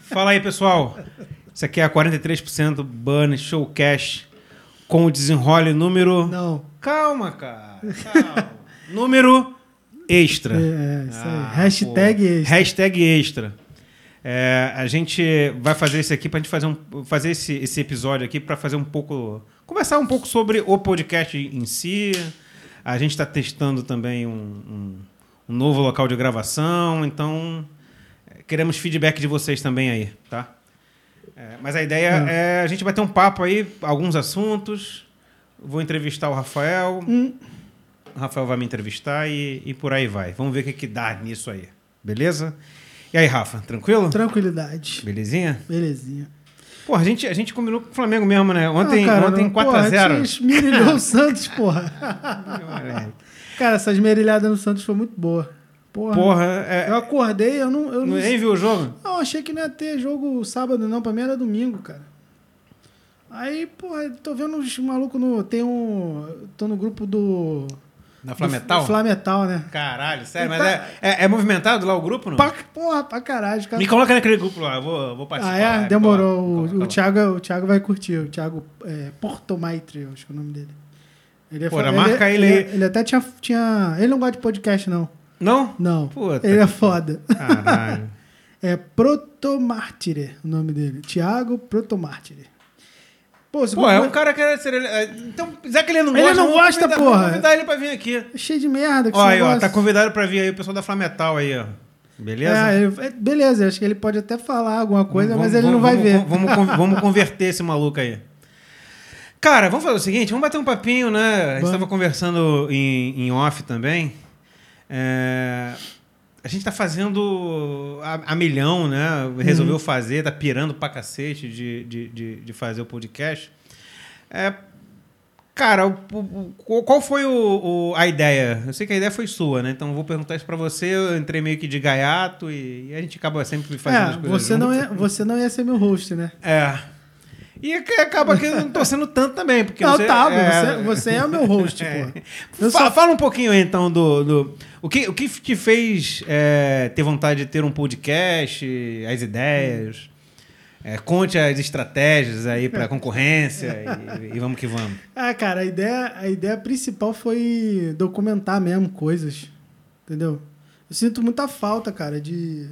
Fala aí, pessoal. Isso aqui é a 43% Burn Showcast com o desenrole número. Não. Calma, cara. Calma. número extra. É, isso aí. Ah, Hashtag pô. extra. Hashtag extra. É, a gente vai fazer isso aqui pra gente fazer, um, fazer esse, esse episódio aqui para fazer um pouco. Conversar um pouco sobre o podcast em si. A gente está testando também um, um- um novo local de gravação, então é, queremos feedback de vocês também aí, tá? É, mas a ideia é. a gente vai ter um papo aí, alguns assuntos. Vou entrevistar o Rafael. Hum. O Rafael vai me entrevistar e, e por aí vai. Vamos ver o que, que dá nisso aí. Beleza? E aí, Rafa, tranquilo? Tranquilidade. Belezinha? Belezinha. Pô, a gente, a gente combinou com o Flamengo mesmo, né? Ontem, Ah, cara, ontem não- porra, 4x0. te Esmerilhou o Santos, porra. Cara, essa esmerilhada no Santos foi muito boa. Porra. Porra, é, Eu acordei, eu não. Eu não, nem viu o jogo? não, achei que não ia ter jogo sábado, não. Pra mim era domingo, cara. Aí, porra, tô vendo uns malucos no. Tem um. Tô no grupo do. Na Flamental? Do Flamental, né? Caralho, sério, mas Tá- é, é, é movimentado lá o grupo, não? Pra, porra, pra caralho. os caras- Me coloca naquele grupo lá, eu vou, vou participar. Ah, é? Vai, Demorou. coloca, O, coloca, o. Thiago, o Thiago vai curtir. O Thiago é, Portomaitre, acho que é o nome dele. Ele é foda. marca ele ele, aí. ele até tinha, tinha. Ele não gosta de podcast, não. Não? Não. Puta ele é foda. Caralho. É Protomártire o nome dele. Thiago Protomártire. Pô, Pô, é um cara que era ser. é, Então, já que ele não Ele gosta. não vamos gosta, convidar- porra. Convidar ele pra vir aqui. É cheio de merda. que Ó, aí, ó, tá convidado pra vir aí o pessoal da Flamental aí, ó. Beleza? É, ele- é, beleza, acho que ele pode até falar alguma coisa, Vamos- mas ele vamos- não vai vamos- ver. Vamos, vamos, converter esse maluco aí. Cara, vamos fazer o seguinte, vamos bater um papinho, né? A gente estava conversando em, em off também. É, a gente tá fazendo a, a milhão, né? Resolveu fazer, tá pirando pra cacete de, de, de, de fazer o podcast. É, cara, o- o- qual foi o, a ideia? Eu sei que a ideia foi sua, né? Então eu vou perguntar isso pra você. Eu entrei meio que de gaiato e, e a gente acaba sempre fazendo as É, coisas você não, ia, você não ia ser meu host, né? É. E ac- acaba que eu não tô sendo tanto também, porque não, você, tá, é, você, você é o meu host, é. pô. Fa- só- Fala um pouquinho aí, então do, do o que o que te fez é, ter vontade de ter um podcast, as ideias, é, conte as estratégias aí para concorrência e, e vamos que vamos. Ah, cara, a ideia, a ideia principal foi documentar mesmo coisas. Entendeu? Eu sinto muita falta, cara, de.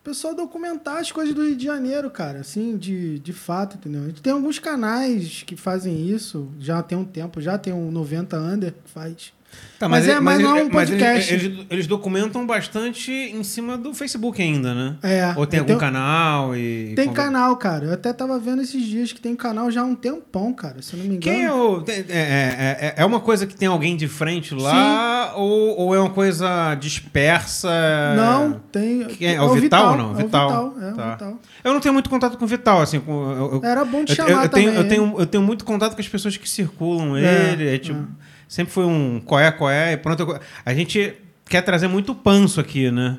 O Pessoal documentar as coisas do Rio de Janeiro, cara, assim, de, de fato, entendeu? Tem alguns canais que fazem isso, já tem um tempo, já tem um 90 Under que faz. Tá, Mas é- mas não é um mas eles- podcast. Eles, eles documentam bastante em cima do Facebook ainda, né? É. Ou tem eu algum tenho- canal e Tem conver- canal, cara. Eu até tava vendo esses dias que tem canal já há um tempão, cara, se eu não me engano. Quem é o. É, é, é- é uma coisa que tem alguém de frente lá? Ou, ou é uma coisa dispersa? Não, tem. Quem é? É o Vital ou não? É o Vital. Vital, é Tá. Vital. Eu não tenho muito contato com o Vital, assim. Com, eu, eu- Era bom te eu- chamar eu, eu tenho, também. eu, hein? tenho, eu tenho muito contato com as pessoas que circulam É, ele. é tipo, Sempre foi um qual é, qual é, e pronto. A gente quer trazer muito o Panso aqui, né?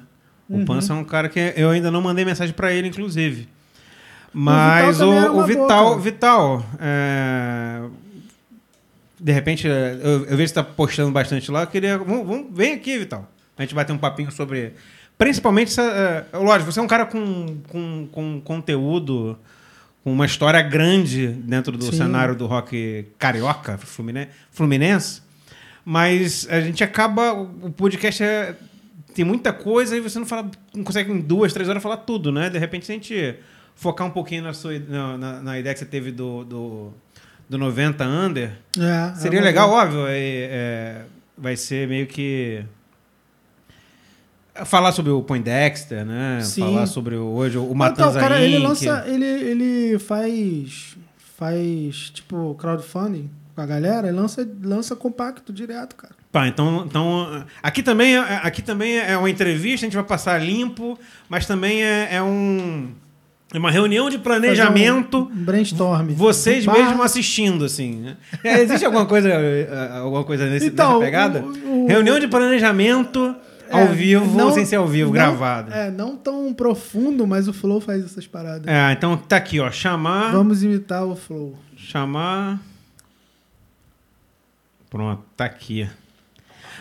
O Uhum. Panso é um cara que eu ainda não mandei mensagem pra ele, inclusive. Mas também era o, o boa, Vital. Vital, é, de repente, é, eu, eu vejo que você tá postando bastante lá. Eu queria. Vamos, vamos- vem aqui, Vital. A gente bater um papinho sobre. Principalmente, essa, é, lógico, você é um cara com, com, com conteúdo, com uma história grande dentro do Sim. cenário do rock carioca, fluminense. Mas a gente acaba. O podcast é, tem muita coisa e você não fala. Não consegue em duas, três horas falar tudo, né? De repente, se a gente focar um pouquinho na, sua, na, na- na ideia que você teve do, do, do 90 Under, É, seria é legal, óbvio. é, vai ser meio que. Falar sobre o Poindexter, né? Sim. Falar sobre o, hoje o Então, Matanza cara, ele lança. Ele, ele faz. Faz, tipo, crowdfunding com a galera e lança, lança compacto direto, cara. Pá, então, então aqui também, é- aqui também é uma entrevista, a gente vai passar limpo, mas também é, é um, é uma reunião de planejamento. Um brainstorm. Vocês Bah. mesmos assistindo, assim. né? É, existe alguma coisa, alguma coisa nesse, Então, nessa pegada? o- o- Reunião de planejamento ao É, vivo, não- sem ser ao vivo, não- gravado. É, não tão profundo, mas o Flow faz essas paradas. É, então tá aqui, ó. Chamar. Vamos imitar o Flow. Chamar. Pronto, tá aqui.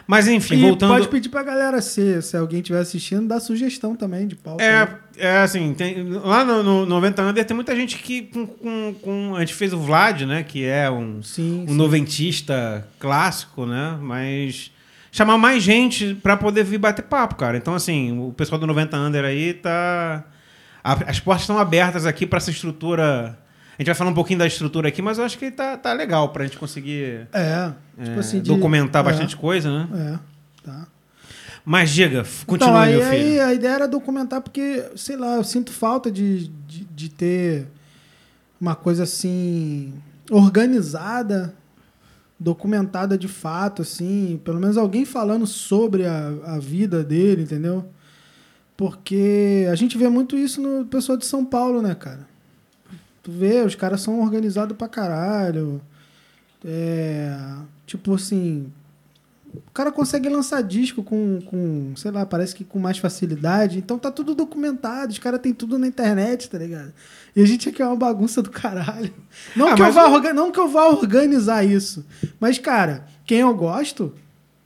Mas enfim, e voltando. pode pedir pra galera, se, se alguém estiver assistindo, dar sugestão também de pauta. É, né? é assim, tem- lá no, no 90 Under tem muita gente que com, com, com- A gente fez o Vlad, né? Que é um, Sim, um sim. noventista clássico, né? Mas chamar mais gente pra poder vir bater papo, cara. Então, assim, o pessoal do 90 Under aí tá. a- as portas estão abertas aqui pra essa estrutura. A gente vai falar um pouquinho da estrutura aqui, mas eu acho que tá, tá legal pra gente conseguir É, tipo é, assim, de- documentar é, bastante coisa, né? É, tá. Mas diga, continue, então, aí, meu filho. aí a ideia era documentar porque, sei lá, eu sinto falta de, de, de ter uma coisa assim organizada, documentada de fato, assim, pelo menos alguém falando sobre a, a vida dele, entendeu? Porque a gente vê muito isso no pessoal de São Paulo, né, cara? Tu vê, os caras são organizados pra caralho. É, tipo assim, o cara consegue lançar disco com, com, sei lá, parece que com mais facilidade. Então tá tudo documentado, os caras têm tudo na internet, tá ligado? E a gente aqui é uma bagunça do caralho. Não, Ah, que, eu vá orga- não que eu vá organizar isso. Mas, cara, quem eu gosto,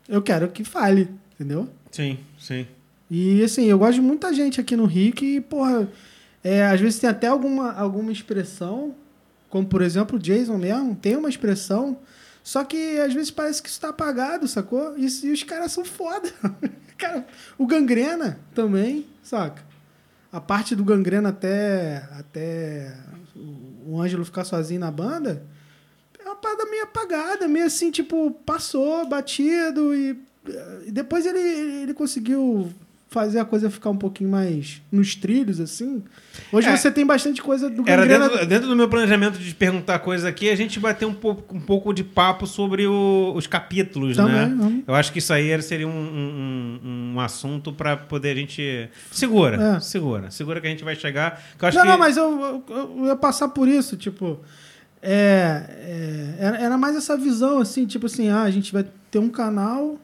eu quero que fale, entendeu? Sim, sim. E assim, eu gosto de muita gente aqui no Rio que, porra, é, às vezes tem até alguma, alguma expressão, como por exemplo o Jason mesmo, tem uma expressão, só que às vezes parece que isso tá apagado, sacou? E, e os caras são foda. Cara, o Gangrena também, saca? A parte do Gangrena até, até o Ângelo ficar sozinho na banda é uma parada meio apagada, meio assim, tipo, passou, batido e, e depois ele, ele conseguiu fazer a coisa ficar um pouquinho mais nos trilhos, assim. Hoje É. você tem bastante coisa do Era Gangrena. dentro, dentro do meu planejamento de perguntar coisa aqui, a gente bater um pouco, um pouco de papo sobre o- os capítulos, Também, né? Eu acho que isso aí seria um, um, um- assunto para poder a gente. Segura, É. segura. Segura que a gente vai chegar. Não, que... não, mas eu, eu, eu ia passar por isso, tipo. É, é, era, era mais essa visão, assim, tipo assim, ah, a gente vai ter um canal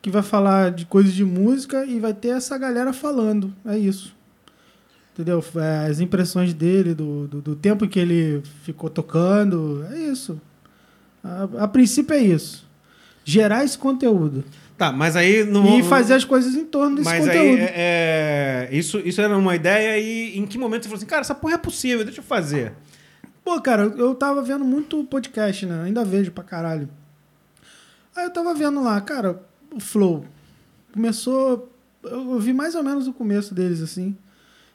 que vai falar de coisas de música e vai ter essa galera falando. É isso. Entendeu? É, As impressões dele, do, do, do tempo que ele ficou tocando. É isso. A, a princípio é isso. Gerar esse conteúdo. Tá, mas aí. No, E fazer as coisas em torno desse Mas conteúdo. aí, é, é, isso, isso era uma ideia e em que momento você falou assim, cara, essa porra é possível, deixa eu fazer. Pô, cara, eu tava vendo muito podcast, né? Ainda vejo pra caralho. Aí eu tava vendo lá, cara, o Flow. Começou. Eu eu vi mais ou menos o começo deles, assim.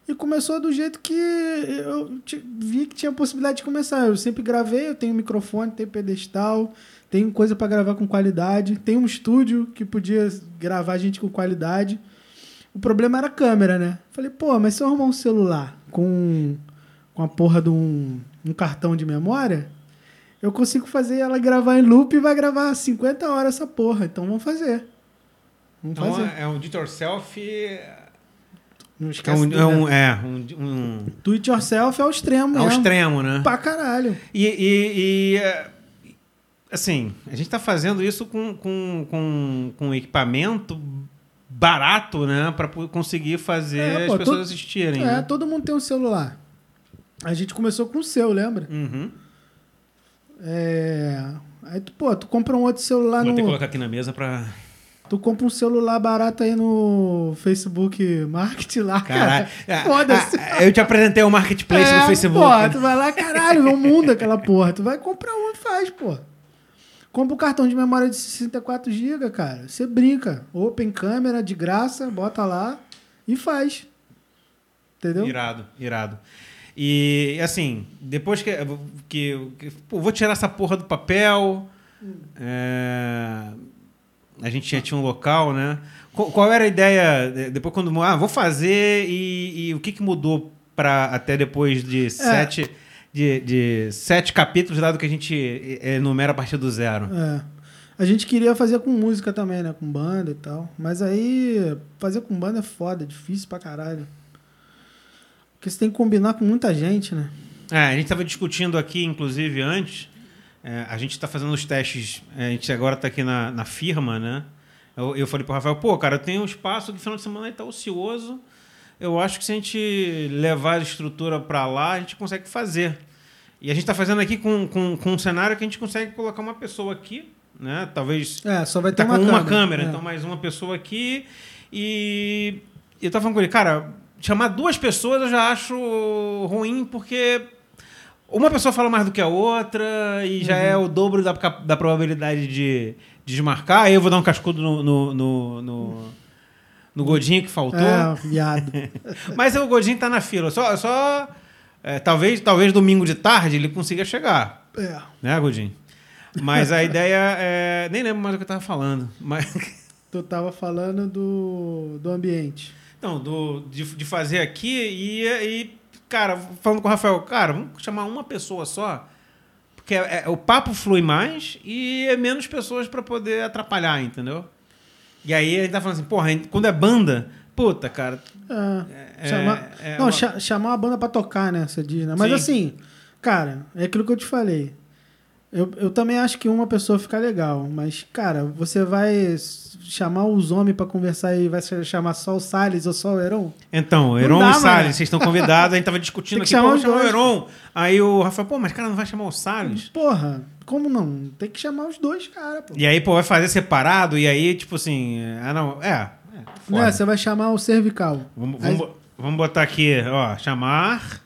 E começou do jeito que eu vi que tinha possibilidade de começar. Eu sempre gravei, eu tenho microfone, tenho pedestal, tenho coisa pra gravar com qualidade, tenho um estúdio que podia gravar gente com qualidade. O problema era a câmera, né? Falei, pô, mas se eu arrumar um celular com, com a porra de um, um cartão de memória, eu consigo fazer ela gravar em loop e vai gravar 50 horas essa porra. Então vamos fazer. Então fazer. é um do it yourself. É Não esquece um, do é um, dedo. é um, um- Do it yourself é o extremo é um mesmo. extremo, né? Pra caralho. E, e- e, é, assim, a gente está fazendo isso com, com, com, com equipamento barato, né? Para conseguir fazer É, as pô, pessoas assistirem. É, né? todo mundo tem um celular. A gente começou com o seu, lembra? Uhum. É... Aí tu, pô, tu compra um outro celular Vou ter que no. colocar aqui na mesa para. Tu compra um celular barato aí no Facebook Market lá, Caralho. cara. Foda-se. Ah, ah, Eu te apresentei o marketplace É, no Facebook. Porra, tu vai lá, caralho, não muda aquela porra. Tu vai comprar um e faz, pô. Compra um cartão de memória de 64 GB, cara. Você brinca. Open câmera, de graça, bota lá e faz. Entendeu? Irado, irado. E assim, depois que. que, que pô, vou tirar essa porra do papel. é, a gente já tinha um local, né? Qual, qual era a ideia? de- Depois, quando. Ah, vou fazer e, e o que, que mudou para até depois de sete. De, de sete capítulos, dado que a gente eh, enumera a partir do zero. É. A gente queria fazer com música também, né? Com banda e tal. Mas aí, fazer com banda é foda, é difícil pra caralho. Porque você tem que combinar com muita gente, né? É, a gente estava discutindo aqui, inclusive, antes. É, a gente está fazendo os testes. é, a gente agora está aqui na, na firma, né? Eu, eu falei para o Rafael, pô, cara, eu tenho um espaço que final de semana está ocioso. Eu acho que se a gente levar a estrutura para lá, a gente consegue fazer. E a gente está fazendo aqui com, com, com um cenário que a gente consegue colocar uma pessoa aqui, né? Talvez É, só vai ter tá uma com câmera. uma câmera, É. então mais uma pessoa aqui. E eu tava falando com ele, cara, chamar duas pessoas eu já acho ruim, porque uma pessoa fala mais do que a outra e já Uhum. é o dobro da, da probabilidade de, de desmarcar. Aí eu vou dar um cascudo no, no, no, no, no Godinho que faltou. É, viado. Mas o Godinho tá na fila. Só, só é, talvez, talvez domingo de tarde ele consiga chegar. É. Né, Godinho? Mas a ideia é. Nem lembro mais o que eu tava falando. Mas. Tu tava falando do, do ambiente. Então, do, de, de fazer aqui e, e, cara, falando com o Rafael, cara, vamos chamar uma pessoa só, porque é- é- o papo flui mais e é menos pessoas para poder atrapalhar, entendeu? E aí ele tá falando assim, porra, quando é banda, puta, cara. É, É- chamar, é não, uma- cha- chamar uma banda pra tocar, né? Você diz, né? Mas Sim. assim, cara, é aquilo que eu te falei. Eu, eu também acho que uma pessoa fica legal, mas, cara, você vai chamar os homens pra conversar e vai ch- chamar só o Salles ou só o Heron? Então, Heron dá, e. Salles, vocês estão convidados, a gente tava discutindo aqui, chamar pô, chamar o. Heron. Aí o Rafael, pô, mas cara, não vai chamar o Salles? Porra, como não? Tem que chamar os dois, cara, pô. E aí, pô, vai fazer separado, e aí, tipo assim, ah, não, é, é. Né? Você vai chamar o cervical. Vamos, Aí- vamos botar aqui, ó, chamar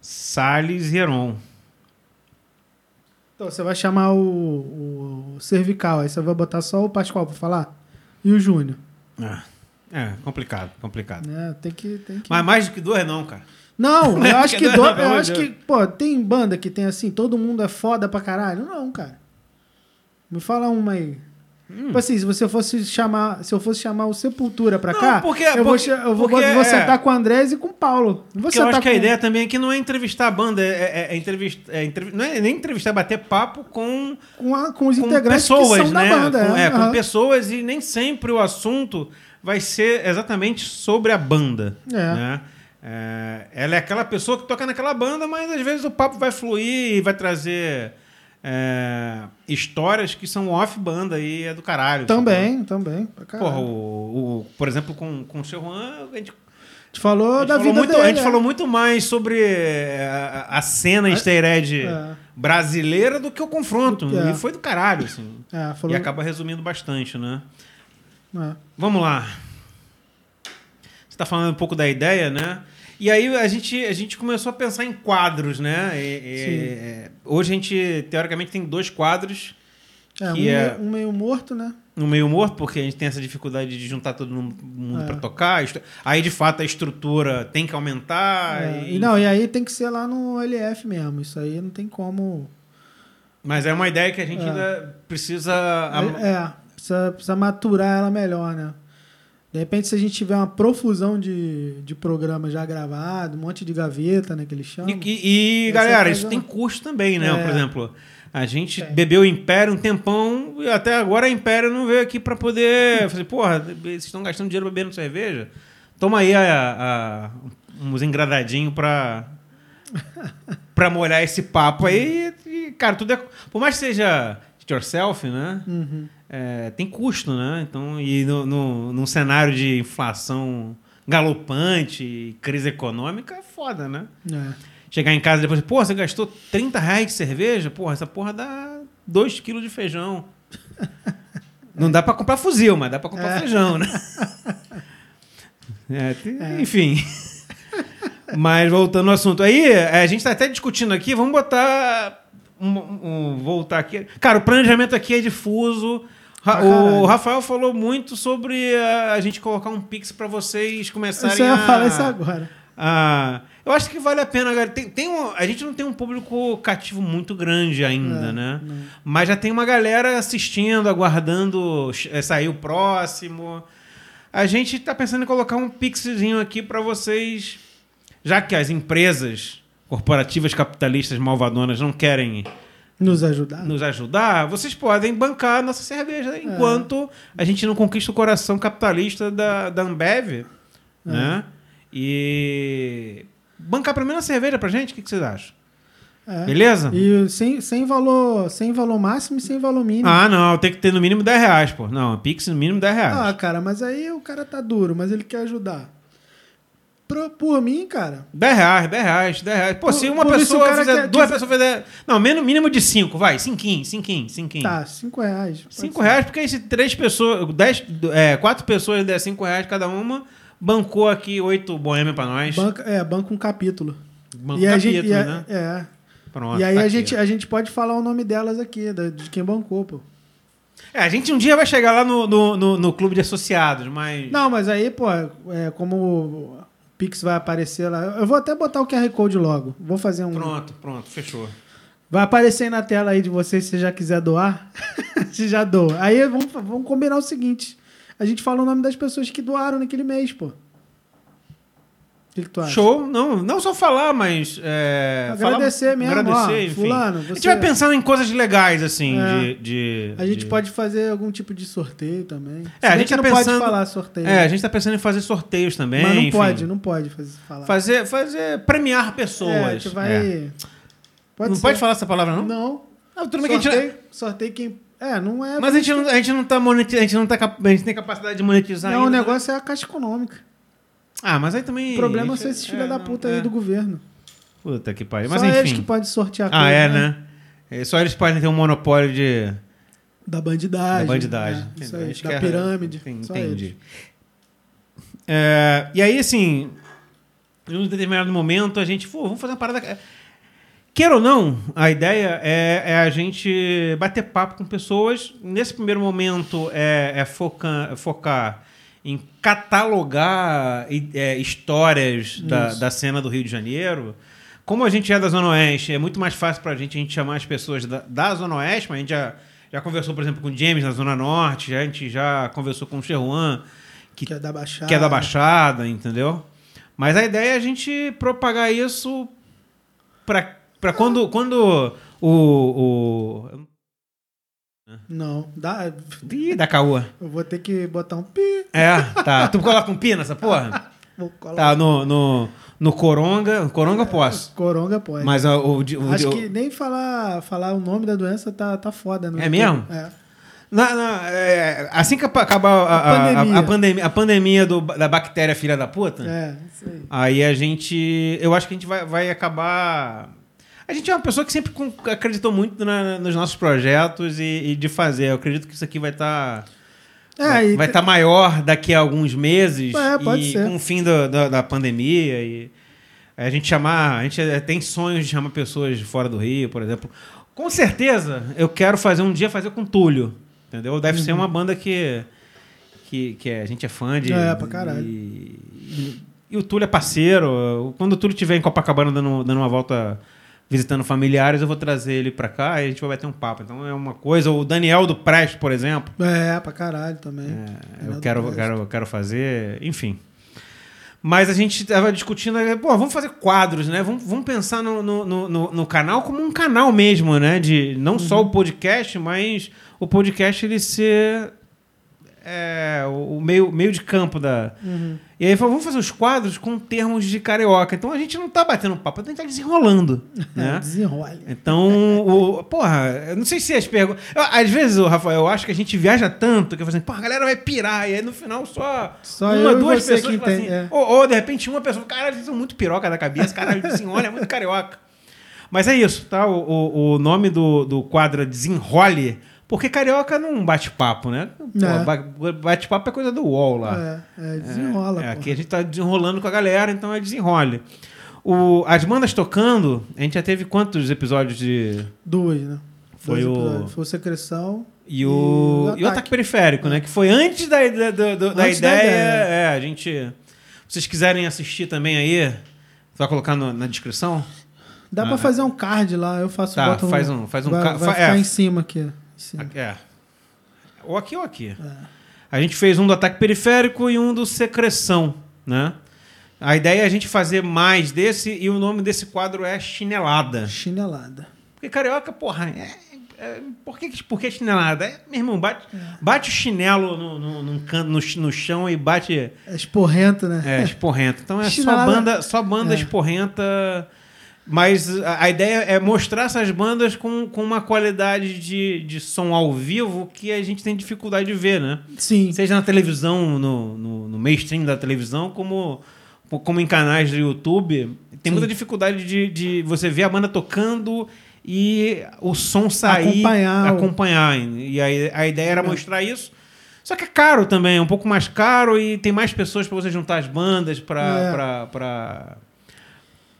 Salles e Heron. Então, você vai chamar o, o cervical, aí você vai botar só o Pascoal pra falar? E o Júnior, É, é, complicado, complicado. né? Tem que... Tem que... Mas mais do que duas não, cara. Não, eu acho que, do- eu acho que, pô, tem banda que tem assim, todo mundo é foda pra caralho. Não, cara. Me fala uma aí. Hum. Tipo assim, se você fosse chamar, se eu fosse chamar o Sepultura pra Não, cá, porque- eu, vou, porque- che- eu vou, porque vou é- sentar com o Andrés e com o Paulo. Não vou Porque eu sentar acho que a com- ideia também aqui não é entrevistar a banda, é, é, é entrevista, é entrev- não é nem entrevistar, é bater papo com, com, a- com os com integrantes pessoas, que são né? da banda. com, é, com aham. pessoas e nem sempre o assunto vai ser exatamente sobre a banda. É. Né? É, ela é aquela pessoa que toca naquela banda, mas às vezes o papo vai fluir e vai trazer é, histórias que são off-banda e é do caralho. Também, também. Sacou? caralho. Porra, o, o- por exemplo, com, com o seu Juan, a gente gente falou da falou vida muito, dele. a gente é. falou muito mais sobre eh, a, a cena easter egg É. brasileira do que o confronto. É. E foi do caralho, assim. É, E falou... acaba resumindo bastante, né? é. Vamos lá. Você está falando um pouco da ideia, né? E aí a gente, a gente começou a pensar em quadros, né? E- e- é, hoje a gente, teoricamente, tem dois quadros É, um, é- meio, um meio morto, né? no meio morto, porque a gente tem essa dificuldade de juntar todo mundo É. para tocar. Aí, de fato, a estrutura tem que aumentar. É, e- não, e aí tem que ser lá no LF mesmo. Isso aí não tem como. Mas é uma ideia que a gente É. ainda precisa. É, é, precisa, precisa maturar ela melhor, né? De repente, se a gente tiver uma profusão de, de programa já gravado, um monte de gaveta, né, que eles chamam. E, e- galera, é isso uma- tem custo também, né? É. Por exemplo, a gente Tem. bebeu Império um tempão e até agora a Império não veio aqui para poder. fazer, porra, vocês estão gastando dinheiro bebendo cerveja? Toma aí a, a- uns engradadinhos para para molhar esse papo aí. E, cara, tudo é. Por mais que seja yourself, né? Uhum. É, tem custo, né? Então, e no, no, num cenário de inflação galopante, crise econômica, é foda, né? É. Chegar em casa e depois, pô, você gastou 30 reais de cerveja? Porra, essa porra dá 2 quilos de feijão. Não dá pra comprar fuzil, mas dá pra comprar É. feijão, né? É, tem- Enfim. Mas voltando ao assunto. Aí, a gente tá até discutindo aqui, vamos botar. um- um- voltar aqui. Cara, o planejamento aqui é difuso. Ra- o. Rafael falou muito sobre a, a gente colocar um Pix pra vocês começarem Você a. falar isso agora. Ah, eu acho que vale a pena, galera. Tem, tem um- a gente não tem um público cativo muito grande ainda, É, né? não. Mas já tem uma galera assistindo, aguardando eh, sair o próximo. A gente tá pensando em colocar um pixzinho aqui para vocês, já que as empresas corporativas capitalistas malvadonas não querem Nos ajudar? nos ajudar, vocês podem bancar a nossa cerveja enquanto a gente não conquista o coração capitalista da, da Ambev, né? E bancar pelo menos a cerveja pra gente, o que, que vocês acham? É. Beleza? E sem, sem, valor, sem valor máximo e sem valor mínimo. Ah, não, tem que ter no mínimo 10 reais, pô. Não, Pix no mínimo 10 reais. Ah, cara, mas aí o cara tá duro, mas ele quer ajudar. Pro- por mim, cara. 10 reais, 10 reais, 10 reais. Pô, Por- se uma por pessoa fizer, quer- duas pessoas fizer... Não, mínimo, mínimo de 5, vai. 5, 5, 5, Tá, 5 reais. pode 5 ser. reais, porque aí se três pessoas, 10, é, quatro pessoas der 5 reais cada uma, bancou aqui 8 boêmia pra nós. Banca, é, banca um capítulo. Banco e a capítulo, gente, né? É. Pronto, e aí tá a, aqui, gente, a gente pode falar o nome delas aqui, de quem bancou, pô. É, a gente um dia vai chegar lá no, no, no, no clube de associados, mas... Não, mas aí, pô, é, como Pix vai aparecer lá. Eu vou até botar o QR Code logo. Vou fazer um. Pronto, pronto, fechou. Vai aparecer aí na tela aí de vocês se você já quiser doar. se já doa. Aí vamos, vamos combinar o seguinte: a gente fala o nome das pessoas que doaram naquele mês, pô. O que, que tu acha? Show, não, não só falar, mas. É, Agradecer falar- mesmo, Agradecer, ó, enfim. fulano, A gente você- vai pensando em coisas legais, assim, É. de, de- A gente de- pode fazer algum tipo de sorteio também. Se É, a bem gente tá não pensando- pode falar sorteio. É, a gente tá pensando em fazer sorteios também. Mas não enfim. pode, não pode fazer, falar. Fazer, fazer. premiar pessoas. É, a gente vai. É. Pode não ser. pode falar essa palavra, não? Não. Ah, tudo bem que a gente. sorteio, sorteio quem. É, não é. Mas a gente não, a gente não tá monetizando, a gente não tá cap- a gente tem capacidade de monetizar Não, o ainda, né? negócio é a caixa econômica. Ah, mas aí também. O problema gente- são esses é, filha da não, puta é. aí do governo. Puta que pariu. Só Mas eles enfim. que podem sortear Ah, é, né? É, Só eles podem ter um monopólio de. Da bandidagem. Da bandidagem. É, isso aí, da é- pirâmide. Entendi. Só eles. É, e aí, assim, em um determinado momento, a gente, pô, vamos fazer uma parada. Queira ou não, a ideia é, é a gente bater papo com pessoas. Nesse primeiro momento, é, é foca- focar em catalogar é, histórias da, Isso. da cena do Rio de Janeiro. Como a gente é da Zona Oeste, é muito mais fácil para a gente, a gente chamar as pessoas da, da Zona Oeste, mas a gente já, já conversou, por exemplo, com o James na Zona Norte, já, a gente já conversou com o Cheruan, que Que é da Baixada. que é da Baixada, entendeu? Mas a ideia é a gente propagar isso para para quando quando o, o Não, dá, Ih, da caô. eu vou ter que botar um pi. É, tá. Tu coloca um pi nessa porra? Vou colar. Tá, no, no, no Coronga. Coronga posso. Coronga pode. Mas o, o, o- Acho o- que nem falar, falar o nome da doença tá, tá foda. no É mesmo? É. na- na- é, assim que acabar a, a, A a- pandemia. a pandemia, do- da bactéria filha da puta, É, aí. Aí a gente. Eu acho que a gente vai, vai acabar. A gente é uma pessoa que sempre acreditou muito na- nos nossos projetos e, e de fazer. Eu acredito que isso aqui vai estar. É, vai estar maior daqui a alguns meses. É, pode e ser. com o fim do- da, da pandemia. E a gente chamar. A gente eh, tem sonhos de chamar pessoas de fora do Rio, por exemplo. Com certeza, eu quero fazer um dia fazer com Túlio. Entendeu? Deve ser uma banda que. Que, que a gente é fã de. Uhum. É, pra caralho. E, e- e o Túlio é parceiro. Quando o Túlio estiver em Copacabana dando, dando uma volta visitando familiares, eu vou trazer ele pra cá e a gente vai bater um papo. Então é uma coisa. O Daniel do Preste, por exemplo. É, pra caralho também. É, eu quero, quero, quero fazer, enfim. Mas a gente estava discutindo, é, pô, vamos fazer quadros, né? Vamos, vamos pensar no, no, no- no- canal como um canal mesmo, né? De não só Uhum. o podcast, mas o podcast ele ser é, o o meio, meio de campo da. Uhum. E aí falou, vamos fazer os quadros com termos de carioca. Então a gente não tá batendo papo, a gente tá desenrolando. Né? desenrole. Então, o, porra, eu não sei se as perguntas. Às vezes, o Rafael, eu acho que a gente viaja tanto que eu falo assim, porra, a galera vai pirar. E aí no final só, Só uma, duas pessoas que assim. é. Ou, ou, de repente uma pessoa, caralho, eles são muito piroca da cabeça, caralho, desenrola, é muito carioca. Mas é isso, tá? O, o, o nome do, do quadro é Desenrole, porque carioca não bate papo, né? É. ba- Bate papo é coisa do UOL lá. É, é, desenrola. É, pô. aqui a gente tá desenrolando com a galera, então é desenrole. O, as bandas tocando, a gente já teve quantos episódios de. Duas, né? Foi Dois o- episódios. Foi o Secreção. E o, E o ataque periférico, né? Que foi antes da, da, da, Antes da ideia. ideia. É, a gente. Se vocês quiserem assistir também aí, vai colocar no- na descrição? Dá Ah, pra fazer um card lá, eu faço Tá, boto faz um- faz um vai, vai ficar é. em cima aqui. Cima. É. Ou aqui ou aqui. É. A gente fez um do ataque periférico e um do secreção, né? A ideia é a gente fazer mais desse e o nome desse quadro é Chinelada. Chinelada. Porque carioca, porra, é, é- por, que, por que chinelada? É, meu irmão, bate, bate o chinelo no, no, canto- no, ch- no chão e bate É esporrento, né? é, esporrenta. Então é só banda, só banda É. esporrenta. Mas a, ideia é mostrar essas bandas com, com uma qualidade de, de som ao vivo que a gente tem dificuldade de ver, né? Sim. Seja na televisão, no, no, no mainstream da televisão, como, como em canais do YouTube, tem muita dificuldade de, de você ver a banda tocando e o som sair. Acompanhar Acompanhar. E aí, a ideia era mostrar isso. Só que é caro também, é um pouco mais caro e tem mais pessoas para você juntar as bandas para É. pra, pra,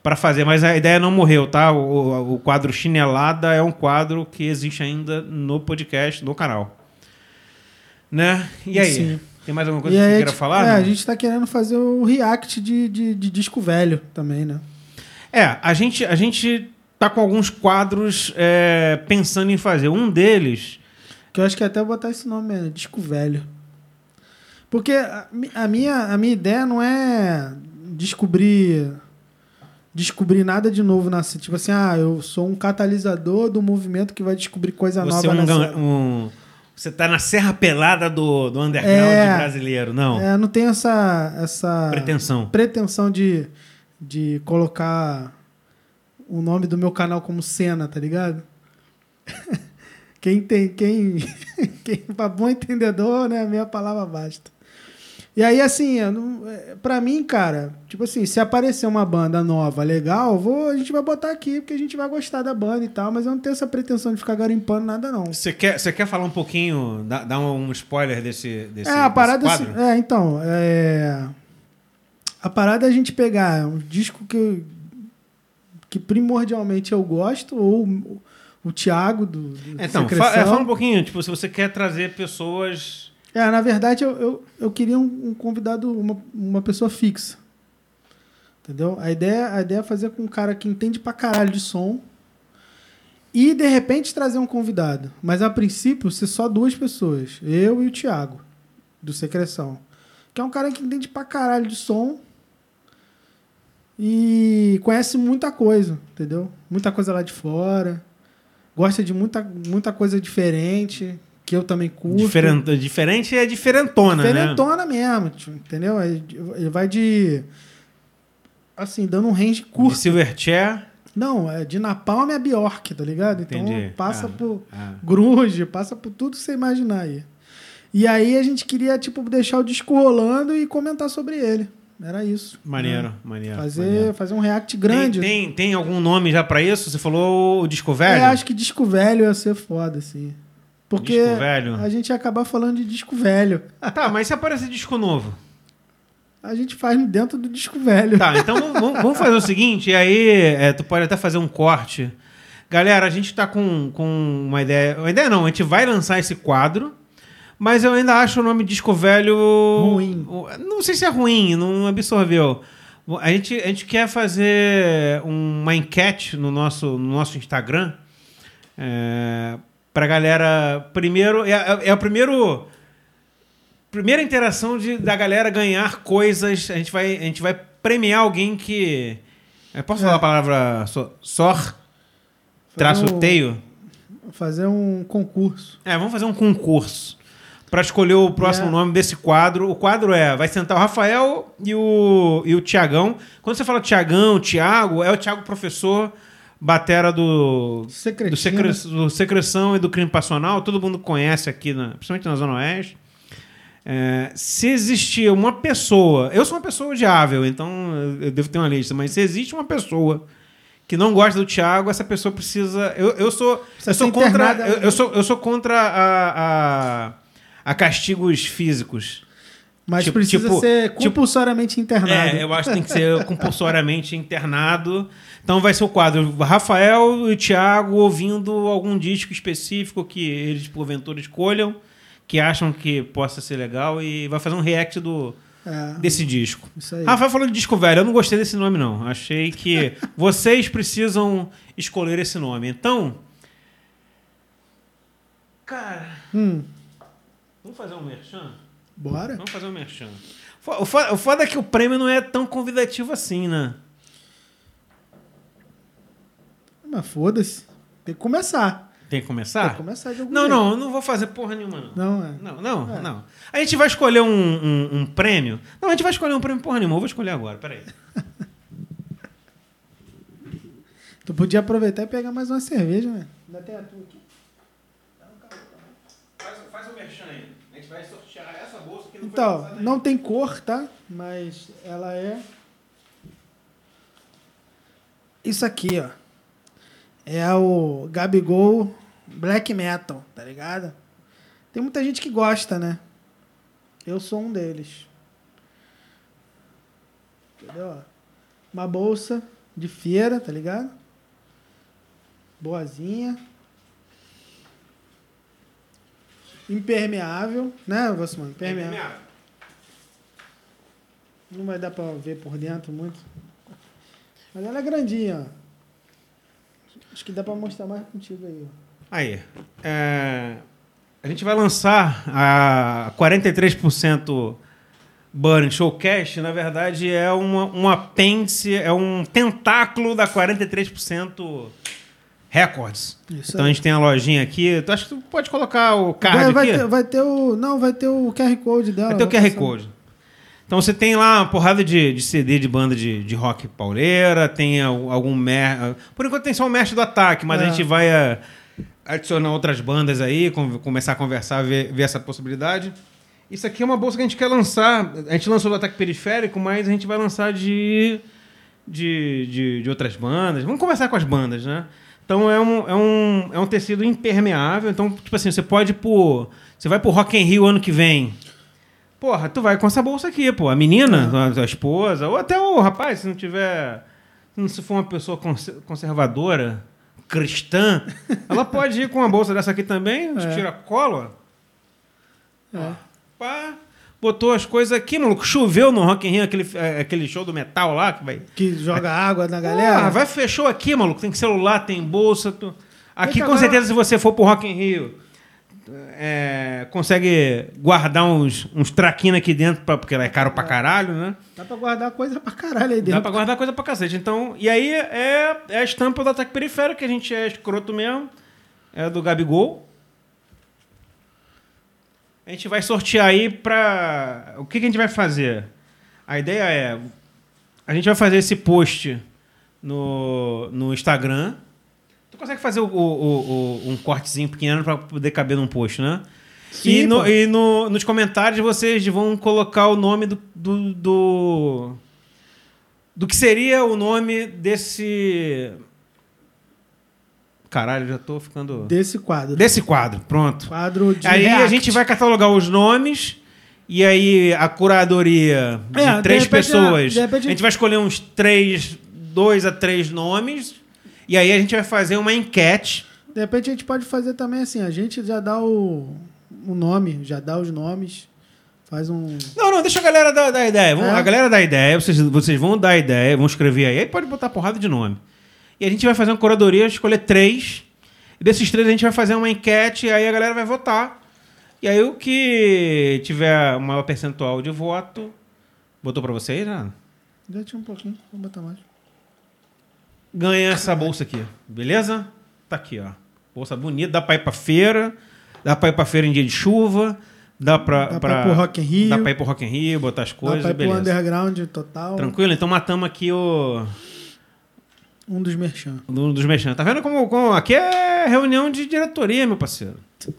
pra fazer. Mas a ideia não morreu, tá? O, o quadro Chinelada é um quadro que existe ainda no podcast, no canal. Né? E aí? Sim. Tem mais alguma coisa E que você queira tipo, falar? É, a gente tá querendo fazer o react de, de, de disco velho também, né? É, a gente, a gente tá com alguns quadros é, pensando em fazer. Um deles. Que eu acho que até vou botar esse nome, é disco velho. Porque a, a minha, a minha ideia não é descobrir descobrir nada de novo na cena. Tipo assim, ah, eu sou um catalisador do movimento que vai descobrir coisa Você, é nova um, na gan- cena. um- você tá na serra pelada do, do underground É. brasileiro. Não. É, não tenho essa, essa Pretensão. pretensão de, de colocar o nome do meu canal como cena, tá ligado? quem tem, quem, quem pra bom entendedor, né, a minha palavra basta. E aí, assim, não- é, pra mim, cara, tipo assim, se aparecer uma banda nova, legal, vou, a gente vai botar aqui, porque a gente vai gostar da banda e tal, mas eu não tenho essa pretensão de ficar garimpando nada, não. Você quer, você quer falar um pouquinho, dar, dar um spoiler desse, desse, é, a desse parada quadro? assim, é, então, é, a parada é a gente pegar um disco que que primordialmente eu gosto ou o, Thiago do, do Então, fa- é, fala um pouquinho, tipo, se você quer trazer pessoas. É, na verdade eu, eu, eu queria um, um convidado, uma, uma pessoa fixa. Entendeu? A ideia, a ideia é fazer com um cara que entende pra caralho de som e de repente trazer um convidado. Mas a princípio ser só duas pessoas, eu e o Thiago do Secreção. Que é um cara que entende pra caralho de som e conhece muita coisa, entendeu? Muita coisa lá de fora. Gosta de muita, muita coisa diferente, que eu também curto. Diferente, diferente é diferentona, né? Diferentona mesmo, tio, entendeu? Ele vai de. Assim, dando um range De curto. Silverchair. Não, é de Napalm a Bjork, tá ligado? Então Entendi. passa Ah, por ah. grunge, passa por tudo que você imaginar aí. E aí a gente queria, tipo, deixar o disco rolando e comentar sobre ele. Era isso. Maneiro, né? maneiro. Fazer, maneiro. fazer um react grande. Tem, tem, tem algum nome já pra isso? Você falou o disco velho? É, acho que disco velho ia ser foda, assim. Porque Disco velho. a gente ia acabar falando de disco velho. Tá, mas se aparecer disco novo? A gente faz dentro do disco velho. Tá, então vamos- fazer o seguinte, e aí é, tu pode até fazer um corte. Galera, a gente tá com, com uma ideia. Uma ideia não, a gente vai lançar esse quadro, mas eu ainda acho o nome disco velho. Ruim. Não sei se é ruim, não absorveu. A gente, a gente quer fazer uma enquete no nosso, no nosso Instagram. É, pra galera. Primeiro. É, é- é o primeiro. Primeira interação de, da galera ganhar coisas. A gente vai, a gente vai premiar alguém que. eu posso falar É. a palavra so- sor? Traço um- teio? Fazer um concurso. É, vamos fazer um concurso para escolher o próximo É. nome desse quadro. O quadro é: vai sentar o Rafael e o, e o Tiagão. Quando você fala Tiagão, Tiago, é o Tiago professor, batera do, do, secre, do Secreção e do Crime Passional. Todo mundo conhece aqui, na, principalmente na Zona Oeste. É, se existir uma pessoa, eu sou uma pessoa odiável, então eu devo ter uma lista, mas se existe uma pessoa que não gosta do Thiago, essa pessoa precisa. Eu, eu sou, Precisa eu sou contra. Eu, eu sou, eu sou contra a, a, a castigos físicos. Mas Tipo- precisa tipo- ser tipo- compulsoriamente internado. É, eu acho que tem que ser compulsoriamente internado. Então vai ser o quadro Rafael e Thiago ouvindo algum disco específico que eles, porventura, escolham, que acham que possa ser legal, e vai fazer um react do, É, desse disco. isso aí. Rafael falou de disco velho, eu não gostei desse nome, não. Achei que vocês precisam escolher esse nome. Então. Cara, Hum, vamos fazer um merchan? bora? Vamos fazer um merchan. O foda é que o prêmio não é tão convidativo assim, né? Mas foda-se. Tem que começar. Tem que Tem começar? que começar de algum Não, jeito. não, eu não vou fazer porra nenhuma, não. Não, é. Não, não, É. não. A gente vai escolher um, um- um prêmio. Não, a gente vai escolher um prêmio porra nenhuma. Eu vou escolher agora, peraí. Tu podia aproveitar e pegar mais uma cerveja, né? Ainda tem a tua aqui. Faz, faz o merchan aí. A gente vai sortear essa bolsa que Então, não tem cor, tá? Mas ela é Isso aqui, ó. É o Gabigol Black Metal, tá ligado? Tem muita gente que gosta, né? Eu sou um deles. Entendeu? Uma bolsa de feira, tá ligado? Boazinha. Impermeável, né, Vassimão? Impermeável. Não vai dar pra ver por dentro muito. Mas ela é grandinha, ó. Acho que dá pra mostrar mais contigo aí. Aí. é, a gente vai lançar a 43% Burn Showcast. Na verdade, é uma, um apêndice, é um tentáculo da 43% Records. Isso então aí. a gente tem a lojinha aqui. Tu acha que tu pode colocar o card Vai, vai aqui? ter, vai ter o. Não, vai ter o QR Code dela. Vai ter o QR. Code. Então você tem lá uma porrada de, de CD de banda de, de rock pauleira, tem al- algum mer... Por enquanto tem só o mestre do ataque, mas a É. gente vai eh, adicionar outras bandas aí, com- começar a conversar, ver, ver essa possibilidade. Isso aqui é uma bolsa que a gente quer lançar. A gente lançou do ataque periférico, mas a gente vai lançar de, de, de, de outras bandas. Vamos conversar com as bandas, né? Então é um, é, um, é um tecido impermeável. Então, tipo assim, você pode ir. Você vai pro Rock in Rio ano que vem. Porra, tu vai com essa bolsa aqui, pô. A menina, a tua esposa, ou até o rapaz, se não tiver. Se não se for uma pessoa cons- conservadora, cristã, ela pode ir com uma bolsa dessa aqui também, É. tira cola. É. Pá, botou as coisas aqui, maluco. Choveu no Rock in Rio, aquele, é, aquele show do metal lá que vai. Que joga água na galera. Ah, vai fechou aqui, maluco. Tem celular, tem bolsa. tu- Aqui, com agora- certeza, se você for pro Rock in Rio, é, consegue guardar uns, uns traquinas aqui dentro, pra, porque ela é caro pra caralho, né? Dá pra guardar coisa pra caralho aí Dá dentro. pra guardar coisa pra cacete. Então, e aí é, é a estampa do ataque periférico, que a gente é escroto mesmo. É do Gabigol. A gente vai sortear aí pra. O que, que a gente vai fazer? A ideia é. A gente vai fazer esse post no, no Instagram. Tu consegue fazer o, o- o- um cortezinho pequeno pra poder caber num post, né? Sim, e no- e no- nos comentários vocês vão colocar o nome do, do, do, do que seria o nome desse. Caralho, já tô ficando. Desse quadro. Desse quadro, pronto. Quadro de Aí a react. gente vai catalogar os nomes e aí a curadoria de É, de três repente, pessoas. de repente- A gente vai escolher uns três, dois a três nomes e aí a gente vai fazer uma enquete. De repente a gente pode fazer também assim, a gente já dá o, o nome, já dá os nomes, faz um... Não, não, deixa a galera dar, dar ideia. É? A galera dar ideia, vocês, vocês vão dar ideia, vão escrever aí, aí pode botar porrada de nome. E a gente vai fazer uma curadoria, escolher três. E desses três a gente vai fazer uma enquete, e aí a galera vai votar. E aí o que tiver o maior percentual de voto. Botou pra vocês, né? Já tinha um pouquinho, vou botar mais. Ganha essa bolsa aqui, beleza? Tá aqui, ó. Bolsa bonita, dá pra ir pra feira, dá pra ir pra feira em dia de chuva, dá pra. Dá pra ir pro Rock in Rio. Dá pra ir pro Rock in Rio, botar as Dá coisas, pra ir pro beleza. underground total, Tranquilo? Então matamos aqui o. um dos merchan. Um dos mexendo. Tá vendo como, como. Aqui é reunião de diretoria, meu parceiro.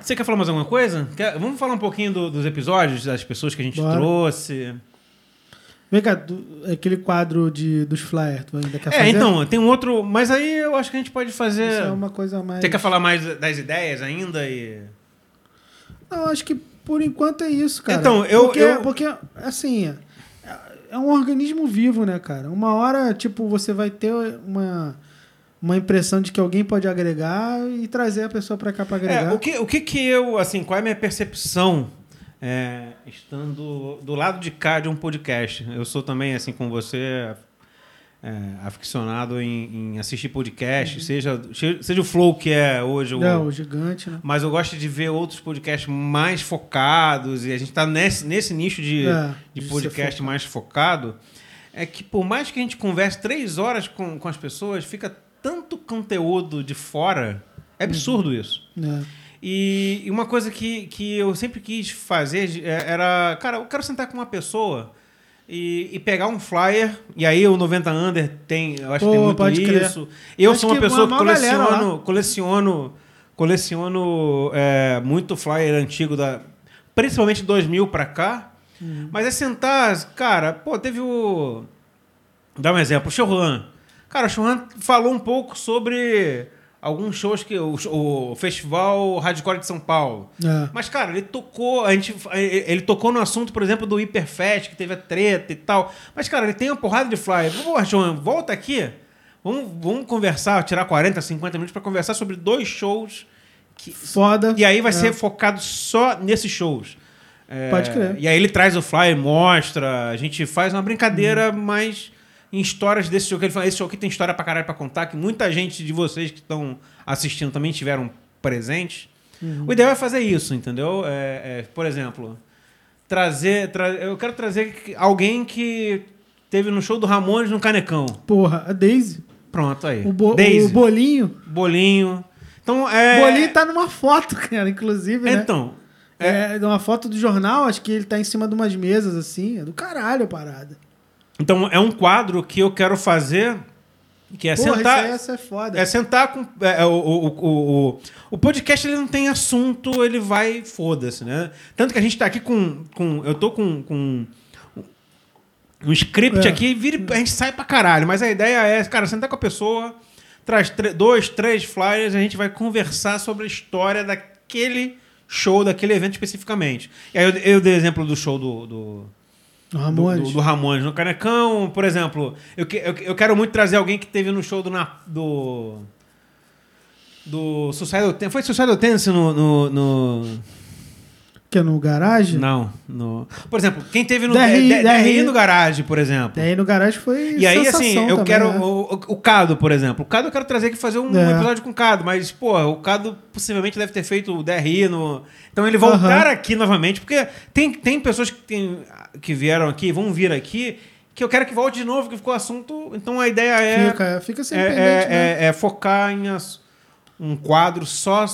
Você quer falar mais alguma coisa? Quer- Vamos falar um pouquinho do- dos episódios, das pessoas que a gente Bora. trouxe. Vem cá, tu- aquele quadro de, dos flyers, tu ainda quer É, fazer? então, tem um outro. Mas aí eu acho que a gente pode fazer. Isso é uma coisa mais... Você quer falar mais das ideias ainda? E... Não, acho que por enquanto é isso, cara. Então, eu- Porque, eu- porque assim, é, é um organismo vivo, né, cara? Uma hora, tipo, você vai ter uma, uma impressão de que alguém pode agregar e trazer a pessoa pra cá pra agregar. É, o que, o que que eu, assim, qual é a minha percepção é, estando do lado de cá de um podcast? Eu sou também, assim, com você, é, aficionado em, em assistir podcast, seja, seja o Flow que é hoje, o, Uhum. É, o gigante, né? mas eu gosto de ver outros podcasts mais focados e a gente está nesse, nesse nicho de, É, de de podcast mais focado. É que por mais que a gente converse três horas com, com as pessoas, fica tanto conteúdo de fora. É absurdo isso. É. E, e uma coisa que, que eu sempre quis fazer é, era, cara, eu quero sentar com uma pessoa e, e pegar um flyer, e aí o 90 Under tem, eu acho Pô, que tem muito pode crer. isso. Eu Acho sou uma que pessoa que coleciono, coleciono, coleciono é, muito flyer antigo da, principalmente 2000 para cá. Mas é sentar, cara, pô, teve o. Dá um exemplo, o Churran. Cara, o Churran falou um pouco sobre alguns shows que. O, o Festival Hardcore de São Paulo. É. Mas, cara, ele tocou. A gente, ele tocou no assunto, por exemplo, do Hiperfest, que teve a treta e tal. Mas, cara, ele tem uma porrada de flyer. Pô, João, volta aqui. Vamos, vamos conversar, tirar 40, 50 minutos para conversar sobre dois shows. Que, Foda. e aí vai É. ser focado só nesses shows. É, Pode crer. E aí ele traz o flyer, mostra. A gente faz uma brincadeira Uhum. mais em histórias desse show. Que ele fala, esse show aqui tem história pra caralho pra contar, que muita gente de vocês que estão assistindo também tiveram presentes. Uhum. O ideal é fazer isso, entendeu? É, é, por exemplo, trazer, tra- Eu quero trazer alguém que teve no show do Ramones no Canecão. Porra, a Daisy. Pronto, aí. O, bo- Daisy, o bolinho. bolinho. Então, é... O bolinho tá numa foto, cara, inclusive, né? Então, é, É, de uma foto do jornal, acho que ele tá em cima de umas mesas, assim. É do caralho a parada. Então é um quadro que eu quero fazer, que é Porra, sentar... isso é foda. É sentar com. é, o, o, o, o, o podcast ele não tem assunto, ele vai, foda-se, né? Tanto que a gente tá aqui com. com eu tô com. com um script É. aqui, vira, e a gente sai pra caralho. Mas a ideia é, cara, sentar com a pessoa, traz dois, três flyers, a gente vai conversar sobre a história daquele show, daquele evento especificamente. E aí eu, eu dei exemplo do show do- do, O Ramones. do, do, do Ramones no Canecão, por exemplo. Eu, que- eu, eu quero muito trazer alguém que teve no show do. Na- do do Suicidal Tendency. Foi Suicidal Tendency no, no, no- Que é no garagem? Não. No, por exemplo, quem teve no DRI, DRI DRI. no garagem, por exemplo. Aí no garagem foi E aí, assim, eu também, quero. né? O, o- Cado, por exemplo. O Cado eu quero trazer aqui fazer um É. episódio com o Cado, mas, pô, o Cado possivelmente deve ter feito o DRI no. Então ele voltar aqui novamente, porque tem, tem pessoas que, tem, que vieram aqui, vão vir aqui, que eu quero que volte de novo, que ficou assunto. Então a ideia é. Fica, fica sem é, pendente, é- né? é- é focar em um quadro só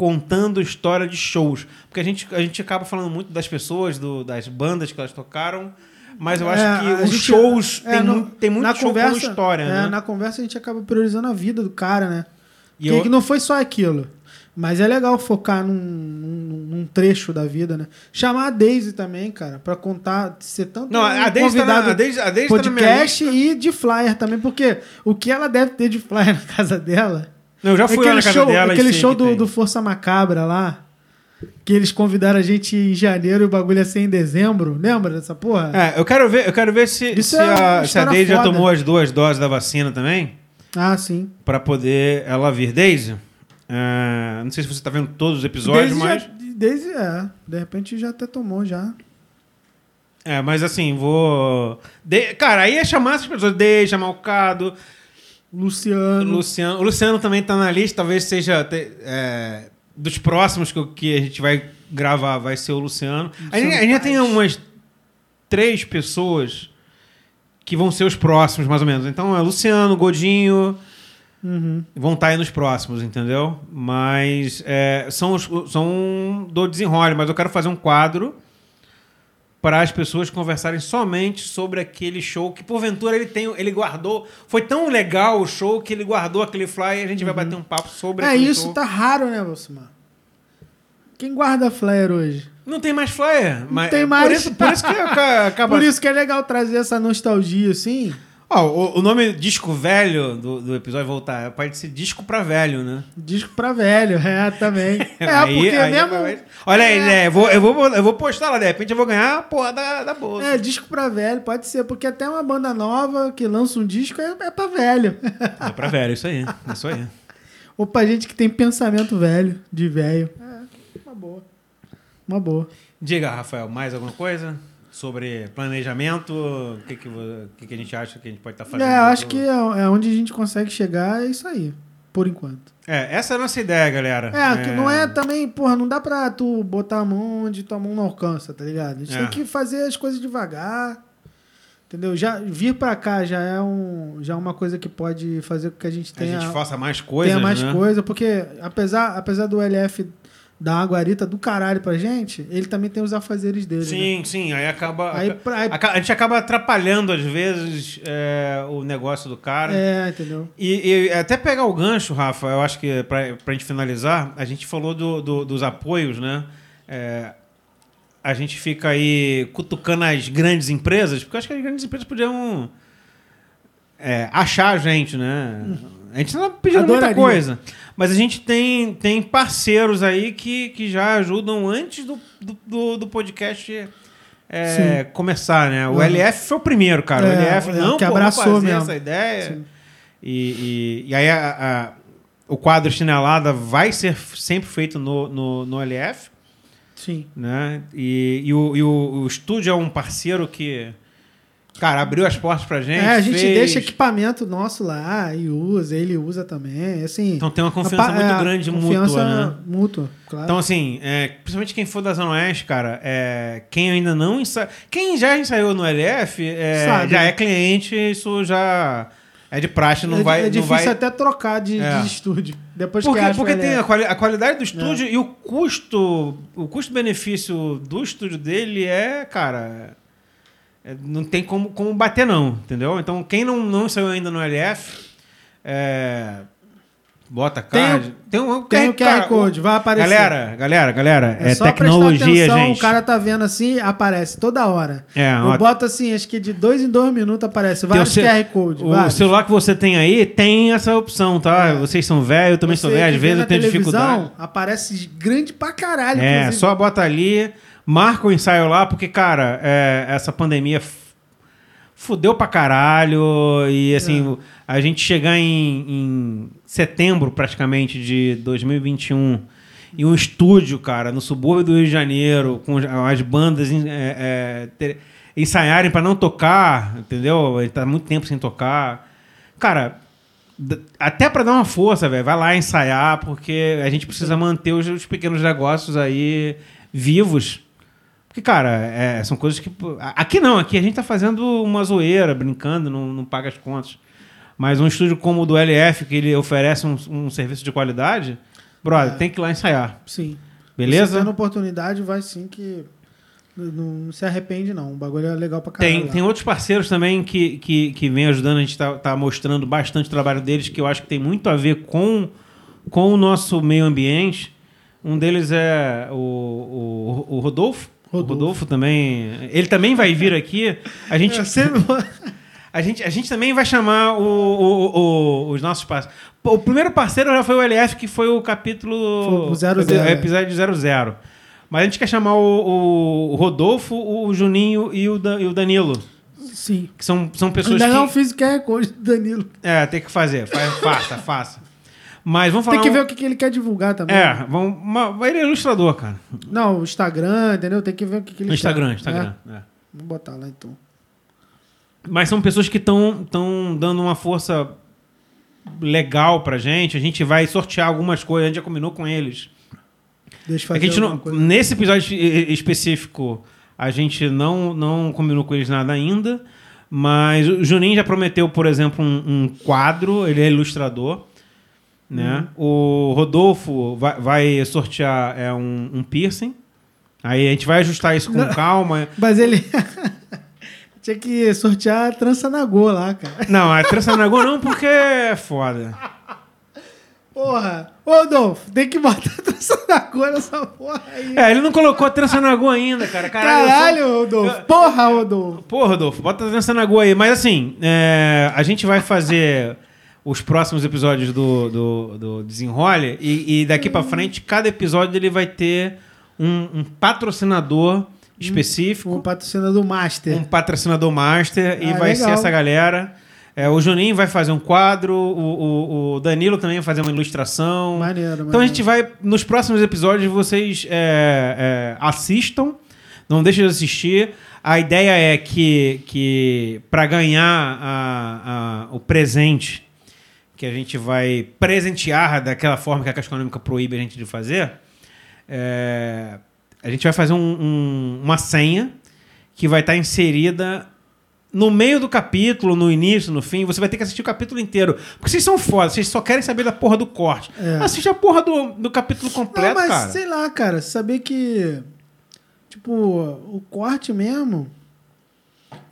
contando história de shows. Porque a gente, a gente acaba falando muito das pessoas, do- das bandas que elas tocaram, mas eu acho É, que os gente- shows é, tem, no- tem muito na show conversa, com história, é, né? Na conversa a gente acaba priorizando a vida do cara, né? E Que, eu- que não foi só aquilo. Mas é legal focar num, num- num trecho da vida, né? Chamar a Daisy também, cara, pra contar, ser tanto Não, a Deise tá na, a Deise, a Deise tá podcast e de flyer também, porque o que ela deve ter de flyer na casa dela Não, eu já fui lá na casa show, dela aquele show do, do Força Macabra lá, que eles convidaram a gente em janeiro e o bagulho ia ser em dezembro. Lembra dessa porra? É, eu quero ver, eu quero ver se, Isso se, é a, se a Deise já tomou as duas doses da vacina também, Ah, sim. pra poder ela vir. Deise, é, não sei se você tá vendo todos os episódios, mas... já, desde, é, de repente já até tomou já. É, mas assim, vou. De- Cara, aí é chamar essas pessoas, de chamar o Cado, Luciano. Luciano. O Luciano também tá na lista, talvez seja é, dos próximos que, que a gente vai gravar, vai ser o Luciano. A gente, a gente tem umas três pessoas que vão ser os próximos, mais ou menos. Então é Luciano, Godinho, Uhum. vão estar aí nos próximos, entendeu? Mas é, são, os, são do desenrole, mas eu quero fazer um quadro para as pessoas conversarem somente sobre aquele show que porventura ele tem, ele guardou. Foi tão legal o show que ele guardou aquele flyer e a gente vai bater um papo sobre É, isso show. tá raro, né, Valsimar? Quem guarda flyer hoje? Não tem mais flyer, mas tem Por mais. isso, por isso que aca- acaba Por isso que é legal trazer essa nostalgia, assim. Ó, o, o nome disco velho do, do episódio voltar pode ser disco pra velho, né? Disco pra velho, é, também. É, Aí- porque aí mesmo... vai- Olha aí, É. né? Eu vou, eu, vou, eu vou postar lá, de repente eu vou ganhar a porra da, da bolsa. É, disco pra velho, pode ser, porque até uma banda nova que lança um disco é, é pra velho. É pra velho, isso aí. Isso aí. Ou pra gente que tem pensamento velho, de velho. É, uma boa. Uma boa. Diga, Rafael, mais alguma coisa sobre planejamento? O que, que, o que, que a gente acha que a gente pode estar fazendo? É, acho que é, é onde a gente consegue chegar, é isso aí, por enquanto. É, essa é a nossa ideia, galera. É, que não é também, porra, não dá pra tu botar a mão onde tua mão não alcança, tá ligado? A gente É. tem que fazer as coisas devagar. Entendeu? Já vir pra cá já é um já é uma coisa que pode fazer com que a gente A tenha, gente faça mais coisas, tenha mais né? coisa, porque apesar, apesar do LF dar uma guarita do caralho pra gente, ele também tem os afazeres dele. né? Sim, sim. Aí acaba... Aí, pra- aí- A gente acaba atrapalhando, às vezes, é, o negócio do cara. é, entendeu? E, e até pegar o gancho, Rafa, eu acho que pra, pra gente finalizar, a gente falou do, do- dos apoios, né? É, a gente fica aí cutucando as grandes empresas, porque eu acho que as grandes empresas podiam é, achar a gente, né? A gente não tá pedindo muita Adoraria. coisa. Mas a gente tem, tem parceiros aí que, que já ajudam antes do, do, do, do podcast é, começar, né? O Uhum. LF foi o primeiro, cara. o É, LF é, não que pô, abraçou mesmo. essa ideia. E, e, e aí a- a- o quadro Chinelada vai ser sempre feito no, no, no LF, Sim. né? E, e, o, e o, o estúdio é um parceiro que, cara, abriu as portas pra gente. é, a gente fez- deixa equipamento nosso lá e usa, ele usa também. Assim, Então tem uma confiança pa- muito é, grande confiança mútua, né? mútua, claro. Então, assim, é, principalmente quem for da Zona Oeste, cara, é, quem ainda não ensaiou. Quem já ensaiou no LF é, já é cliente, isso já é de praxe, não é, vai. é difícil vai... até trocar de, É. de estúdio. Depois Porque, que porque tem a, quali- a qualidade do estúdio É. e o custo. O custo-benefício do estúdio dele é, cara. É, não tem como, como bater, não, entendeu? Então, quem não, não saiu ainda no LF, é, bota card. Tem, um Tem o QR cara, Code, vai aparecer. Galera, galera, galera, é, só prestar tecnologia, atenção, gente. O cara tá vendo assim, aparece toda hora. É, Eu ó, boto assim, acho que de dois em dois minutos aparece. Tem Vários o ce- QR Code. o vários. celular que você tem aí tem essa opção, tá? É. Vocês são velhos, eu também Você sou velho, às vezes eu tenho dificuldade. Aparece grande pra caralho. É, inclusive. só bota ali, marca o ensaio lá, porque, cara, é, essa pandemia fudeu pra caralho. E assim, É. a gente chegar em, em setembro, praticamente, de 2021, e um estúdio, cara, no subúrbio do Rio de Janeiro, com as- as bandas é, é, ter- ensaiarem pra não tocar, entendeu? Ele tá muito tempo sem tocar. Cara. Até pra dar uma força, velho, vai lá ensaiar, porque a gente precisa manter os, os pequenos negócios aí vivos. Porque, cara, é, são coisas que. Aqui não, aqui a gente tá fazendo uma zoeira, brincando, não, não paga as contas. Mas um estúdio como o do LF, que ele oferece um, um serviço de qualidade, brother, É. tem que ir lá ensaiar. Sim. Beleza? tendo oportunidade, vai sim que. Não, não se arrepende, não. O bagulho é legal pra caralho. Tem, lá. tem outros parceiros também que, que, que vem ajudando, a gente tá, tá mostrando bastante o trabalho deles, que eu acho que tem muito a ver com, com o nosso meio ambiente. Um deles é o, o, o Rodolfo. O Rodolfo. Rodolfo também. Ele também vai vir aqui. A gente, É, sempre... a gente, a gente também vai chamar o, o- o- os nossos parceiros. O primeiro parceiro já foi o LF, que foi o capítulo. Foi o 00. o episódio 00. Mas a gente quer chamar o, Rodolfo, o Juninho e o, e o Danilo. Sim. Que são, são pessoas Ainda que. não fiz o QR Code do Danilo. É, tem que fazer. Faz- faça, faça. Mas vamos falar. Tem que um- ver o que, que ele quer divulgar também. É, vamos, uma- ele é ilustrador, cara. Não, o Instagram, entendeu? Tem que ver o que, que ele Instagram, quer. Instagram. É? é. Vou botar lá então. Mas são pessoas que estão dando uma força legal pra gente. A gente vai sortear algumas coisas, a gente já combinou com eles. Deixa eu É fazer alguma não, nesse episódio específico, a gente não, não combinou com eles nada ainda. Mas o Juninho já prometeu, por exemplo, um, um quadro, ele é ilustrador. Né? Uhum. O Rodolfo vai, vai sortear é, um, um piercing. Aí a gente vai ajustar isso com Não. calma. Mas ele. Tinha que sortear a trança na Go lá, cara. Não, a trança na Go não, porque é foda. Porra! Ô, Adolfo, tem que botar a trança na Go nessa porra aí. É, ele não colocou a trança na Go ainda, cara. Caralho, Caralho, Rodolfo. Porra, Rodolfo. Pô, Rodolfo, bota a dança na Goa aí. Mas assim, é, a gente vai fazer os próximos episódios do, do, do Desenrole e, e daqui pra frente, cada episódio ele vai ter um, um patrocinador específico, O patrocinador do Master. um patrocinador master e Ah, vai legal. ser essa galera. É, o Juninho vai fazer um quadro, o, o- o Danilo também vai fazer uma ilustração. Maneiro, maneiro. Então a gente vai, nos próximos episódios, vocês é, é, assistam, não deixem de assistir. A ideia é que, que para ganhar a- a- o presente que a gente vai presentear daquela forma que a Caixa Econômica proíbe a gente de fazer, é, a gente vai fazer um- um- uma senha que vai estar inserida no meio do capítulo, no início, no fim. Você vai ter que assistir o capítulo inteiro. Porque vocês são foda, vocês só querem saber da porra do corte. É. Assiste a porra do, do capítulo completo, Não, mas cara. sei lá, cara, saber que. Tipo, o corte mesmo.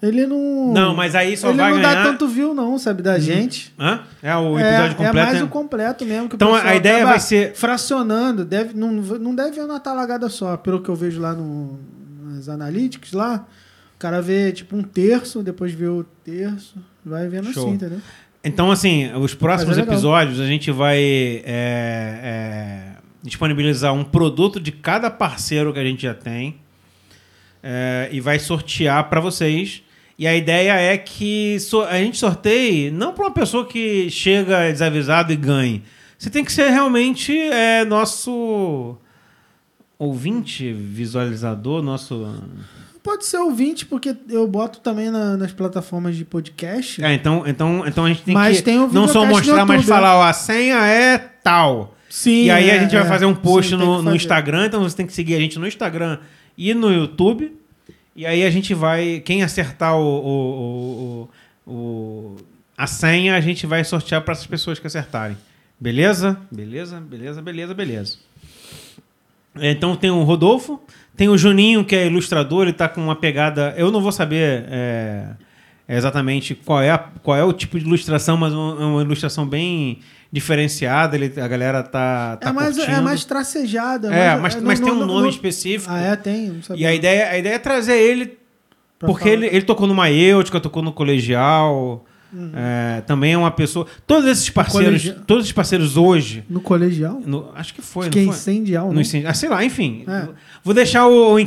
Ele não. Não, mas aí só ele vai não ganhar... dá tanto view, não, sabe, da gente. Hã? É o É, episódio é completo. mais né? o completo mesmo. Que o Então, a ideia vai ser- Fracionando. Deve, não, não deve ver uma talagada só, pelo que eu vejo lá no, nas analytics lá, o cara vê tipo um terço, depois vê o terço, vai vendo Show. assim, entendeu? Então, assim, os próximos Mas é episódios a gente vai é, é, disponibilizar um produto de cada parceiro que a gente já tem é, e vai sortear para vocês. E a ideia é que a gente sorteie não para uma pessoa que chega desavisado e ganhe. Você tem que ser realmente é, nosso ouvinte, visualizador, nosso. Pode ser ouvinte, porque eu boto também na- nas plataformas de podcast. É, então, então, então a gente tem Mas que tem não só mostrar, mas falar, ó, a senha é tal. Sim. e aí é, a gente vai é. fazer um post Sim, no, no. Instagram, então você tem que seguir a gente no Instagram e no YouTube. E aí a gente vai. Quem acertar o, o- o- o- a senha, a gente vai sortear para essas pessoas que acertarem. Beleza? Beleza, beleza, beleza, beleza. Então tem o Rodolfo, tem o Juninho, que é ilustrador, ele tá com uma pegada. Eu não vou saber é, exatamente qual é, a- qual é o tipo de ilustração, mas é uma ilustração bem diferenciada. Ele, a galera tá, tá É mais, é curtindo. mais tracejada. É, mas, é, mas não- tem um nome não- específico. Ah, é? Tem? Não sabia. E a ideia, a ideia é trazer ele, Pra porque falar. ele, ele tocou no Maêutica, tocou no Colegial. É, também é uma pessoa. Todos esses parceiros, Colegial. todos esses parceiros hoje. No colegial? no- acho que foi, Acho não que é incendial, No incêndio. Ah, sei lá, enfim. É. Vou deixar o, o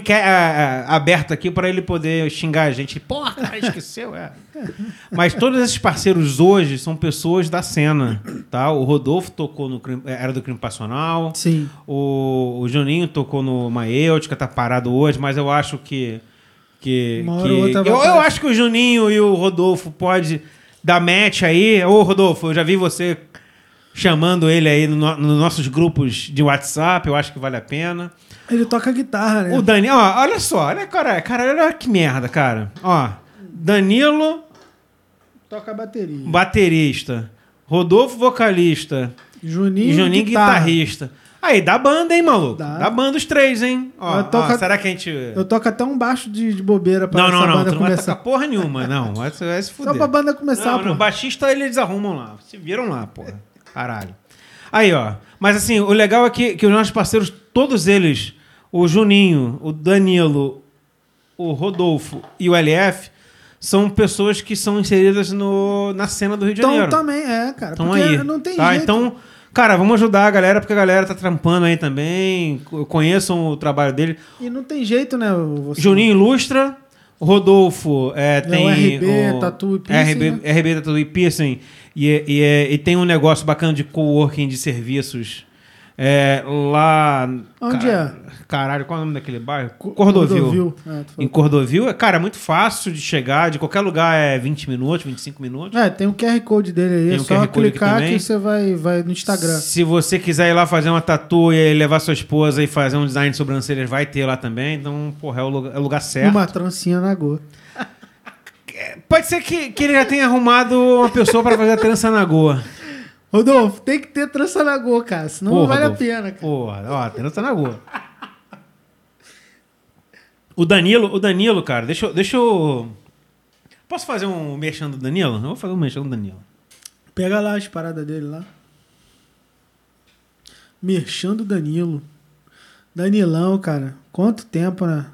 aberto aqui para ele poder xingar a gente. Porra, esqueceu, é. Mas todos esses parceiros hoje são pessoas da cena, tá? O Rodolfo tocou no crime- era do crime passional. Sim. O, o Juninho tocou no Maêutica, tá parado hoje, mas eu acho que. que, que- eu, eu acho que o Juninho e o Rodolfo pode dar match aí. Ô, Rodolfo, eu já vi você chamando ele aí no, no- nos nossos grupos de WhatsApp, eu acho que vale a pena. Ele toca guitarra, né? O Dani, ó, olha só, olha, cara, cara, olha que merda, cara. Ó, Danilo, Toca bateria. baterista. Rodolfo, vocalista. Juninho, Juninho, guitarra. guitarrista. Aí, dá banda, hein, maluco? Dá. Dá, banda os três, hein? Ó, toco- ó, será que a gente... Eu toco até um baixo de, de bobeira pra Não, não, não. banda não começar. tocar porra nenhuma, não. Vai, vai se fuder. Só pra banda começar, não, pô. não, baixista eles arrumam lá. Se viram lá, porra. Caralho. Aí, ó. Mas assim, o legal é que, que os nossos parceiros, todos eles, o Juninho, o Danilo, o Rodolfo e o LF, são pessoas que são inseridas no, na cena do Rio de Então Janeiro. também é, cara. Porque aí. não tem tá? jeito. Então, cara, vamos ajudar a galera, porque a galera tá trampando aí também. co- Conheçam o trabalho dele. E não tem jeito, né? Você... Juninho Ilustra, o Rodolfo é, É tem o RB, Tatu e Piercing, RB, né? RB Tatu e Piercing e, e, é- e tem um negócio bacana de coworking de serviços é, lá... Onde ca- Caralho, qual é o nome daquele bairro? Cordovil. É, tu Em. Cordovil, é, cara, é muito fácil de chegar, de qualquer lugar é 20 minutos, 25 minutos. É, tem um QR Code dele aí. Tem é um só clicar que você vai, vai no Instagram. Se você quiser ir lá fazer uma tatu e levar sua esposa e fazer um design de sobrancelhas, vai ter lá também. Então, porra, é o lugar, é o lugar certo. Uma trancinha na goa. Pode ser que, que ele já tenha arrumado uma pessoa para fazer a trança na goa. Rodolfo, tem que ter trança na goa, cara. Senão Pô, não vale Rodolfo. a pena, cara. Porra, ó, trança na goa. O Danilo, o Danilo, cara, deixa eu. Deixa eu... Posso fazer um merchan do Danilo? Eu vou fazer um merchan do Danilo. Pega lá as paradas dele lá. Merchando Danilo. Danilão, cara. Quanto tempo, né?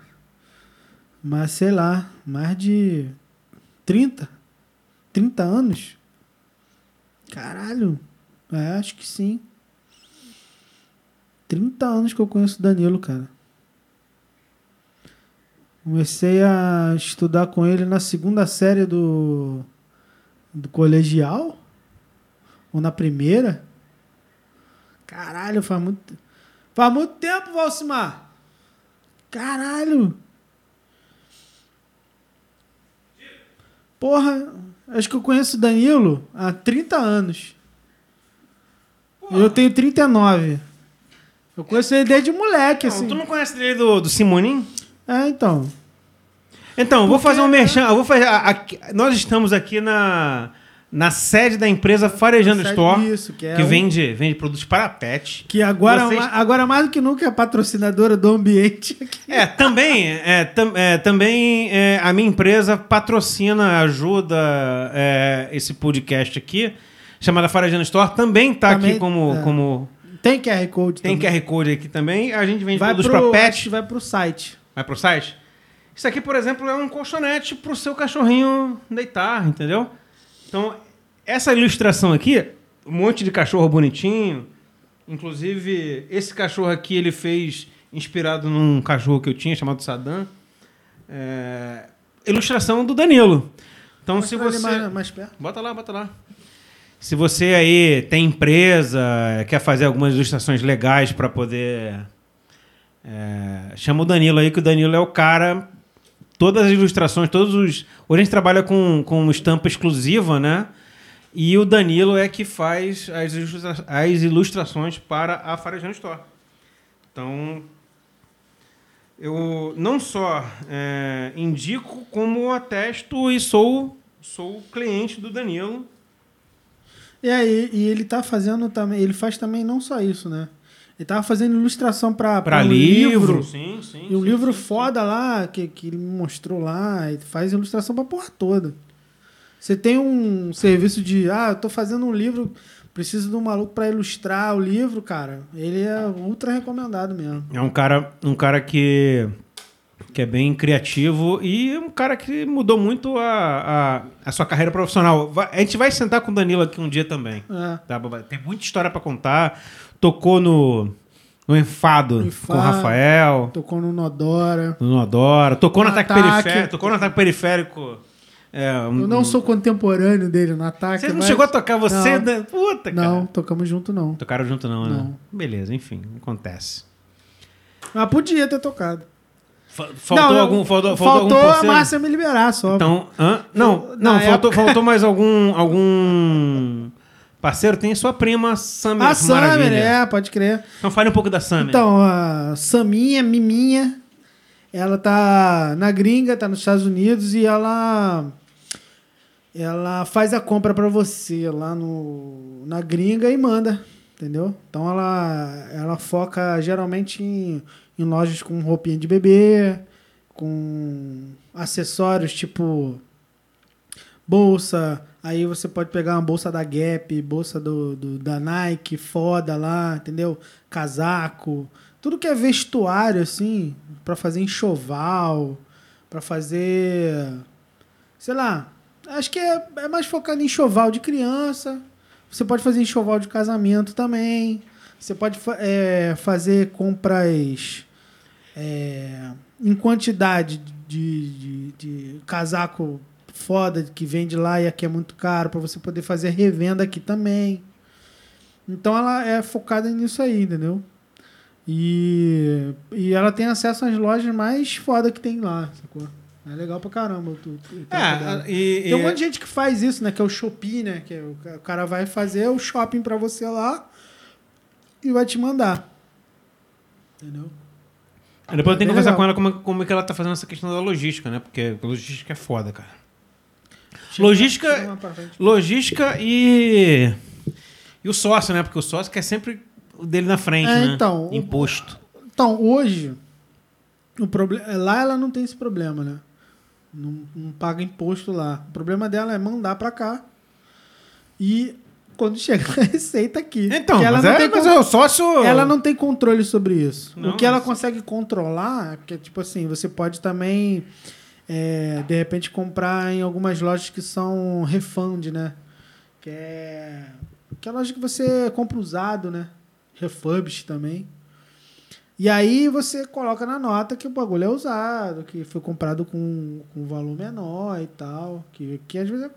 Mas sei lá, mais de 30? 30 anos? Caralho. É, acho que sim. 30 anos que eu conheço o Danilo, cara. Comecei a estudar com ele na segunda série do, do colegial. Ou na primeira. Caralho, faz muito. Faz muito tempo, Valcimar. Caralho. Porra, acho que eu conheço o Danilo há 30 anos. Eu tenho 39. Eu conheço ele desde moleque, Não, assim. tu não conhece ele do, do Simonim? É, então. Então, eu vou Porque- fazer um merchan. Vou fazer. aqui- nós estamos aqui na, na sede da empresa Farejando Sede- Store, Isso, que é que um- vende, vende produtos para pet. Que agora, Vocês- ma- agora mais do que nunca é patrocinadora do ambiente. É, também, é, tam- é, também é, a minha empresa patrocina, ajuda é, esse podcast aqui, chamada Farejando Store, também está aqui como, é. como. Tem QR Code Tem também. QR Code aqui também. A gente vende vai produtos pro, para pet. vai pro site. Vai pro site? Isso aqui, por exemplo, é um colchonete pro seu cachorrinho deitar, entendeu? Então, essa ilustração aqui, um monte de cachorro bonitinho. Inclusive, esse cachorro aqui ele fez inspirado num cachorro que eu tinha chamado Saddam. É, ilustração do Danilo. Então, se Mostra ele você. mais, mais perto. Bota lá, bota lá. Se você aí tem empresa, quer fazer algumas ilustrações legais para poder. é, chama o Danilo aí, que o Danilo é o cara. Todas as ilustrações, todos os. Hoje a gente trabalha com, com estampa exclusiva, né? E o Danilo é que faz as, ilustra- as ilustrações para a Farejão Store. Então, eu não só é, indico, como atesto e sou, sou cliente do Danilo. E aí, e ele tá fazendo também, ele faz também não só isso, né? Ele tava fazendo ilustração pra, Para um livro. Sim, sim. E um sim, livro sim, sim. foda lá, que, que ele me mostrou lá, e faz ilustração pra porra toda. Você tem um serviço de, ah, eu tô fazendo um livro, preciso de um maluco pra ilustrar o livro, cara. Ele é ultra recomendado mesmo. É um cara, um cara que, que é bem criativo e um cara que mudou muito a, a, a sua carreira profissional. A gente vai sentar com o Danilo aqui um dia também. É. Tá? Tem muita história para contar. Tocou no, no Enfado, Enfado. com o Rafael, Tocou no Nodora. no Adora. Tocou no No Ataque, Ataque. Periférico. Tocou no Ataque Periférico. É, um- Eu não sou contemporâneo dele no ataque. Você não mas- chegou a tocar você? Não. né? Puta, cara. Não, tocamos junto não. Tocaram junto não, né? Não. Beleza, enfim, acontece. Mas podia ter tocado. Fa- Faltou Não, algum, faltou, faltou algum faltou a parceiro? Márcia me liberar só. Então, hã? não, Na não, faltou, época- faltou mais algum algum parceiro? Tem sua prima Samir a Summer, Maravilha. é, pode crer. Então fale um pouco da Samir. Então, a Saminha, Miminha, ela tá na gringa, tá nos Estados Unidos e ela ela faz a compra pra você lá no na gringa e manda, entendeu? Então ela ela foca geralmente em, em lojas com roupinha de bebê, com acessórios tipo bolsa, aí você pode pegar uma bolsa da Gap, bolsa do, do- da Nike, foda lá, entendeu? Casaco, tudo que é vestuário assim, pra fazer enxoval, pra fazer, sei lá, acho que é, é mais focado em enxoval de criança. Você pode fazer enxoval de casamento também. Você pode é, fazer compras é, em quantidade de, de, de casaco foda que vende lá e aqui é muito caro para você poder fazer revenda aqui também. Então ela é focada nisso aí, entendeu? E, e ela tem acesso às lojas mais foda que tem lá, sacou? É legal pra caramba. Tu, tu, dela. é, e, Tem um e- monte de gente que faz isso, né? Que é o Shopee, né? Que é o o cara vai fazer o shopping pra você lá e vai te mandar. Entendeu? Depois eu tenho que conversar com ela como, como é que ela tá fazendo essa questão da logística, né? Porque logística é foda, cara. Logística-. Logística e. E o sócio, né? Porque o sócio quer sempre o dele na frente, É, né? então, Imposto. Então, hoje, o problema lá ela não tem esse problema, né? Não, não paga imposto lá. O problema dela é mandar pra cá e quando chega a receita aqui. Então, ela mas, não é, tem mas con- é o sócio. Ela não tem controle sobre isso. Não, o que ela mas- consegue controlar é porque, tipo assim, você pode também, é, de repente, comprar em algumas lojas que são refund, né? Que é, que é a loja que você compra usado, né? Refurbished também. E aí você coloca na nota que o bagulho é usado, que foi comprado com, com valor menor e tal. Que, que às vezes é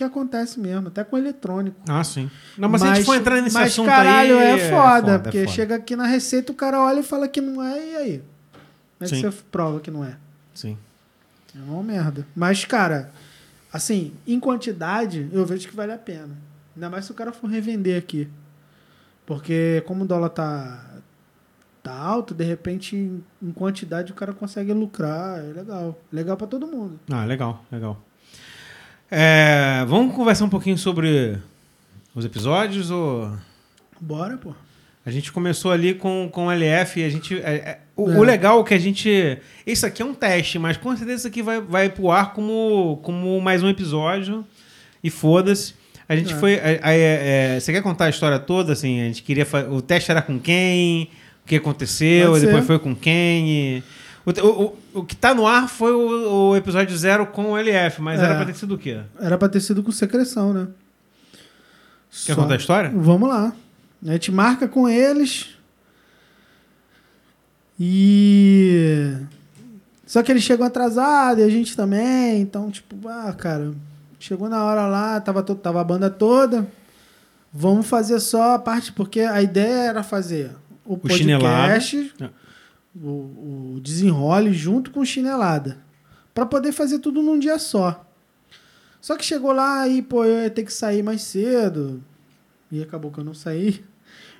que acontece mesmo, até com eletrônico. Ah, sim. Não, mas, se a gente for entrar nesse mas, assunto caralho, aí. é foda, é porque foda. chega aqui na receita, o cara olha e fala que não é, e aí? Como é que Sim. você prova que não é? Sim. É uma merda. Mas, cara, assim, em quantidade, eu vejo que vale a pena. Ainda mais se o cara for revender aqui. Porque como o dólar tá, tá alto, de repente, em, quantidade, o cara consegue lucrar. É legal. Legal pra todo mundo. Ah, legal, legal. É, vamos conversar um pouquinho sobre os episódios ou. Bora, pô. A gente começou ali com, com o LF e a gente. é, é, o, É. o legal é que a gente. Isso aqui é um teste, mas com certeza isso aqui vai, vai pro ar como, como mais um episódio. E foda-se. A gente É. foi. é, é, você quer contar a história toda? Assim, a gente queria. O teste era com quem? O que aconteceu? Depois foi com quem? e- O, o, o, que tá no ar foi o, o episódio zero com o LF, mas É. era pra ter sido o quê? Era pra ter sido com secreção, né? Quer Só- contar a história? Vamos lá. A gente marca com eles. E. Só que eles chegam atrasados e a gente também. Então, tipo, ah, cara, chegou na hora lá, tava, to- tava a banda toda. Vamos fazer só a parte, porque a ideia era fazer o, podcast, chinelado. O, o desenrole junto com chinelada. Pra poder fazer tudo num dia só. Só que chegou lá e, pô, eu ia ter que sair mais cedo. E acabou que eu não saí.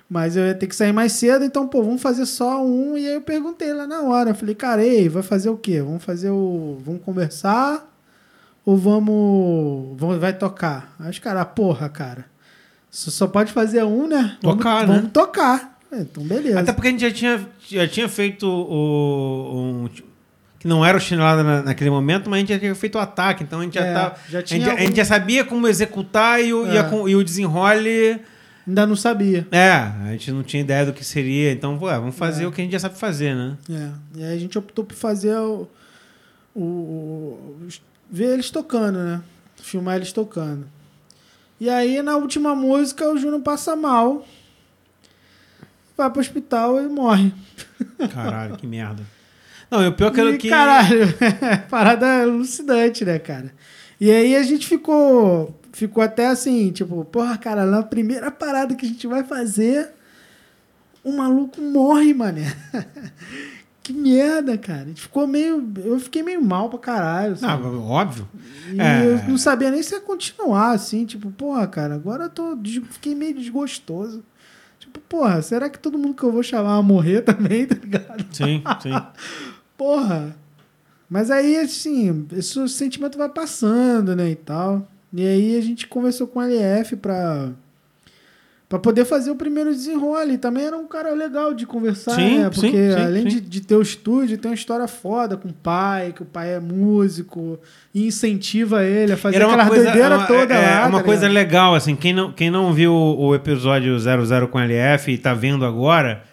Mas eu ia ter que sair mais cedo, então, pô, vamos fazer só um. E aí eu perguntei lá na hora. Eu falei, cara, ei, vai fazer o quê? Vamos fazer o. Vamos conversar? Ou vamos. vamos vai tocar? Aí os caras, porra, cara. Só, só pode fazer um, né? Tocar, vamos, né? Vamos tocar. É, então, beleza. Até porque a gente já tinha, já tinha feito o. um- que não era o chinelada na, naquele momento, mas a gente já tinha feito o ataque, então a gente já É, tava. já a, gente, a algum- gente já sabia como executar e o, e, a É. e o desenrole. Ainda não sabia. É, a gente não tinha ideia do que seria, então ué, vamos fazer É. o que a gente já sabe fazer, né? É. E aí a gente optou por fazer o. o, o- ver eles tocando, né? Filmar eles tocando. E aí, na última música, o Júnior passa mal. Vai pro hospital e morre. Caralho, que merda. Não, o pior que, E, que Caralho, parada alucinante, né, cara? E aí a gente ficou. Ficou até assim, tipo, porra, cara, na primeira parada que a gente vai fazer, o maluco morre, mané. que merda, cara. A gente ficou meio. Eu fiquei meio mal pra caralho. sabe? Não, óbvio. E É. eu não sabia nem se ia continuar, assim, tipo, porra, cara, agora eu tô. Fiquei meio desgostoso. Tipo, porra, será que todo mundo que eu vou chamar vai morrer também, tá ligado? Sim, sim. Porra! Mas aí, assim, esse sentimento vai passando, né, e tal. E aí a gente conversou com o LF pra, pra poder fazer o primeiro desenrole. Também era um cara legal de conversar, Sim, né? Porque sim, sim, além. De, de ter o estúdio, tem uma história foda com o pai, que o pai é músico, e incentiva ele a fazer Era uma aquela coisa, doideira uma, toda é, lá. uma tá coisa ligado? legal, assim, quem não, quem não viu o, o episódio 00 com LF e tá vendo agora,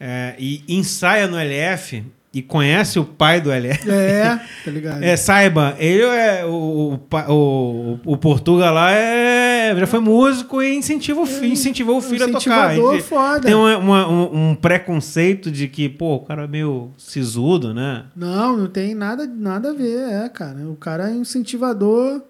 é, e ensaia no LF e conhece o pai do LF, É, tá ligado? é, saiba, ele é o, o, o, o Portuga lá é, já foi músico e incentiva o fi- incentivou o filho a tocar. É, Incentivador Ele foda. Tem uma- uma- um, um preconceito de que, pô, o cara é meio sisudo, né? Não, não tem nada, nada a ver, é, cara. O cara é incentivador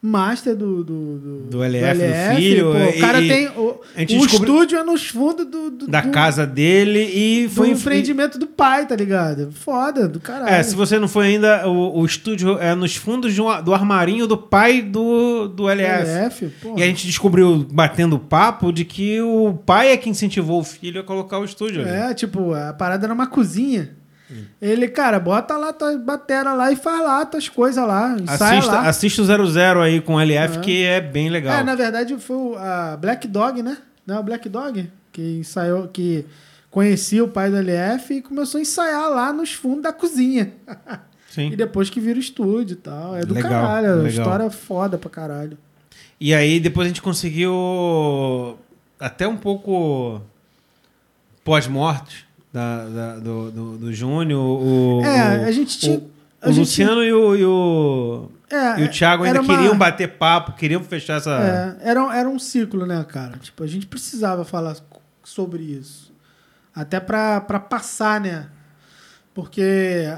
master do, do, do, Do LF, do filho, pô, e- o cara e tem. O, o estúdio é nos fundos do, do, Da do, casa dele e do foi empreendimento do pai, tá ligado? Foda, do caralho. É, se você não foi ainda, o, o estúdio é nos fundos um- do armarinho do pai do, do LF. LF. E a gente descobriu, batendo papo, de que o pai é que incentivou o filho a colocar o estúdio ali. É, tipo, a parada era uma cozinha. Ele, cara, bota lá tua batera lá e faz lá tuas coisas lá. Assista, lá. assista o 00 aí com o LF, É. que é bem legal. É, na verdade foi a Black Dog, né? Não, é o Black Dog que ensaiou, que conhecia o pai do LF e começou a ensaiar lá nos fundos da cozinha. Sim. E depois que vira o estúdio e tal. É do Legal, caralho, legal. história foda pra caralho. E aí depois a gente conseguiu até um pouco pós-morte da, da- do, do, do Júnior. O, É, o- a gente tinha. o, o gente- Luciano e o, e o, é, e o Thiago ainda uma- queriam bater papo, queriam fechar essa. É, era, era um ciclo, né, cara? Tipo, a gente precisava falar sobre isso. Até pra passar, né? Porque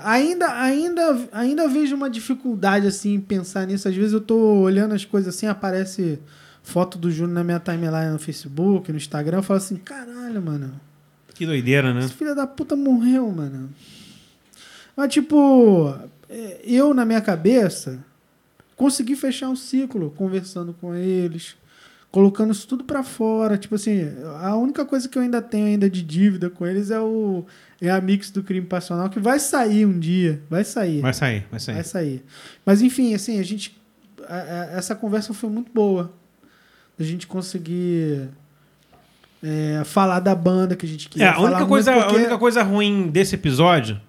ainda, ainda, ainda vejo uma dificuldade, assim, em pensar nisso. Às vezes eu tô olhando as coisas assim, aparece foto do Júnior na minha timeline no Facebook, no Instagram, eu falo assim, caralho, mano, Que doideira, né? esse filho da puta morreu, mano. Mas, tipo, é, eu, na minha cabeça, consegui fechar um ciclo conversando com eles, colocando isso tudo pra fora. Tipo assim, a única coisa que eu ainda tenho ainda de dívida com eles é o é a mix do crime passional, que vai sair um dia. Vai sair. Vai sair, vai sair. Vai sair. Mas enfim, assim, a gente. a- a- essa conversa foi muito boa. A gente conseguir é, falar da banda que a gente queria. É, a única, coisa, muito a porque- única coisa ruim desse episódio.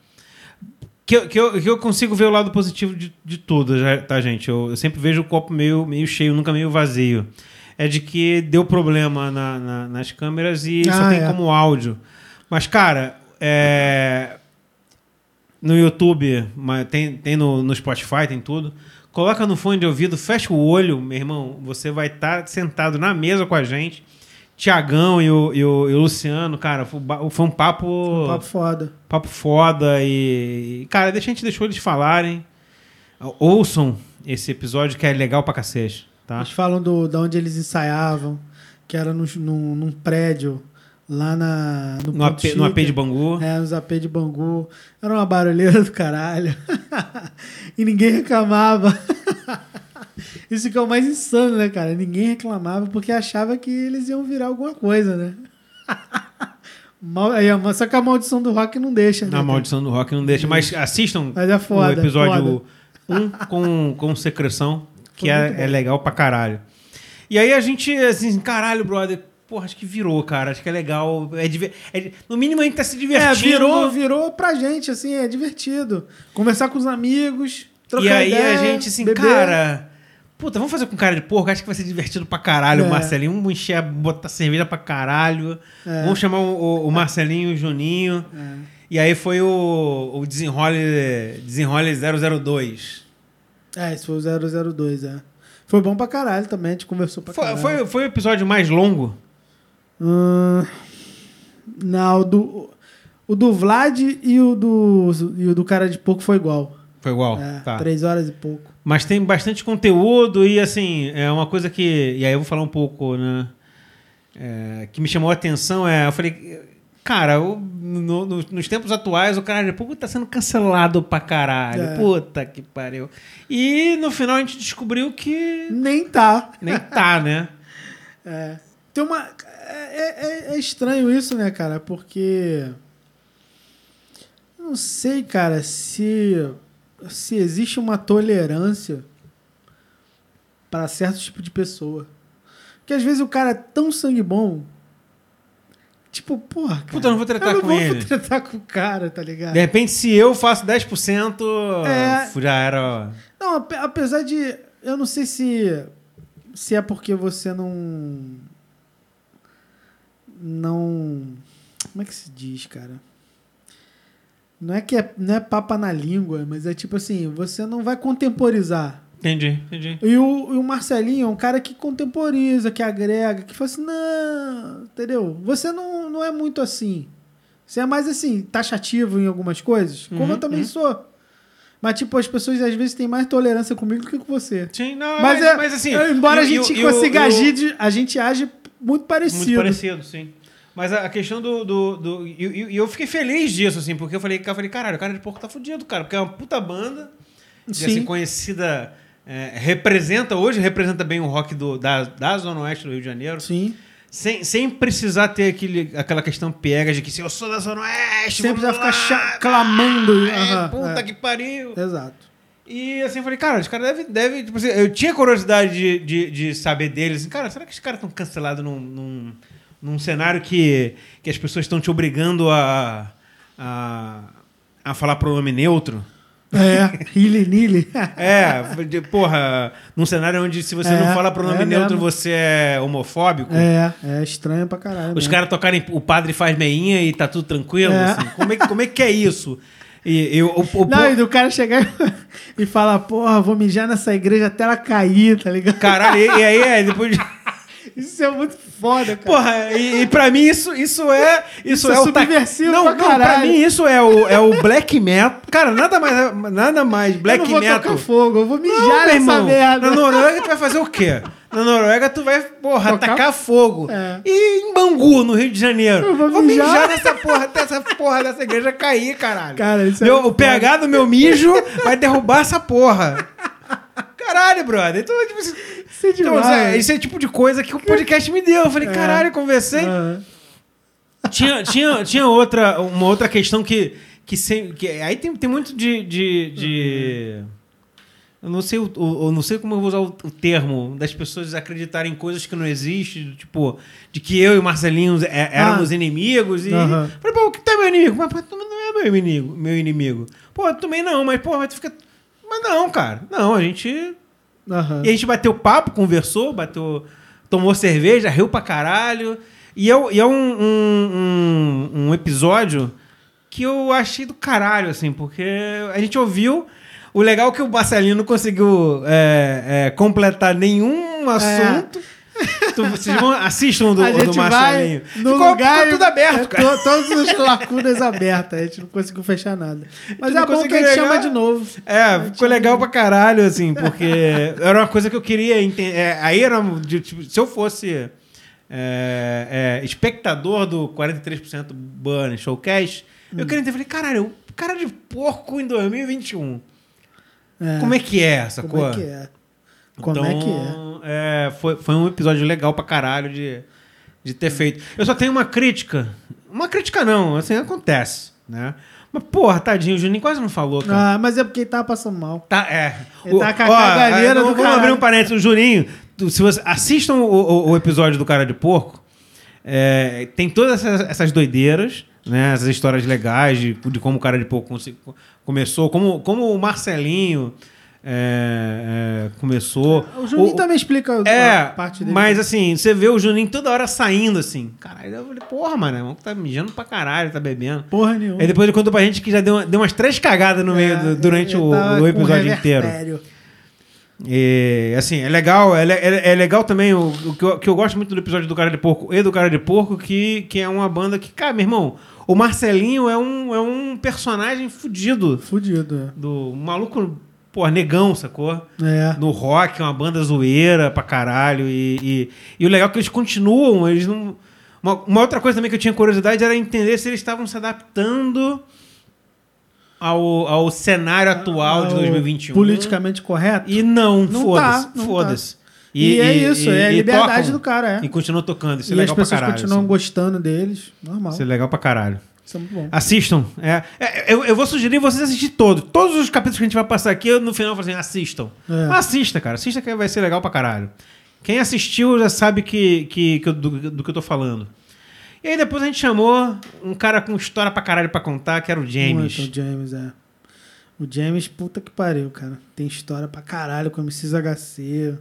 Que, eu- que, eu, que eu consigo ver o lado positivo de, de tudo, tá, gente? Eu, eu sempre vejo o copo meio, meio cheio, nunca meio vazio. É de que deu problema na- na- nas câmeras e só Ah, tem é. como áudio. Mas, cara, é, no YouTube, tem, tem no, no Spotify, tem tudo. Coloca no fone de ouvido, fecha o olho, meu irmão. Você vai estar sentado na mesa com a gente. Tiagão e o, e, o, e o Luciano, cara, foi, foi um papo. Um papo foda. papo foda e. Cara, deixa a gente deixou eles falarem. Ouçam esse episódio que é legal pra cacete, tá? Eles falam do, da onde eles ensaiavam, que era num, num, num prédio lá na, no, No AP, no AP de. Bangu. É, nos AP de Bangu. Era uma barulheira do caralho. e ninguém reclamava. Isso que é o mais insano, né, cara? Ninguém reclamava porque achava que eles iam virar alguma coisa, né? Mal- Só que a maldição do rock não deixa, né? A maldição do rock não deixa. Mas assistam Mas é foda, o episódio foda. 1 com, com secreção, que é, é legal pra caralho. E aí a gente, assim, caralho, brother, porra, acho que virou, cara. Acho que é legal. É diver- é- no mínimo a gente tá se divertindo. É, virou, virou pra gente, assim, é divertido. Conversar com os amigos, trocar E aí ideia, a gente, assim, beber. cara. Puta, vamos fazer com cara de porco? Acho que vai ser divertido pra caralho É. o Marcelinho. Vamos encher, botar cerveja pra caralho. É. Vamos chamar o, o- Marcelinho e o Juninho. É. E aí foi o, o desenrole, desenrole 002. É, esse foi o 002, é. Foi bom pra caralho também, a gente conversou pra Foi, caralho. foi, foi o episódio mais longo? Hum, não, o do, o do Vlad e o do, e o do cara de pouco foi igual. Foi igual. é, tá. Três horas e pouco. Mas tem bastante conteúdo e, assim, é uma coisa que... E aí eu vou falar um pouco, né? é, que me chamou a atenção é... Eu falei... Cara, o- no- no- nos tempos atuais, o cara de pouco tá sendo cancelado pra caralho. É. Puta que pariu. E no final a gente descobriu que Nem tá. nem tá, né? É. Tem uma. É, é- é estranho isso, né, cara? Porque. eu Não sei, cara, se. Se existe uma tolerância para certo tipo de pessoa. Porque às vezes o cara é tão sangue bom. Tipo, porra, cara. Puta, eu não vou tretar eu não com vou ele. tretar com o cara, tá ligado? De repente, se eu faço 10%, É. já era... Não, ape- apesar de. Eu não sei se. Se é porque você não. Não. Como é que se diz, cara? Não é que é, não é papa na língua, mas é tipo assim, você não vai contemporizar. Entendi, entendi. E o, e o Marcelinho é um cara que contemporiza, que agrega, que fala assim, não, entendeu? Você não, não é muito assim. Você é mais assim, taxativo em algumas coisas, como Uhum, eu também uhum. sou. Mas, tipo, as pessoas às vezes têm mais tolerância comigo do que com você. Sim, não, Mas, é, assim... eu- embora e- a gente e o- consiga e o- agir, a gente age muito parecido. Muito parecido, sim. Mas a questão do. do, do- e eu fiquei feliz disso, assim, porque eu falei, eu falei, caralho, o cara de porco tá fudido, cara, porque é uma puta banda, e, Sim. assim, conhecida. é, representa, hoje representa bem o rock do, da, da Zona Oeste do Rio de Janeiro, Sim. sem, sem precisar ter aquele, aquela questão pega de que se eu sou da Zona Oeste, Sempre vai ficar cha- clamando. é, Aham, puta é. que pariu. Exato. E assim, eu falei, cara, os caras devem. Deve, tipo assim, eu tinha curiosidade de, de, de saber deles. Assim, cara, será que os caras estão cancelados num, num, num cenário que, que as pessoas estão te obrigando a, a, a falar pronome neutro? É, Hilly Nilly. É, de, porra, num cenário onde se você É, não fala pronome é neutro, mesmo. você é homofóbico. É, é estranho pra caralho. Os mesmo. caras tocarem o padre faz meinha e tá tudo tranquilo. É. assim. Como, é, que- como é que é isso? E, eu, o, o- Não, e do cara chegar e falar, porra, vou mijar nessa igreja até ela cair, tá ligado? Caralho, e, e aí, é, depois. Isso é muito foda, cara. Porra, e, e pra mim isso, isso é. Isso, Isso é é, subversivo não, pra não, pra caralho. mim isso é o, é o black metal. Cara, nada mais, nada mais black eu não vou metal. fogo, eu vou mijar Não, nessa irmão. merda. Na Noruega tu vai fazer o quê? Na Noruega tu vai, porra, Tocar- atacar fogo. É. E em Bangu, no Rio de Janeiro. Eu vou mijar. nessa porra, até essa porra dessa igreja cair, caralho. Cara, isso é meu, muito O pH do meu mijo vai derrubar essa porra. Caralho, brother. Então, tipo assim, Isso é então, é, isso é tipo de coisa que o podcast me deu. Eu falei, É. caralho, eu conversei. Aham. Tinha, tinha, tinha outra, uma outra questão que, que, sem, que aí tem, tem muito de, de, de- eu não sei o, eu não sei como eu vou usar o, o termo das pessoas acreditarem em coisas que não existem, tipo de que eu e o Marcelinho é- éramos Ah. inimigos e Aham. falei, pô, o que tá meu inimigo? Mas pô, tu não é meu inimigo, meu inimigo. Pô, eu também não, mas pô, mas tu fica mas não, cara. Não, a gente Aham. e a gente bateu papo, conversou, bateu, tomou cerveja, riu pra caralho. E é, e é um, um, um- um episódio que eu achei do caralho, assim, porque a gente ouviu. O legal é que o Marcelinho não conseguiu é, é, completar nenhum assunto. Tu- vocês vão, assistam o do, a do vai Marcelinho. no ficou, lugar ficou tudo aberto, é, cara. to- Todas as lacunas abertas. A gente não conseguiu fechar nada. Mas é bom que a conseguiu gente negar. chama de novo. É, ficou legal pra caralho, assim, porque era uma coisa que eu queria entender. aí era. de, tipo, se eu fosse é, é, espectador do 43% Burn Showcase, eu queria entender. Falei, caralho, o cara de porco em 2021. É, Como é que é essa como coisa? é que é? Como é que é? é? foi, foi um episódio legal pra caralho de, de ter feito. Eu só tenho uma crítica. Uma crítica não, assim, acontece, né? Mas, porra, tadinho, o Juninho quase não falou, cara. Ah, mas é porque ele tava passando mal. Tá, é. Ele tá com a caganeira é, do Vamos abrir um parênteses. O Juninho, se você assistam o, o- o episódio do Cara de Porco, é, tem todas essas, essas doideiras, né? Essas histórias legais de, de como o Cara de Porco consi- começou, como, como o Marcelinho é, é, começou. O Juninho O- também explica é, a parte dele. mas assim, você vê o Juninho toda hora saindo assim. Caralho, eu falei, porra, mano, tá mijando pra caralho, tá bebendo. Porra nenhuma. Aí depois ele contou pra gente que já deu, deu umas três cagadas no meio É, do- durante o, tava o episódio inteiro. E, assim, é legal, é, é- é legal também o, o que, eu, que eu gosto muito do episódio do Cara de Porco e do Cara de Porco, que, que é uma banda que, cara, meu irmão, o Marcelinho é um, é um personagem fudido. Fudido, Do maluco, pô, negão, sacou? é. No rock, é uma banda zoeira pra caralho. E, e, e o legal é que eles continuam, eles não. Uma, uma outra coisa também que eu tinha curiosidade era entender se eles estavam se adaptando ao, ao cenário atual de Ao 2021. Politicamente correto. E não, Não foda-se. tá, não Foda-se. E, é isso, é a e liberdade tocam, do cara, é. E continuam tocando. Isso é E as legal pra pessoas caralho. continuam assim. gostando deles. Normal. Isso é legal pra caralho. Isso é muito bom. Assistam. É, é, eu, eu vou sugerir vocês assistirem todos. Todos os capítulos que a gente vai passar aqui, eu, no final eu vou assim, assistam. É. Assista, cara. Assista que vai ser legal pra caralho. Quem assistiu já sabe que, que, que eu- do, do que eu tô falando. E aí depois a gente chamou um cara com história pra caralho pra contar, que era o James. Muito, o James, é. O James, puta que pariu, cara. Tem história pra caralho com o MCs HC,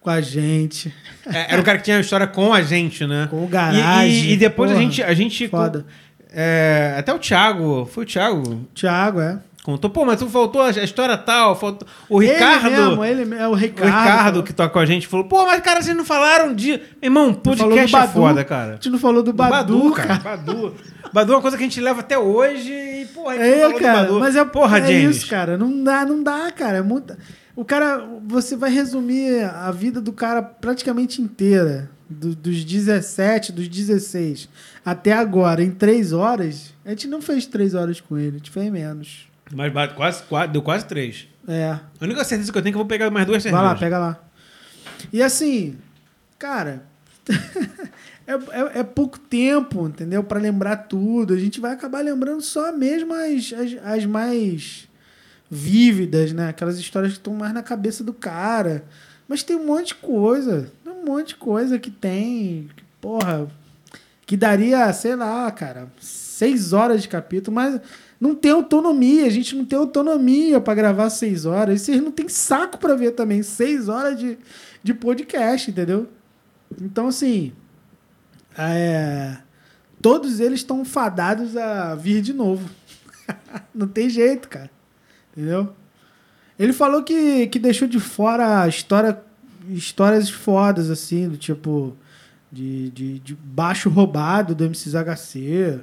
com a gente, É, era um cara que tinha história com a gente, né? com o E- garagem. E, e depois a Porra, gente. A gente Foda. É, até o Thiago. Foi o Thiago. Thiago, é. Contou, pô, mas tu faltou a história tal. Faltou... O Ele Ricardo. mesmo, ele é o O Ricardo. Ricardo, que toca com a gente, falou: pô, mas cara, vocês não falaram de. Irmão, do podcast é Badu, foda, A cara. gente não falou do Badu, cara. Badu. Badu é uma coisa que a gente leva até hoje e, porra, a É, do cara, Badu. mas é, porra, é James. isso, cara. Não dá, não dá, cara. É muita... O cara, você vai resumir a vida do cara praticamente inteira, do- dos 17, dos 16 até agora, em três horas. A gente não fez três horas com ele, a gente fez menos. Mas bate quase, quase, deu quase três. É, A única certeza que eu tenho é que eu vou pegar mais duas vai cervejas. lá, pega lá. E assim, cara, é, é- é pouco tempo, entendeu? Pra lembrar tudo. A gente vai acabar lembrando só mesmo as, as, as mais vívidas, né? Aquelas histórias que estão mais na cabeça do cara. Mas tem um monte de coisa. Monte de coisa que tem. que, Porra. Que daria, sei lá, cara, seis horas de capítulo, mas não tem autonomia. A gente não tem autonomia para gravar seis horas. E vocês não tem saco para ver também seis horas de, de podcast, entendeu? Então, assim. é, todos eles estão fadados a vir de novo. não tem jeito, cara. Entendeu? Ele falou que, que deixou de fora a história, histórias fodas, assim, do tipo de, de, de baixo roubado do MCs HC.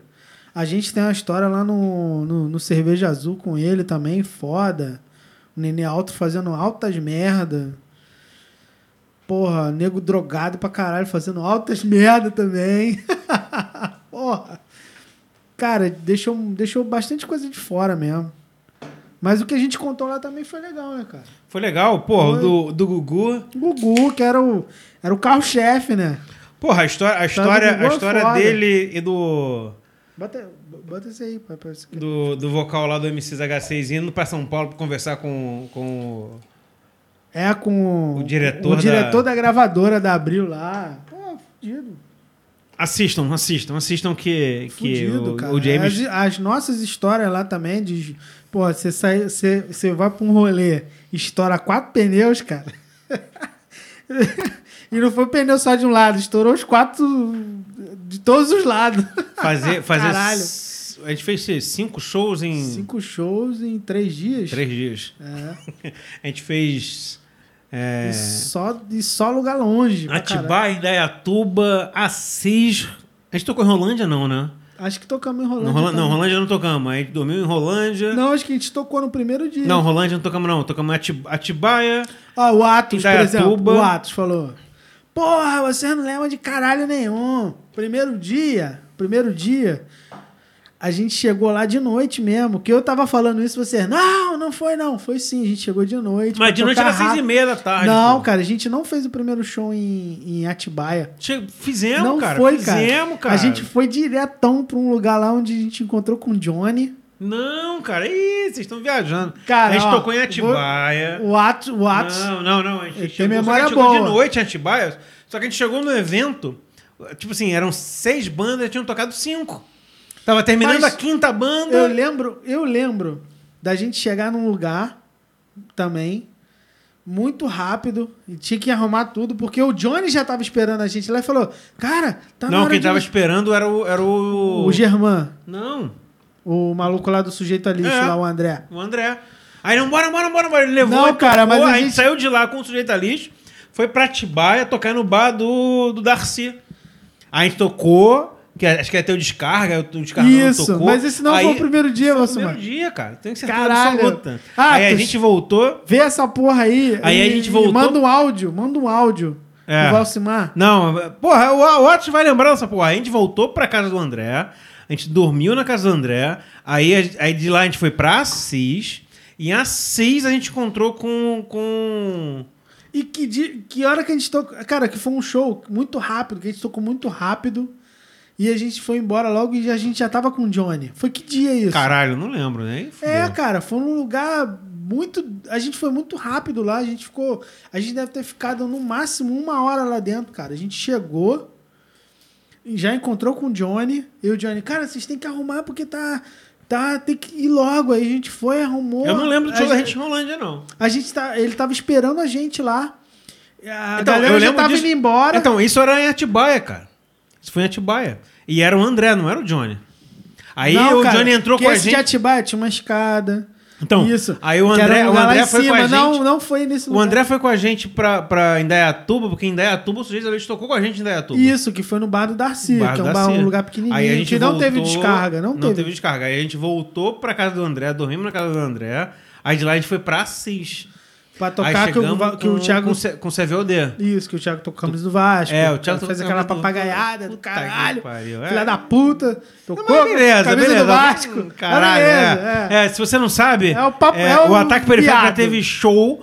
A gente tem uma história lá no, no, no Cerveja Azul com ele também, foda. O Nenê Alto fazendo altas merda. Porra, nego drogado pra caralho fazendo altas merda também. Porra. Cara, deixou, deixou bastante coisa de fora mesmo. Mas o que a gente contou lá também foi legal, né, cara? Foi legal, porra, Foi. do, do Gugu. O Gugu, que era o, era o carro-chefe, né? Porra, a história, a do história, a é história foda. dele e do, Bota, bota esse aí, pai. pra esse aqui. do, do vocal lá do MCs H6 indo pra São Paulo pra conversar com, com o- É com O diretor o diretor da- da... gravadora da Abril lá. Pô, fudido. Assistam, assistam, assistam que, que Fudido, o, cara. o James. As, as nossas histórias lá também de. Pô, você sai, você, você vai pra um rolê, estoura quatro pneus, cara. e não foi pneu só de um lado, estourou os quatro de todos os lados. Fazer, fazer Caralho. A gente fez cinco shows em Cinco shows em três dias. três dias. É. A gente fez. É, E, só, e só lugar longe. Atibaia, Indaiatuba, Assis. A gente tocou em Rolândia, não, né? Acho que tocamos em Não, Rolândia. Rola- não. Rolândia não tocamos. A gente dormiu em Rolândia. Não, Não, acho que a gente tocou no primeiro dia. Rolândia não tocamos, não. Tocamos Atibaia. Ó, o Atos, por exemplo. O Atos falou: Porra, você não lembra de caralho nenhum. Primeiro dia, primeiro dia, a gente chegou lá de noite mesmo. Que eu tava falando isso, você, não, não foi não. Foi sim, a gente chegou de noite. Mas de noite era seis e rápido. meia da tarde. Não, pô. cara, a gente não fez o primeiro show em, em Atibaia. Che- Fizemos, não cara. foi, Fizemos, cara. A gente foi diretão pra um lugar lá onde a gente encontrou com o Johnny. Não, cara. Ih, vocês estão viajando. Cara, a gente ó, tocou em Atibaia. O Atos, o Atos Não, não, não. A gente chegou, memória a gente chegou boa. de noite em Atibaia. Só que a gente chegou no evento. Tipo assim, eram seis bandas, tinham tocado cinco. Tava terminando Mas a quinta banda. Eu lembro, eu lembro da gente chegar num lugar também muito rápido e tinha que arrumar tudo porque o Johnny já tava esperando a gente lá e falou: "Cara, tá não, quem de tava nós-" esperando era o. Era o... o Germán, Não, o maluco lá do sujeito ali, É. lá o André. o André. Aí não, bora, bora, bora, bora. Ele levou. Não, cara, mas tocou, a a gente gente- saiu de lá com o sujeito a lixo, foi pra Atibaia tocar no bar do, do Darcy. Aí a gente tocou, que acho que ter o descarga, o descarga não Isso, tocou. mas esse não Aí- foi o primeiro dia, Valsimar. primeiro dia, cara. Tem que ser Caralho. absoluta. Ah, Aí a gente voltou. Vê essa porra aí. Aí a e- gente e voltou- Manda um áudio, manda um áudio É. do Valsimar. Não, porra, o, o Otis vai lembrar dessa porra. Aí a gente voltou pra casa do André, a gente dormiu na casa do André, aí, a- aí de lá a gente foi pra Assis, e em Assis a gente encontrou com. com... E que, que hora que a gente tocou. Cara, que foi um show muito rápido, que a gente tocou muito rápido. E a gente foi embora logo e a gente já tava com o Johnny. Foi que dia isso? Caralho, não lembro, né? É, cara, foi num lugar muito. A gente foi muito rápido lá. A gente ficou. A gente deve ter ficado no máximo uma hora lá dentro, cara. A gente chegou. Já encontrou com o Johnny. E o Johnny, cara, vocês têm que arrumar porque tá. Tá, tem que ir logo. Aí a gente foi, arrumou. Eu não lembro do a show da gente- em Rolândia, não. a gente tá, ele tava esperando a gente lá. A Então, galera eu já tava disso. indo embora. Então, isso era em Atibaia, cara. Isso foi em Atibaia. E era o André, não era o Johnny. Aí Não, o cara, Johnny entrou com a esse de gente. Atibaia tinha uma escada. Então, Isso. aí o André, um o André foi com a cima. gente. Não, não foi nesse O lugar. André foi com a gente pra, pra Indaiatuba, porque em Indaiatuba o sujeito ali tocou com a gente em Indaiatuba. Isso, que foi no bar do Darcy, Bar que é um, da bar, um lugar pequenininho, Aí a gente que não teve voltou- descarga. Não, teve. descarga. Aí a gente voltou pra casa do André, dormimos na casa do André. Aí de lá a gente foi pra Assis. Pra tocar que o, que o com- Thiago... Com, com CVD. Isso, que o Thiago tocou camisa do Vasco. É, o Thiago fez aquela camisa papagaiada do caralho. é. Filha da puta. Tocou Mas beleza, camisa beleza. do Vasco. Hum, Caralho, Mas é. é. É, se você não sabe, É o papo- é, é o o Ataque Periférico já teve show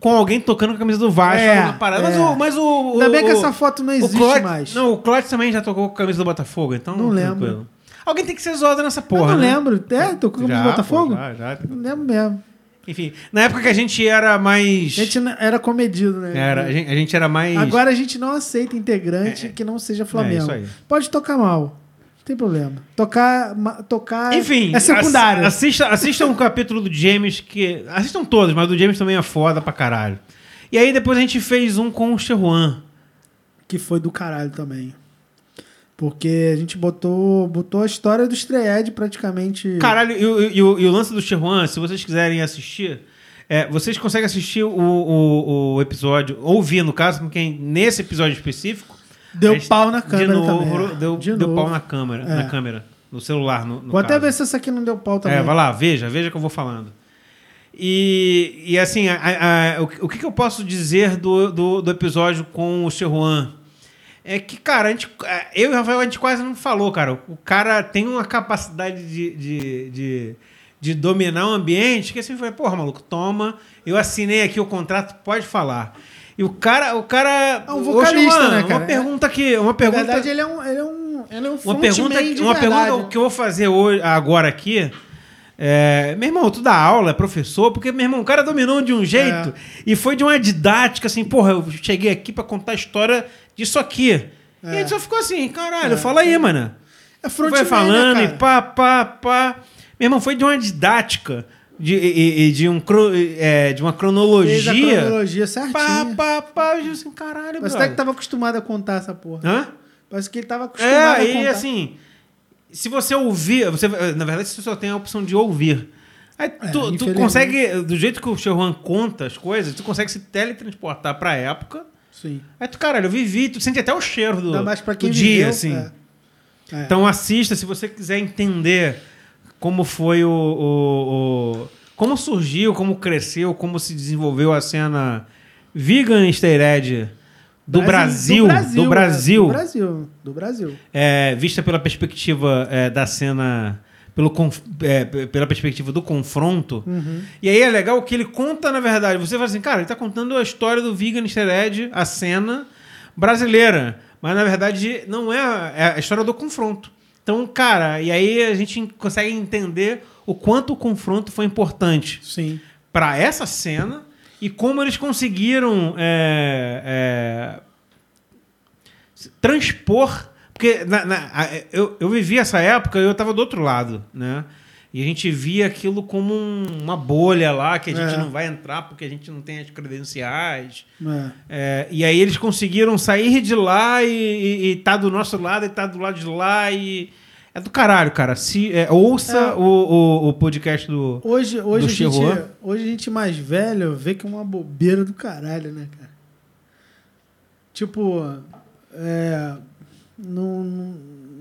com alguém tocando com a camisa do Vasco É, parada. Mas é. o. Mas o, Ainda o- bem que essa foto não existe Clóvis- mais. Não, o Clóvis também já tocou com a camisa do Botafogo, então. Não lembro. tranquilo. Alguém tem que ser zoado nessa Eu porra. não né? lembro. É, tocou camisa Já, do Botafogo? pô, já, já. Não lembro mesmo. Enfim, na época que a gente era mais. A gente era comedido, né? Era, a gente, a gente era mais. Agora a gente não aceita integrante que não seja Flamengo. É, isso aí. Pode tocar mal. Não tem problema. Tocar, tocar Enfim, é secundário. ass- Assista, assista um capítulo do James que. Assistam todos, mas o do James também é foda pra caralho. E aí depois a gente fez um com o Cheruan. Que foi do caralho também. Porque a gente botou, botou a história do Strayed praticamente. Caralho, e, o- e o, e o lance do Cheruan, se vocês quiserem assistir, é, vocês conseguem assistir o, o, o episódio, ouvir no caso, porque nesse episódio específico. Deu gente- pau na câmera De novo, também. deu, De deu novo. pau na câmera, É. na câmera, no celular. No, no Vou até caso. ver se essa aqui não deu pau também. É, vai lá, veja, veja que eu vou falando. E, e assim, a- a- o, que- o que, que eu posso dizer do, do, do episódio com o Cheruan? É que, cara, a gente, eu e o Rafael, a gente quase não falou, cara. O cara tem uma capacidade de, de, de, de dominar o ambiente que assim foi, porra, maluco, toma, eu assinei aqui o contrato, pode falar. E o cara, o cara. É um vocalista, né, cara? Uma pergunta aqui, uma Na pergunta. verdade, ele é um. Ele é um, ele é um Uma pergunta, de uma verdade. pergunta que eu vou fazer hoje, agora aqui. É, meu irmão, tu dá aula, é professor, porque, meu irmão, o cara dominou de um jeito É. e foi de uma didática assim, porra, eu cheguei aqui pra contar a história disso aqui. E a gente só ficou assim, caralho, É. fala aí, mano. É Foi falando né, e pá, pá, pá. Meu irmão, foi de uma didática, de, e, e de, um, é, de uma Fez a cronologia. cronologia Pá, certinho. pá, pá, eu disse assim, caralho, Parece até que tava acostumado a contar essa porra. Hã? Parece que ele tava acostumado É, a aí contar. assim, se você ouvir, você, na verdade, você só tem a opção de ouvir. Aí tu, tu infelizmente. consegue, do jeito que o Sherwan conta as coisas, tu consegue se teletransportar pra época. Sim. Aí tu, caralho, eu vivi, tu sente até o cheiro do, mais pra do quem dia, viveu, assim. é. É. Então assista se você quiser entender como foi o, o- o- como surgiu, como cresceu, como se desenvolveu a cena vegan steroid do Brasil, do Brasil, é, do Brasil. Do Brasil. é, vista pela perspectiva é, da cena, pelo é, pela perspectiva do confronto. Uhum. E aí é legal que ele conta, na verdade, você fala assim, cara, ele tá contando a história do vegan steroid, a cena brasileira. Mas na verdade não é a, é a história do confronto. Então, cara, e aí a gente consegue entender o quanto o confronto foi importante Sim. para essa cena e como eles conseguiram é, é, transpor. Porque na- na- eu, eu vivi essa época e eu estava do outro lado, né? E a gente via aquilo como um- uma bolha lá que a gente É. não vai entrar porque a gente não tem as credenciais. É. É, e aí eles conseguiram sair de lá e, e, e tá do nosso lado e tá do lado de lá e. É do caralho, cara. Se, é, ouça É. O, o, o podcast do. Hoje, hoje, Do a gente, Chihuahua? hoje a gente mais velho vê que é uma bobeira do caralho, né, cara? Tipo, é, não, não,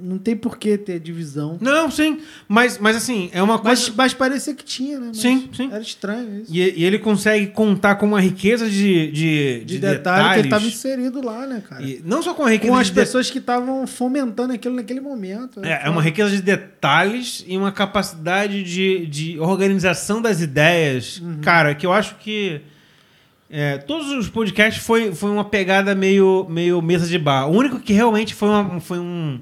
não tem por que ter divisão. Não, sim. Mas, mas assim, é uma coisa. Mas, mas parecia que tinha, né? Mas Sim, sim. Era estranho isso. E, e ele consegue contar com uma riqueza de, de, De, de detalhe detalhes. que ele estava inserido lá, né, cara? E não só com a riqueza Com as de de- pessoas que estavam fomentando aquilo naquele momento. né? É, é uma riqueza de detalhes e uma capacidade de, de organização das ideias. Uhum. Cara, que eu acho que. É, todos os podcasts foi, foi uma pegada meio, meio mesa de bar. O único que realmente foi uma, foi um,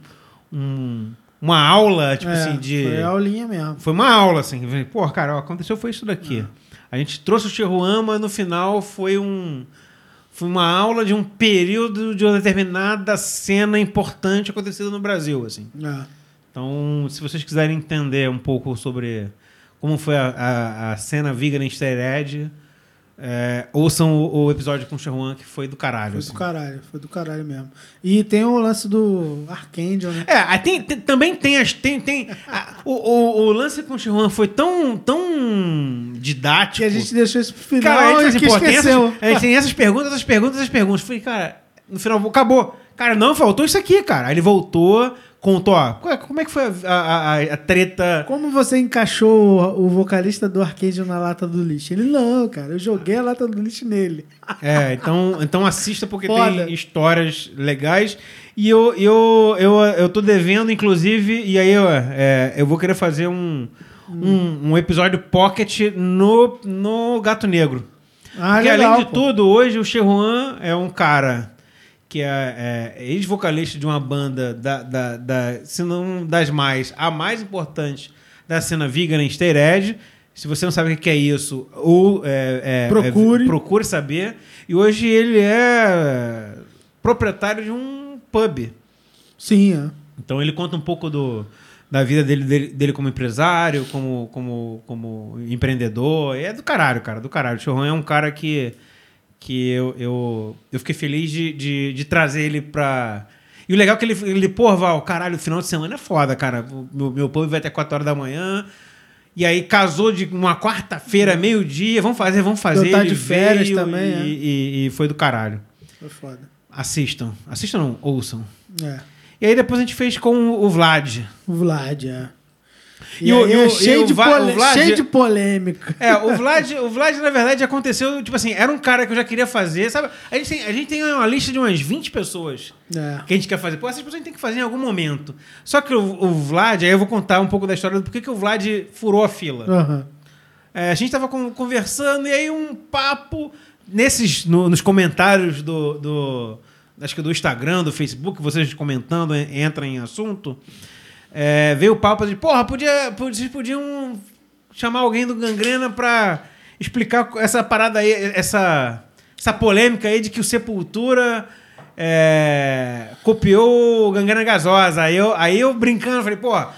um- uma aula, tipo É, assim, de. Foi aulinha mesmo. Foi uma aula, assim. Pô, cara, ó, aconteceu foi isso daqui. A gente trouxe o Chihuahua, no final foi um. Foi uma aula de um período de uma determinada cena importante acontecida no Brasil, assim. É. Então, se vocês quiserem entender um pouco sobre como foi a, a, a cena vegan em Stered, é, ouçam o, o episódio com o Sherwan, que foi do caralho. Foi assim. do caralho, foi do caralho mesmo. E tem o lance do Archangel, né? É, tem, tem- também tem as. Tem, tem, a- o, o, o lance com o Sherwan foi tão, tão didático. Que a gente deixou isso pro final Cara, a gente, assim, pô, tem, esqueceu. essas, a gente tem essas perguntas, essas perguntas, essas perguntas. Falei, cara, no final, acabou. Cara, não, faltou isso aqui, cara. Aí ele voltou, contou, ó, é- como é que foi a, a, a- treta. Como você encaixou o, vocalista do Archangel na lata do lixo? Ele, não, cara, eu joguei a lata do lixo nele. É, então, então assista porque Foda. tem histórias legais. E eu, eu, eu, eu tô devendo, inclusive, e aí eu, é, eu vou querer fazer um, um, um episódio pocket no, no Gato Negro. Ah, Porque legal, além de pô. tudo, hoje o Cheruan é um cara que é, é ex-vocalista de uma banda, da, da, da, se não das mais, a mais importante da cena vegan em Stered. Se você não sabe o que é isso, ou é, é, Procure. é, procure saber. E hoje ele é proprietário de um pub. Sim, é. Então ele conta um pouco do, da vida dele, dele, dele como empresário, como, como, como empreendedor. E é do caralho, cara, do caralho. O Chorran é um cara que, que eu, eu, eu fiquei feliz de, de, de trazer ele pra. E o legal é que ele, ele pô, Val, caralho, o final de semana é foda, cara. Meu, meu pub vai até 4 horas da manhã. E aí casou de uma quarta-feira, meio-dia. Vamos fazer, vamos fazer. Eu tá de férias também, e, é. e- e foi do caralho. Foi foda. Assistam. Assistam, não, ouçam. É. E aí depois a gente fez com o Vlad. O Vlad, é. E E, o- e é o- cheio, e o de o Vlad- cheio de polêmica. É, o Vlad, o Vlad, na verdade, aconteceu, tipo assim, era um cara que eu já queria fazer, sabe? A gente tem, a gente tem uma lista de umas 20 pessoas É. que a gente quer fazer. Pô, essas pessoas a gente tem que fazer em algum momento. Só que o, o Vlad, aí eu vou contar um pouco da história do porquê que o Vlad furou a fila. Aham. É, a gente tava con- conversando e aí um papo nesses no- nos comentários do, do acho que do Instagram, do Facebook, vocês comentando en- entra em assunto. É, veio o papo de, porra, podia, pod- vocês podiam chamar alguém do Gangrena pra explicar essa parada aí, essa essa polêmica aí de que o Sepultura é, copiou o Gangrena Gasosa. Aí eu, aí eu brincando, falei, porra,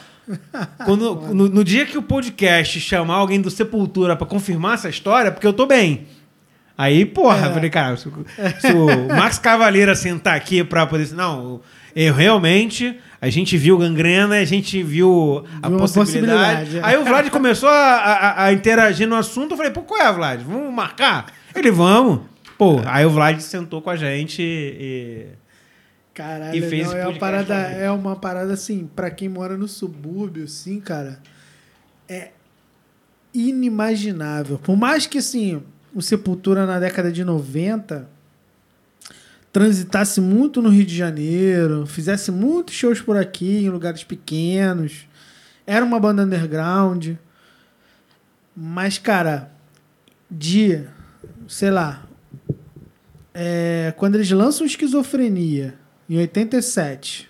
quando, no, no dia que o podcast chamar alguém do Sepultura pra confirmar essa história, porque eu tô bem. Aí, porra, É. falei, cara, se, o- se o Max Cavaleira sentar aqui pra poder. Não, eu realmente. A gente viu gangrena, a gente viu a Viu possibilidade. possibilidade, é. Aí o Vlad começou a, a- a interagir no assunto. Eu falei, pô, qual é, Vlad? Vamos marcar? Ele, vamos. Pô, aí o Vlad sentou com a gente e. Caralho, E fez não, é, uma parada, é uma parada assim, pra quem mora no subúrbio, assim, cara, é inimaginável. Por mais que, assim, o Sepultura na década de 90 transitasse muito no Rio de Janeiro, fizesse muitos shows por aqui, em lugares pequenos, era uma banda underground, mas, cara, de, sei lá, é, quando eles lançam Esquizofrenia, em 87,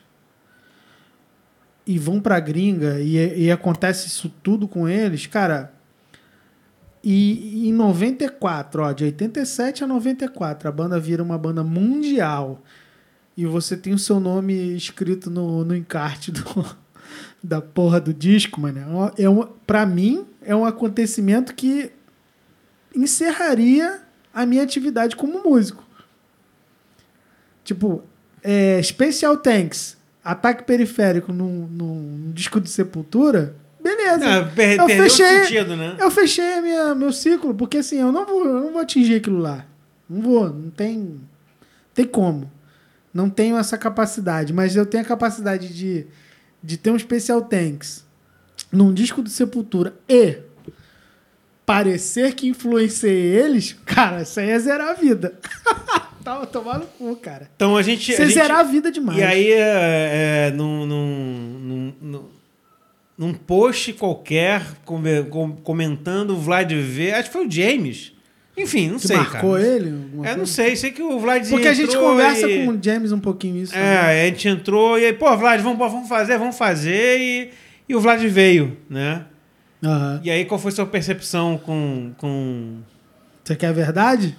e vão pra gringa, e, e acontece isso tudo com eles, cara. E em 94, ó, de 87 a 94, a banda vira uma banda mundial. E você tem o seu nome escrito no, no encarte do, da porra do disco, mano. É um, pra mim, é um acontecimento que encerraria a minha atividade como músico. Tipo, é, Special Tanks, ataque periférico num, num disco de Sepultura, beleza. Ah, per- eu fechei, sentido, né? eu fechei minha, meu ciclo, porque assim, eu não vou, eu não vou atingir aquilo lá. Não vou, não tem, tem como. Não tenho essa capacidade, mas eu tenho a capacidade de, de ter um Special Tanks num disco do Sepultura e parecer que influenciei eles, cara, isso aí é zerar a vida. Tava tomando cu, cara. Então a gente. Você zerar a vida demais. E aí, é, é, num, num, num, num- post qualquer, come- com- comentando o Vlad V, acho que foi o James. Enfim, não que sei, marcou cara. ele? É, não sei, sei que o Vlad Porque a gente conversa e- com o James um pouquinho isso. É, também. a gente entrou e aí, pô, Vlad, vamos, vamos fazer, vamos fazer, e, e o Vlad veio, né? Aham. E aí, qual foi sua percepção com. com... Você quer a verdade?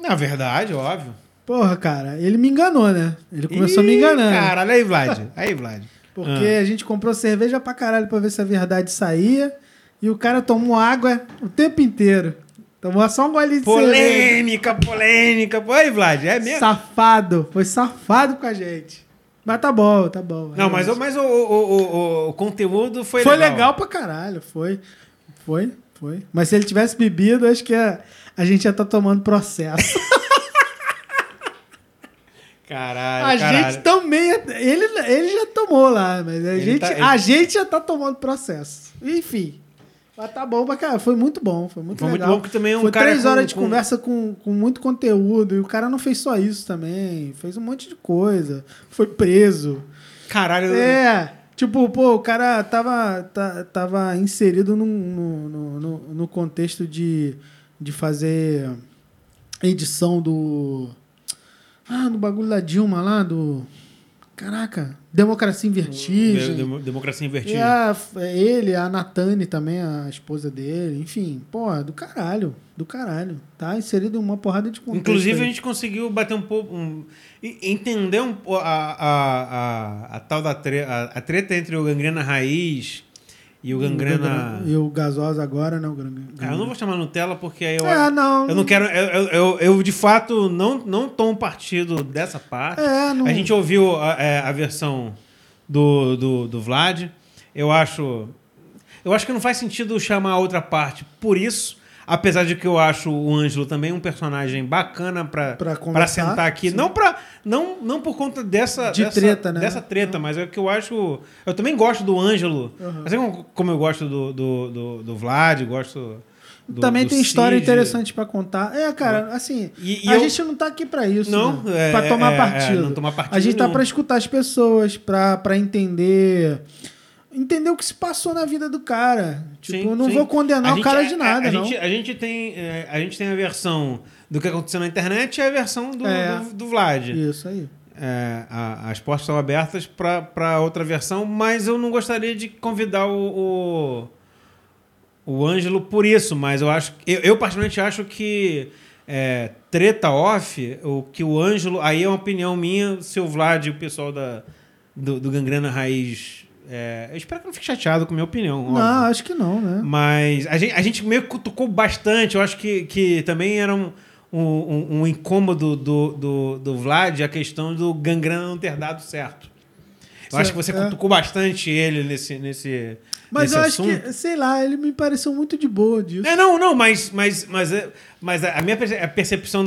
Na verdade, óbvio. Porra, cara, ele me enganou, né? Ele começou Ih, me enganando. Caralho, aí, Vlad. Aí, Vlad. Porque Ah. a gente comprou cerveja pra caralho pra ver se a verdade saía. E o cara tomou água o tempo inteiro. Tomou só um golinho de cerveja. Polêmica, polêmica. Aí, Vlad, é mesmo? Safado. Foi safado com a gente. Mas tá bom, tá bom. Não, mas, o- mas o, o, o, conteúdo foi, Foi legal. pra caralho, foi. Foi, foi. Mas se ele tivesse bebido, acho que a, a gente ia estar tomando processo. Caralho, a caralho. gente também. ia- Ele, ele já tomou lá, mas a, Ele gente, tá- ele- a gente já tá tomando processo. Enfim. Mas tá bom pra caralho. Foi muito bom, foi muito Foi muito legal. bom porque também é um Foi cara três com- horas de com- conversa com, com muito conteúdo. E o cara não fez só isso também. Fez um monte de coisa. Foi preso. Caralho. É. Tipo, pô, o cara tava, tá- tava inserido no, no, no, no contexto de, de fazer edição do. Ah, do bagulho da Dilma lá, do. Caraca, Democracia em Vertigem. Demo- Democracia em E vertigem. a, é ele, a Natane também, a esposa dele, enfim, pô, do caralho, do caralho. Tá inserido em uma porrada de contexto. Inclusive, a aí. gente conseguiu bater um pouco. um- e- entender um, a, a, a, a tal da tre, a, a treta entre o Gangrena Raiz e o Gangrena. E o Gasosa agora, né? O Gran- Ah, eu não vou chamar Nutella porque aí eu. É, não. Eu não quero. Eu, eu, eu, eu, de fato não, não tomo partido dessa parte. É, não. A gente ouviu a, é, a versão do, do, do Vlad. Eu acho. Eu acho que não faz sentido chamar a outra parte por isso. Apesar de que eu acho o Ângelo também um personagem bacana pra, Pra pra sentar aqui. sim. Não, pra, não, não por conta dessa, De dessa, treta, né? dessa treta, mas é que eu acho. Eu também gosto do Ângelo. Uhum. Assim como, como eu gosto do, do, do, do Vlad, gosto. Do, Também do tem história Cid. interessante pra contar. É, cara, assim, E- e a eu- gente não tá aqui pra isso, Não, né? é, pra tomar é, partido. é, tomar partido a gente tá nenhum. pra escutar as pessoas, pra entender entender o que se passou na vida do cara. Tipo, Sim, eu não sim. vou condenar A o gente- cara a- de nada, a, não. Gente, a, gente tem, é, a gente tem a versão do que aconteceu na internet e a versão do, É. do, do Vlad. Isso aí. É, a- as portas estão abertas para outra versão, mas eu não gostaria de convidar o, o, o Ângelo por isso, mas eu acho eu, eu particularmente acho que é, treta off, o que o Ângelo, aí é uma opinião minha, se o Vlad e o pessoal da, do, do Gangrena Raiz. É, eu espero que não fique chateado com a minha opinião. óbvio. Não, acho que não, né? Mas a gente, a gente meio que cutucou bastante. Eu acho que, que também era um, um, um- incômodo do, do, do Vlad a questão do Gangrena não ter dado certo. Eu acho que você É. cutucou bastante ele nesse, nesse, Mas nesse eu assunto. acho que, sei lá, ele me pareceu muito de boa disso. É, não, não, mas, mas, mas, mas a minha percepção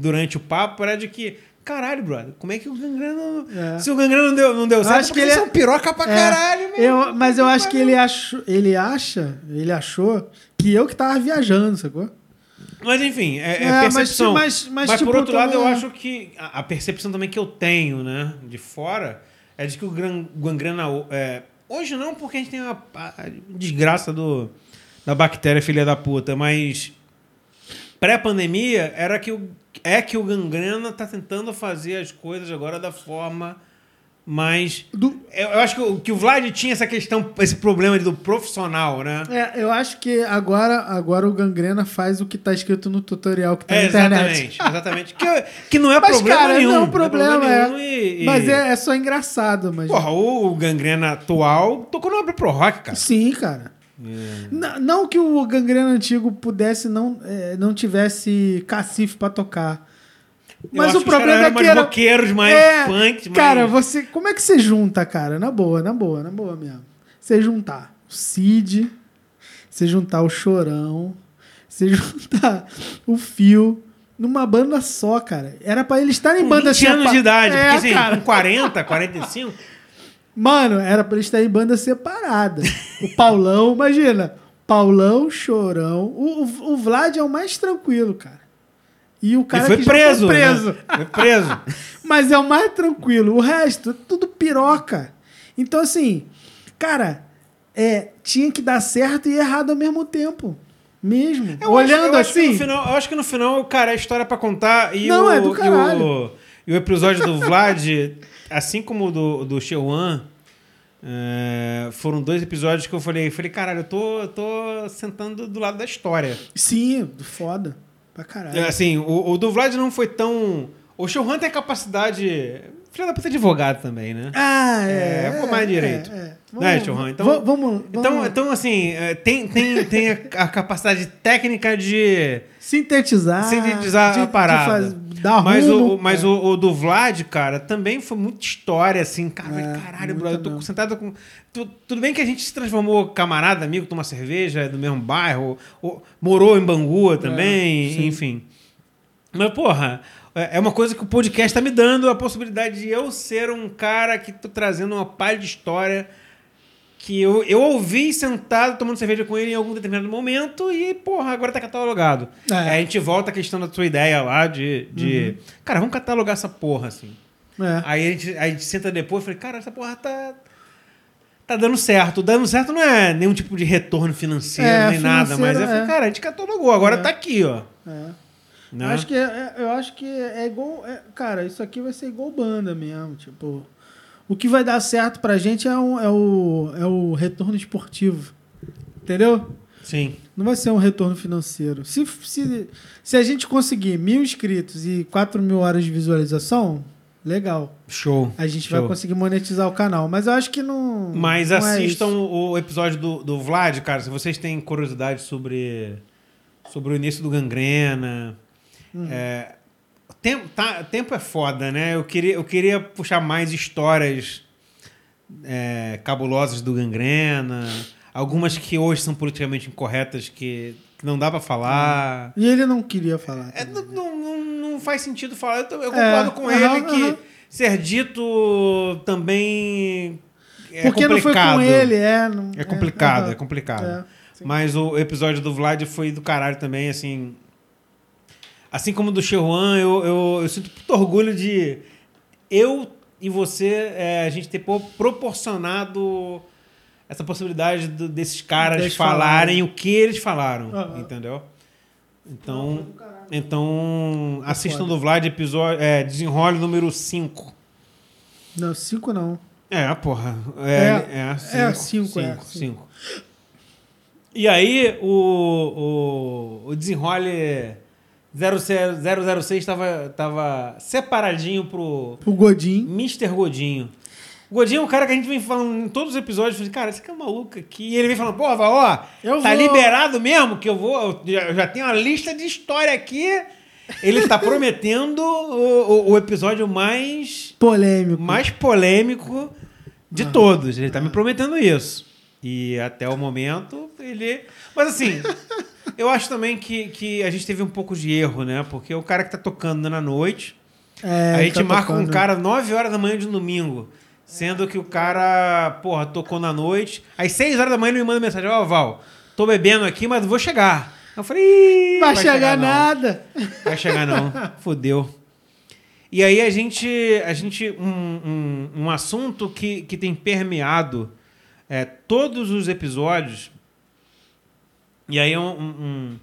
durante o papo era de que, caralho, brother, como é que o Gangrena. É. Se o Gangrena não deu, não deu certo, acho que ele é- são piroca pra É, caralho, meu. eu, mas eu acho que ele, achou, ele acha, ele achou que eu que tava viajando, sacou? Mas enfim, é, é É, mas- percepção. mas- mas, por tipo, outro lado, eu acho que a, a percepção também que eu tenho, né, de fora, é de que o Gran- Gangrena. É, hoje não, porque a gente tem a, a desgraça do, da bactéria filha da puta, mas pré-pandemia era que o, é que o Gangrena tá tentando fazer as coisas agora da forma mais. Do- Eu, eu acho que o, que o Vlad tinha essa questão, esse problema do profissional, né? é, eu acho que agora, agora o Gangrena faz o que tá escrito no tutorial que tá É, na internet. exatamente, exatamente. Que, que não é Mas, problema cara, nenhum. não é um problema, nenhum é. e- e- Mas é, é só engraçado, mas. Porra, o Gangrena atual tocou no Abre Pro Rock, cara. Sim, cara. É. N- Não que o Gangrena antigo pudesse não, é, não tivesse cacife pra tocar. Mas o problema é que mais era. roqueiros, mais É, punk, mais... Cara, você. Como é que você junta, cara? Na boa, na boa, na boa mesmo. Você juntar o Cid, você juntar o Chorão, você juntar o Fio numa banda só, cara. Era pra eles estarem em banda 20 anos sepa- de idade. É, porque assim, cara. com 40, 45... Mano, era pra eles estarem em banda separada. o Paulão, imagina. Paulão, Chorão. O, o, o Vlad é o mais tranquilo, cara. E o cara Ele foi que já preso. foi preso. né? Foi preso. Mas é o mais tranquilo. O resto, é tudo piroca. Então, assim, cara, é, tinha que dar certo e errado ao mesmo tempo. Mesmo. Eu Olhando acho, acho assim. no final, eu acho que no final, cara, a história pra contar e, Não, o, é do e, caralho. o, e o episódio do Vlad, assim como o do, do Xeuan, é, foram dois episódios que eu falei, falei, caralho, eu tô, tô sentando do lado da história. Sim, foda. Pra caralho. É, Assim, o, o do Vlad não foi tão. O Showhunter tem a capacidade. Filha da puta advogado também, né? Ah, É, é. vou mais direito. É, é. Né, Churran? Então- va- vamos, Então, vamos então assim, é, tem, tem, tem a, a capacidade técnica de sintetizar. sintetizar de- a de parada. faz- dar mas rumo. o, mas É. o, o do Vlad, cara, também foi muita história, assim. Cara, É, caralho, brother, eu tô sentado com. tu- tudo bem que a gente se transformou camarada, amigo, toma cerveja, é do mesmo bairro, ou- morou em Bangua também, É, enfim. Mas, porra, é é uma coisa que o podcast tá me dando a possibilidade de eu ser um cara que tô trazendo uma palha de história que eu, eu ouvi sentado tomando cerveja com ele em algum determinado momento e, porra, agora tá catalogado. É. Aí a gente volta à questão da tua ideia lá de. de Cara, vamos catalogar essa porra, assim. É. Aí a gente, aí a gente senta depois e fala, cara, essa porra tá. Tá dando certo. Dando certo não é nenhum tipo de retorno financeiro, É, nem nada, mas financeiro, eu falei, é. cara, a gente catalogou, agora É. tá aqui, ó. É. Né? Eu acho que é, eu acho que é igual. é- cara, isso aqui vai ser igual banda mesmo. Tipo, o que vai dar certo pra gente é, um, é, o, é o retorno esportivo. Entendeu? Sim. Não vai ser um retorno financeiro. Se, se, se a gente conseguir mil inscritos e 4 mil horas de visualização, legal. Show. A gente show. vai conseguir monetizar o canal. Mas eu acho que não. Mas não é assistam isso. o episódio do, do Vlad, cara. Se vocês têm curiosidade sobre, sobre o início do Gangrena. Hum. É, tempo, tá, tempo é foda, né? Eu queria, eu queria puxar mais histórias é, cabulosas do Gangrena. Algumas que hoje são politicamente incorretas que, que não dá pra falar. E ele não queria falar. É, não, não, não, não faz sentido falar. Eu, eu É, concordo com ele que ser dito também é Porque não foi complicado. com ele, é. Não, É complicado, aham. é complicado. É. Mas o episódio do Vlad foi do caralho também, assim. Assim como o do Cheuan, eu, eu, eu sinto muito orgulho de eu e você, é, a gente ter proporcionado essa possibilidade do- desses caras Deles falarem falarem. o que eles falaram, Aham. entendeu? Então, então assistam do Vlad episódio, é, desenrole número 5. Não, cinco não. É, porra. É, É, é, é, cinco, cinco, é, cinco, cinco. E aí, o, o, o desenrole 00- 006 estava tava separadinho pro O Godin. Mr. Godinho. O Godinho é um cara que a gente vem falando em todos os episódios. Falei, cara, esse cara é maluco aqui. E ele vem falando, pô, ó, Eu tá vou. liberado mesmo que eu vou. Eu já, eu já tenho uma lista de história aqui. Ele tá prometendo o, o- o episódio mais Polêmico. mais polêmico De Ah. todos. Ele tá me prometendo isso. E até o momento, ele. Mas assim, eu acho também que, que a gente teve um pouco de erro, né? Porque o cara que tá tocando na noite. É, a gente tá marca um tocando. cara 9 horas da manhã de um domingo. Sendo que o cara, porra, tocou na noite. Às 6 horas da manhã ele me manda mensagem: Ó, Val, tô bebendo aqui, mas vou chegar. Eu falei: Ih, Vai, chegar, não. nada. Vai chegar não. Fudeu. E aí a gente. A gente um, um, um assunto que, que tem permeado é, todos os episódios. E aí é um, um-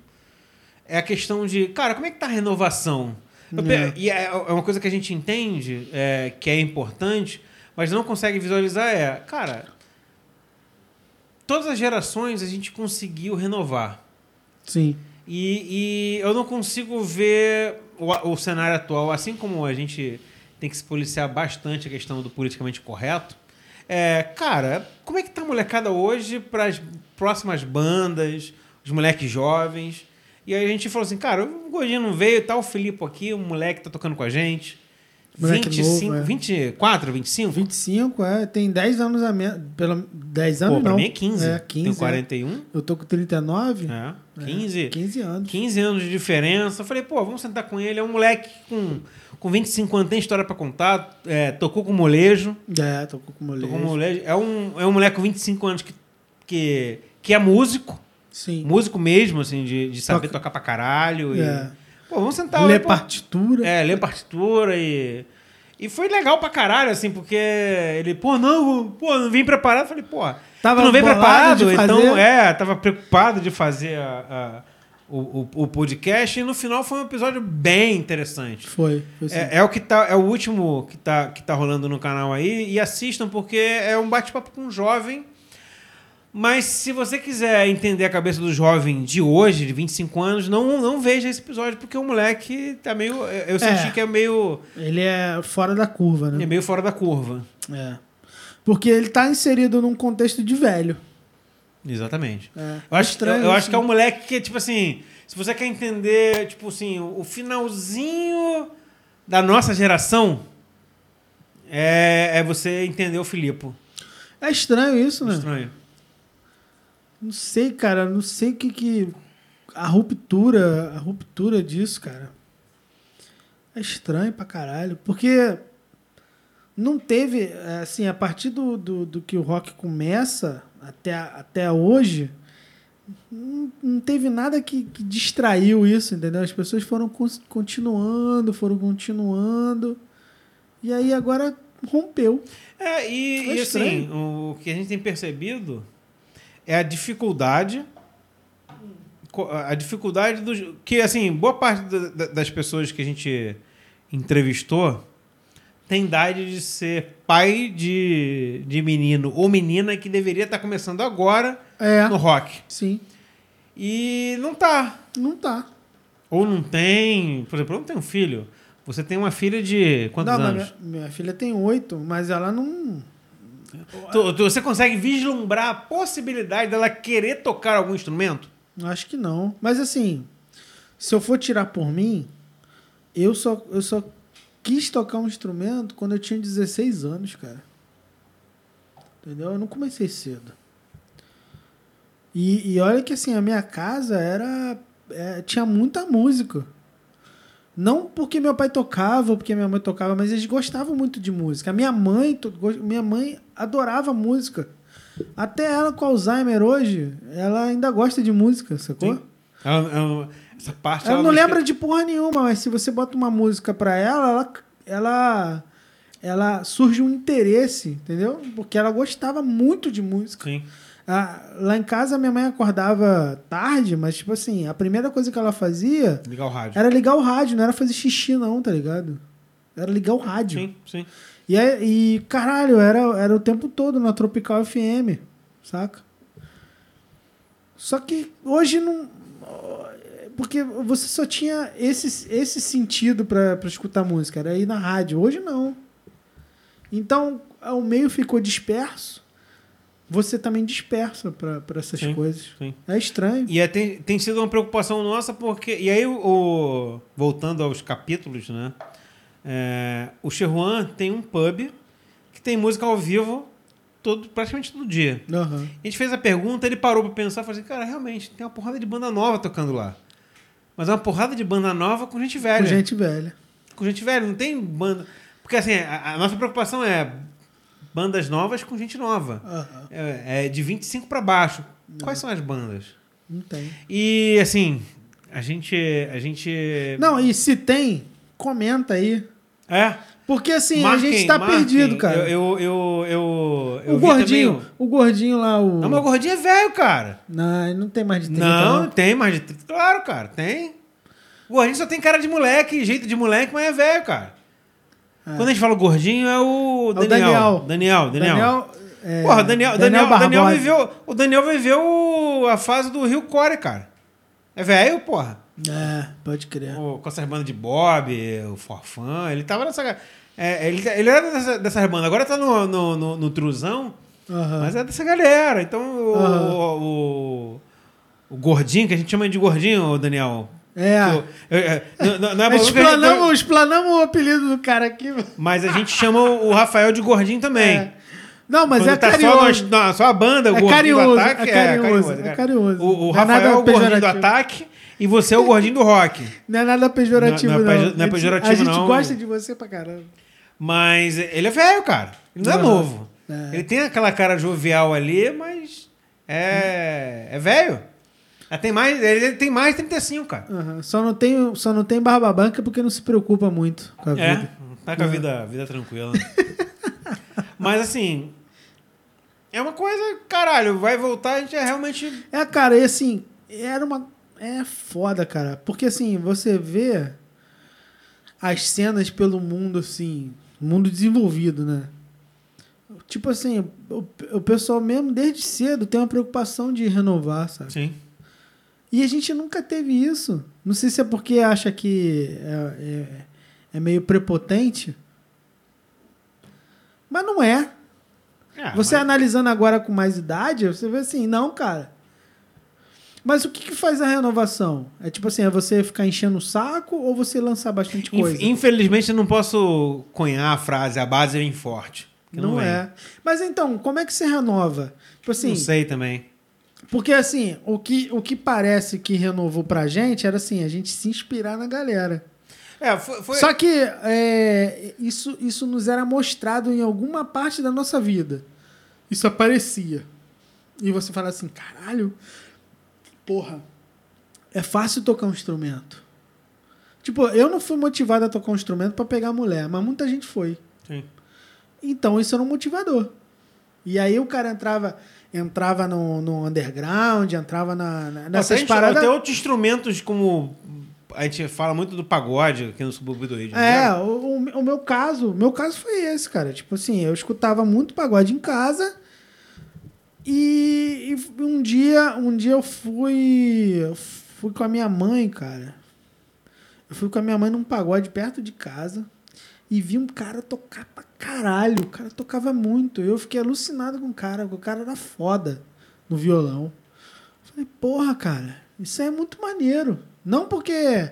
é a questão de, cara, como é que tá a renovação? Pe- É. E é é uma coisa que a gente entende é, que é importante, mas não consegue visualizar é, cara, todas as gerações a gente conseguiu renovar. Sim. E, e eu não consigo ver o, o cenário atual, assim como a gente tem que se policiar bastante a questão do politicamente correto. É, cara, como é que tá a molecada hoje para as próximas bandas, os moleques jovens? E aí a gente falou assim, cara, o Gordinho não veio, tá o Filipe aqui, um moleque tá tocando com a gente. Moleque 25, novo, é. 24, 25? 25, é. Tem 10 anos a menos. Pelo, 10 Pô, anos pra não. mim é 15. É, 15. Tenho é. 41. Eu tô com 39. É, É, 15. 15 anos. 15 anos de diferença. Eu falei, pô, vamos sentar com ele. É um moleque com, com 25 anos, tem história pra contar. é, tocou com molejo. É, tô com molejo. Tocou com molejo. É um, é um moleque com 25 anos que, que, que é músico. Sim. Músico mesmo, assim, de, de saber Toca- tocar pra caralho. E, É. Pô, vamos sentar. Ler pô, partitura. É, ler partitura e... E foi legal pra caralho, assim, porque ele, pô, não, pô, não vim preparado. Eu falei, pô, Tava não bolado preparado? Então, é, tava preocupado de fazer a- a- o, o, o podcast e no final foi um episódio bem interessante. Foi. foi sim. É, é o que tá, é o último que tá, que tá rolando no canal aí e assistam porque é um bate-papo com um jovem. Mas se você quiser entender a cabeça do jovem de hoje, de 25 anos, não, não veja esse episódio porque o moleque tá meio, eu senti É. que é meio Ele é fora da curva, né? é meio fora da curva. É. Porque ele tá inserido num contexto de velho. Exatamente. É. Eu acho, Estranho eu, eu acho que é um né? moleque que, tipo assim, se você quer entender, tipo assim, o, o finalzinho da nossa geração, é, é você entender o Filipe. É estranho isso, né? Estranho. Não sei, cara. Não sei o que que... A ruptura... A ruptura disso, cara. É estranho pra caralho. Porque... Não teve... Assim, a partir do, do, do que o rock começa até, até hoje... Não, não teve nada que, que distraiu isso, entendeu? As pessoas foram continuando, foram continuando. E aí agora rompeu. É, e, É e assim, o que a gente tem percebido é a dificuldade. A dificuldade dos. Que, assim, boa parte da- da- das pessoas que a gente entrevistou tem idade de ser pai de, de menino ou menina que deveria estar começando agora É, no rock. sim. E não tá. Não tá. Ou não tem. Por exemplo, eu não tenho filho. Você tem uma filha de quantos não, anos? minha, minha filha tem oito, mas ela não. Tu- tu- você consegue vislumbrar a possibilidade dela querer tocar algum instrumento? Acho que não. Mas assim, se eu for tirar por mim, eu só, eu só quis tocar um instrumento quando eu tinha 16 anos, cara. Entendeu? Eu não comecei cedo. E, e olha que assim, a minha casa era. é, tinha muita música. Não porque meu pai tocava ou porque minha mãe tocava, mas eles gostavam muito de música. A minha mãe, minha mãe adorava música. Até ela com Alzheimer hoje, ela ainda gosta de música, sacou? Sim. Ela- ela- essa parte Ela não esque- lembra de porra nenhuma, mas se você bota uma música pra ela, ela, ela, ela surge um interesse, entendeu? Porque ela gostava muito de música. Sim. Ah, lá em casa, minha mãe acordava tarde, mas, tipo assim, a primeira coisa que ela fazia Ligar o rádio. era ligar o rádio, não era fazer xixi, não, tá ligado? Era ligar o rádio. Sim, sim. E, e, caralho, era, era o tempo todo na Tropical FM, saca? Só que hoje não. Porque você só tinha esse, esse sentido pra escutar música, era ir na rádio. Hoje não. Então, o meio ficou disperso, você também dispersa pra essas Sim, coisas. sim. É estranho. E é, tem, tem sido uma preocupação nossa porque. E aí, o, voltando aos capítulos, né? É, o Cheruan tem um pub que tem música ao vivo todo, praticamente todo dia. Aham. A gente fez a pergunta, ele parou pra pensar e falou assim, cara, realmente, tem uma porrada de banda nova tocando lá. Mas é uma porrada de banda nova com gente velha. Com gente velha. Com gente velha, não tem banda... Porque assim, a, a nossa preocupação é bandas novas com gente nova. Aham. É, é de 25 pra baixo. Quais são as bandas? Não tem. E assim, a gente... A gente... Não, e se tem, comenta aí. É. Porque assim, Marquem, a gente tá marquem. perdido, cara. Eu, eu, eu, eu, o gordinho, também o gordinho lá, o. Não, mas o gordinho é velho, cara. Não, não tem mais de 30. Não, tem mais de 30. Claro, cara, tem. O gordinho só tem cara de moleque, jeito de moleque, mas é velho, cara. É. Quando a gente fala gordinho, é o É o Daniel. Daniel. Daniel, Daniel. Daniel. é, Porra, Daniel, Daniel, Daniel, Barbosa. viveu. O Daniel viveu a fase do Rio Core, cara. É velho, porra. É, pode crer. O- com essas bandas de Bob, o Forfã, ele tava nessa. É, ele, ele era dessa, dessas bandas, agora tá no, no, no, no Truzão, mas é dessa galera. Então o, o, o, o gordinho, que a gente chama de gordinho, ô, Daniel. É. Eu- eu- é, não, não- não é explanamos, explanamos o apelido do cara aqui. mas a gente chama o Rafael de gordinho também. É. Não, mas Quando é tá só, carinhoso. não, só a banda, o É gordinho carinhoso, do ataque. é carinhoso, é cara. carinhoso. O, o Não é Rafael é o gordinho do pejorativo. ataque e você é o gordinho do rock. Não é nada pejorativo, Não- não. não é não é A gente- pejorativo, A gente não. gosta de você pra caramba. Mas ele é velho, cara. Ele não é novo. É. Ele tem aquela cara jovial ali, mas é, é velho. Ah, Tem mais, ele tem mais de 35, cara. Aham. Só, não tem, só não tem barba branca porque não se preocupa muito com a É, vida. tá com a vida, a vida tranquila. mas assim, é uma coisa, caralho, vai voltar, a gente é realmente. É, cara, e assim, era uma. É foda, cara. Porque assim, você vê as cenas pelo mundo, assim, mundo desenvolvido, né? Tipo assim, o, o pessoal mesmo desde cedo tem uma preocupação de renovar, sabe? Sim. E a gente nunca teve isso. Não sei se é porque acha que é, é, é meio prepotente. Mas não é. É, Você mas- analisando agora com mais idade, você vê assim, não, cara. Mas o que, que faz a renovação? É tipo assim, é você ficar enchendo o saco ou você lançar bastante coisa? Inf- Infelizmente eu não posso cunhar a frase, a base vem forte. porque não vem. é. Mas então, como é que você renova? Tipo assim, Não sei também. Porque assim, o que, o que parece que renovou pra gente era assim, a gente se inspirar na galera. É, foi, foi- Só que é, isso, isso nos era mostrado em alguma parte da nossa vida. Isso aparecia. E você fala assim, caralho, porra, é fácil tocar um instrumento. Tipo, eu não fui motivado a tocar um instrumento pra pegar mulher, mas muita gente foi. Sim. Então isso era um motivador. E aí o cara entrava entrava no, no underground, entrava na, na- Até, nessas gente- paradas. até outros instrumentos como. A gente fala muito do pagode aqui no subúrbio do Rio de É, Janeiro. o, o- o meu caso, o meu caso foi esse, cara. Tipo assim, eu escutava muito pagode em casa e, e um dia, um dia eu fui, eu fui com a minha mãe, cara. Eu fui com a minha mãe num pagode perto de casa e vi um cara tocar pra caralho. O cara tocava muito. Eu fiquei alucinado com o cara, o cara era foda no violão. Falei, porra, cara, isso é muito maneiro. Não porque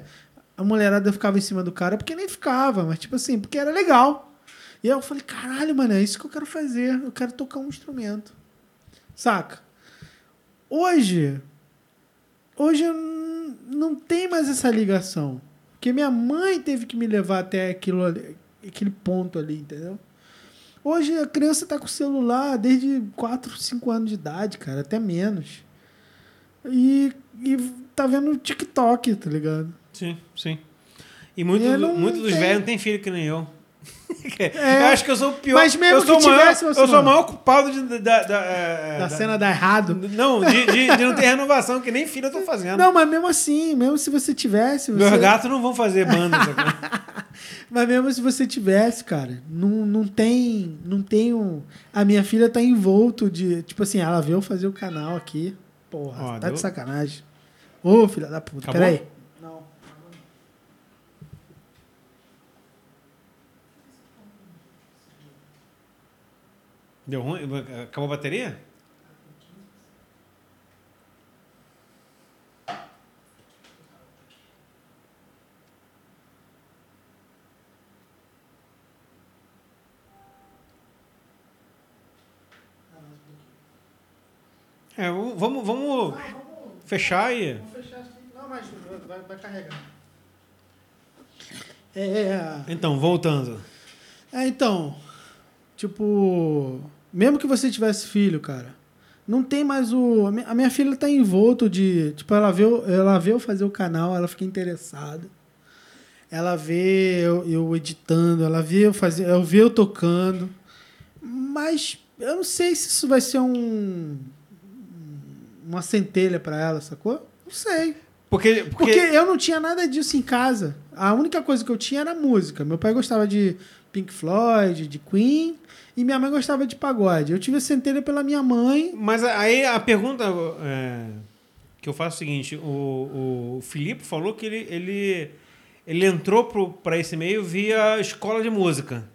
a mulherada ficava em cima do cara, porque nem ficava, mas tipo assim, porque era legal. E eu falei, caralho, mano, é isso que eu quero fazer. Eu quero tocar um instrumento. Saca? Hoje, hoje não tem mais essa ligação. Porque minha mãe teve que me levar até aquilo ali- aquele ponto ali, entendeu? Hoje a criança tá com celular desde 4, 5 anos de idade, cara, até menos. E, e tá vendo TikTok, tá ligado? Sim, sim. E muitos muitos dos velhos não têm filho que nem eu. É. eu acho que eu sou o pior. Mas mesmo eu sou que o maior, tivesse, Eu sou o maior culpado de, da, da, é, Da da- cena dar errado. Não, de, de- de não ter renovação, que nem filho eu tô fazendo. Não, mas mesmo assim, mesmo se você tivesse. Você... Meus gatos não vão fazer banda. Mas mesmo se você tivesse, cara, não, não tem. Não tem um. A minha filha tá envolto de. Tipo assim, ela veio fazer o canal aqui. Porra, Ó, tá deu? de sacanagem. Ô, filha da puta, Acabou? peraí. Não. Deu ruim? Acabou a bateria? É, vamos, vamos, vamos fechar e. Vamos fechar assim. Não, mas vai, vai carregar. É. Então, voltando. É, então. Tipo. Mesmo que você tivesse filho, cara. Não tem mais o. A minha, filha tá envolto de. Tipo, ela vê, eu- ela vê eu fazer o canal, ela fica interessada. Ela vê eu, eu editando, ela vê eu fazer, eu vê eu tocando. Mas eu não sei se isso vai ser um. Uma centelha pra ela, sacou? Não sei. Porque, Porque porque, eu não tinha nada disso em casa. A única coisa que eu tinha era música. Meu pai gostava de Pink Floyd, de Queen, e minha mãe gostava de pagode. Eu tive a centelha pela minha mãe. Mas aí a pergunta é, que eu faço é o seguinte: o, o Filipe falou que ele, ele, ele entrou para esse meio via escola de música.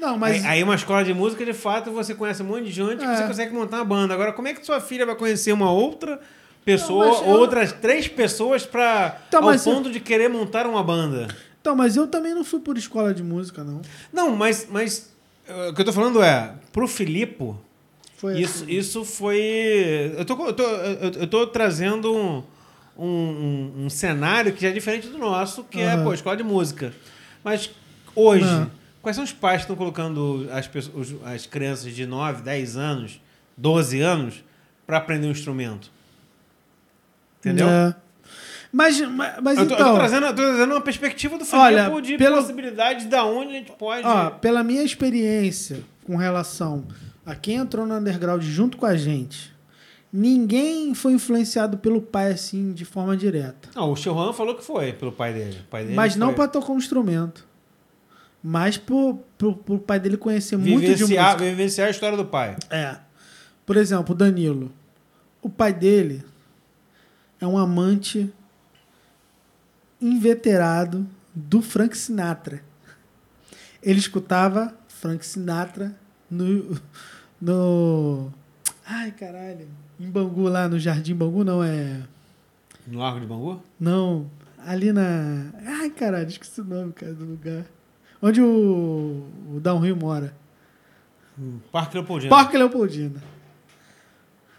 Não, mas. Aí, aí uma escola de música, de fato, você conhece um monte de gente que É. você consegue montar uma banda. Agora, como é que sua filha vai conhecer uma outra pessoa, Não, eu- outras três pessoas para Então, ao mas eu- ponto de querer montar uma banda? Então, mas eu também não fui por escola de música, não. Não, mas, mas eh, o que eu tô falando é, pro Filipe, isso, assim. isso foi. Eu tô, eu tô, eu tô trazendo um, um, um- cenário que já é diferente do nosso, que é Aham. pô, escola de música. Mas hoje. Quais são os pais que estão colocando as, pessoas, as crianças de 9, 10 anos, 12 anos, para aprender um instrumento? Entendeu? É. Mas, mas, Eu tô, eu então. tô trazendo, eu tô trazendo uma perspectiva do Filipe Olha, de pelo- possibilidades da onde a gente pode. Ó, pela minha experiência com relação a quem entrou no underground junto com a gente, ninguém foi influenciado pelo pai assim de forma direta. Não, o Chilhan falou que foi pelo pai dele. Pai dele Mas não foi. para tocar um instrumento. Mas pro, pro, pro pai dele conhecer muito de vivenciar, música. vivenciar a história do pai. É. Por exemplo, o Danilo. O pai dele é um amante inveterado do Frank Sinatra. Ele escutava Frank Sinatra no. no ai, caralho. Em Bangu, lá no Jardim Bangu, não é. No Largo de Bangu? Não. Ali na. Ai, caralho, esqueci o nome, cara, do lugar. Onde o, o Downhill mora. Parque Leopoldino. Parque Leopoldina.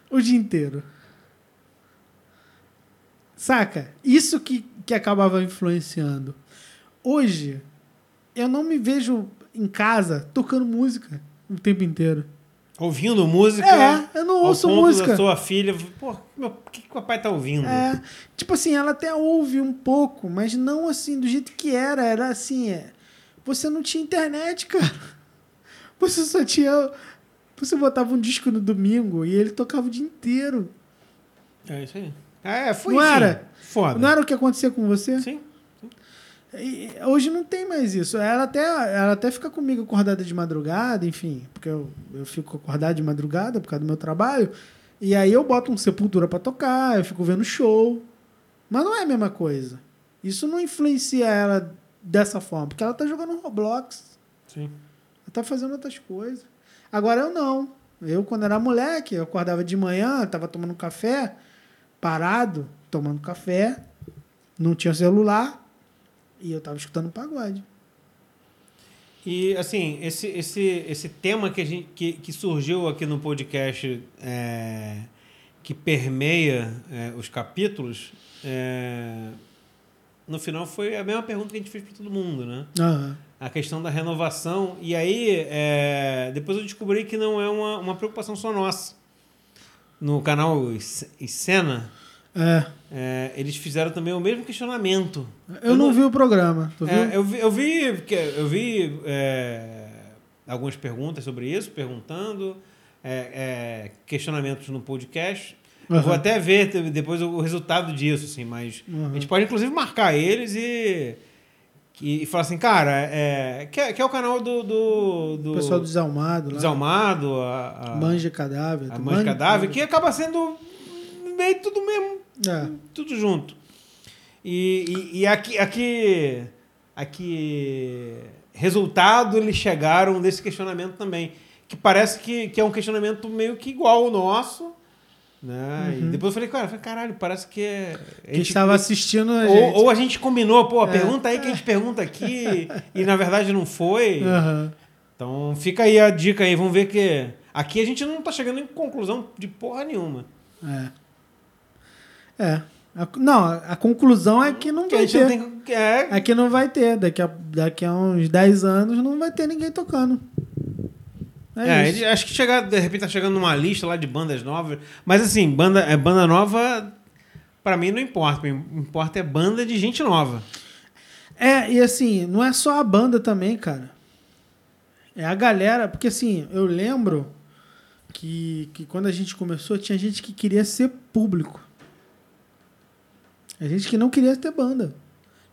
O dia inteiro. Saca? Isso que, que acabava influenciando. Hoje, eu não me vejo em casa tocando música o tempo inteiro. Ouvindo música. É, eu não ouço música. da sua filha. Pô, o que, que o papai tá ouvindo? É, tipo assim, ela até ouve um pouco, mas não assim, do jeito que era. Era assim, é, você não tinha internet, cara. Você só tinha. Você botava um disco no domingo e ele tocava o dia inteiro. É isso aí. É, foi Não enfim, era? Foda. Não era o que acontecia com você? Sim. E hoje não tem mais isso. Ela até, ela até fica comigo acordada de madrugada, enfim, porque eu, eu fico acordada de madrugada por causa do meu trabalho. E aí eu boto um Sepultura pra tocar, eu fico vendo show. Mas não é a mesma coisa. Isso não influencia ela dessa forma, porque ela tá jogando Roblox, Sim. ela tá fazendo outras coisas. Agora eu não. Eu, quando era moleque, eu acordava de manhã, tava tomando café, parado, tomando café, não tinha celular, e eu tava escutando pagode. E assim, esse, esse, esse tema que, a gente, que, que surgiu aqui no podcast é, que permeia é, os capítulos, é, no final foi a mesma pergunta que a gente fez para todo mundo, né? Aham. A questão da renovação. E aí, é, depois eu descobri que não é uma, uma preocupação só nossa. No canal Cena, É. é, eles fizeram também o mesmo questionamento. Eu, não vi o programa? É, eu vi, eu vi, eu vi é, algumas perguntas sobre isso, perguntando, é, é, questionamentos no podcast. Eu vou até ver depois o resultado disso, assim, mas Uhum. a gente pode inclusive marcar eles e, e, e falar assim, cara, é, que, é, que é o canal do, do, do O pessoal do Desalmado lá. Desalmado, a, a, Manja Cadáver. a manja? Cadáver, que acaba sendo meio tudo mesmo É. tudo junto. E, e, e aqui, aqui, aqui, resultado eles chegaram desse questionamento também, que parece que, que é um questionamento meio que igual ao nosso, né? E Uhum. depois eu falei, cara, eu falei, caralho, parece que é... a gente- estava assistindo a ou, gente. ou a gente combinou, pô, É. pergunta aí que a gente pergunta aqui e na verdade não foi. Aham. Então fica aí a dica aí, vamos ver que aqui a gente não tá chegando em conclusão de porra nenhuma. É. É. A- não, a, conclusão é que não Que vai ter. não tem. É, É que não vai ter. Daqui a, daqui a uns 10 anos não vai ter ninguém tocando. É, É, ele- acho que chegar, de repente tá chegando numa lista lá de bandas novas. Mas assim, banda, é, banda nova, pra mim não importa. O que importa é banda de gente nova. É, e assim, não é só a banda também, cara. É a galera, porque assim, eu lembro que, que quando a gente começou, tinha gente que queria ser público. A gente que não queria ter banda.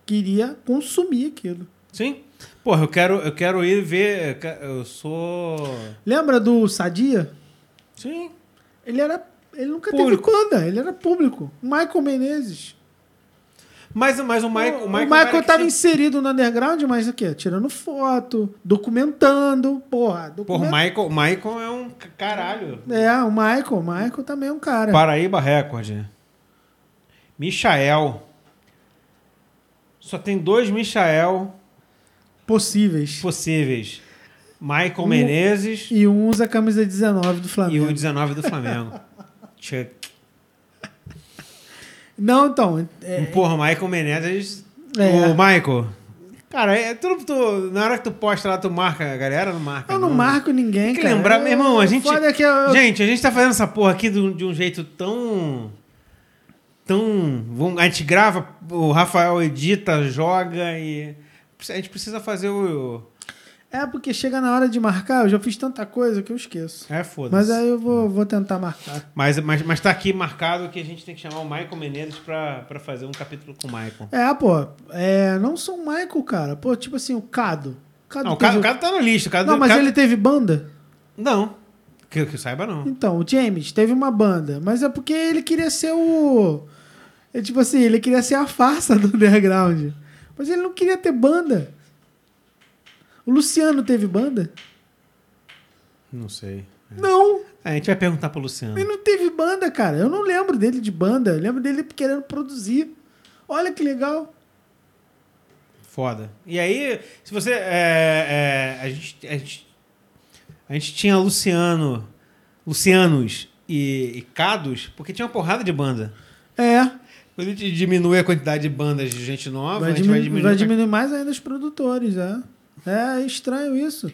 Queria consumir aquilo. Sim? Porra, eu quero, eu quero ir ver. eu sou. Lembra do Sadia? Sim. Ele era. Ele nunca Público. teve banda, ele era público. Michael Menezes. Mas, mas o Michael. o O Michael, Michael, cara que tava sempre- inserido no underground, mas o quê? Tirando foto, documentando. Porra, Porra, o document... Michael, o Michael é um caralho. É, o Michael. O Michael também é um cara. Paraíba Record. Michael. Só tem dois Michael Possíveis. possíveis. Michael Um- Menezes E um usa a camisa 19 do e Flamengo. o 19 do Flamengo. Não, então. É, Porra, Michael Menezes. É. O Michael. Cara, é tudo, tu- na hora que tu posta lá, tu marca a galera, não marca. eu não marco ninguém, Tem que cara. lembrar, meu irmão, a O gente- é eu- Gente, a gente tá fazendo essa porra aqui de um, de um jeito tão. Tão. A gente grava, o Rafael edita, joga e. A gente precisa fazer o. É porque chega na hora de marcar, eu já fiz tanta coisa que eu esqueço. É, foda-se. Mas aí eu vou, vou tentar marcar. Mas, mas, mas tá aqui marcado que a gente tem que chamar o Michael Menezes pra, pra fazer um capítulo com o Michael. É, pô. É, não sou o Michael, cara. Pô, tipo assim, o Cado. Cado Não, o teve- cara, o cara tá na lista. O cara, Não, mas cara- ele teve banda? Não. Que, que eu saiba, não. Então, o James teve uma banda. Mas é porque ele queria ser o. É tipo assim, ele queria ser a farsa do underground. Mas ele não queria ter banda. O Luciano teve banda? Não sei. Não. É, a gente vai perguntar pro Luciano. Ele não teve banda, cara. Eu não lembro dele de banda. Eu lembro dele querendo produzir. Olha que legal. Foda. E aí, se você. é, é, a, gente, a, gente, a gente tinha Luciano. Lucianos e, e Cados, porque tinha uma porrada de banda. É. Quando a gente diminui a quantidade de bandas de gente nova, Vai, a gente diminu- vai diminuir. vai a- diminuir mais ainda os produtores, é. É estranho isso.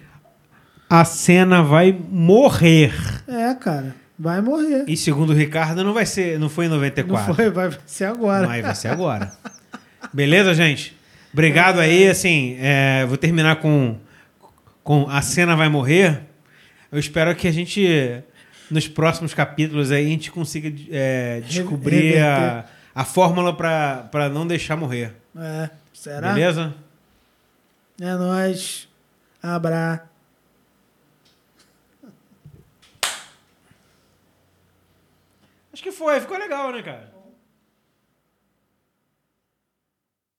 A cena vai morrer. É, cara. Vai morrer. E segundo o Ricardo, não vai ser. Não foi em Não 94. foi, vai ser agora. Mas vai ser agora. Beleza, gente? Obrigado aí, assim, é, vou terminar com, com A Cena Vai Morrer. Eu espero que a gente, nos próximos capítulos aí, a gente consiga é, descobrir a, reverter. A fórmula para não deixar morrer. É. Será? Beleza? É nóis. Abra. Acho que foi, ficou legal, né, cara?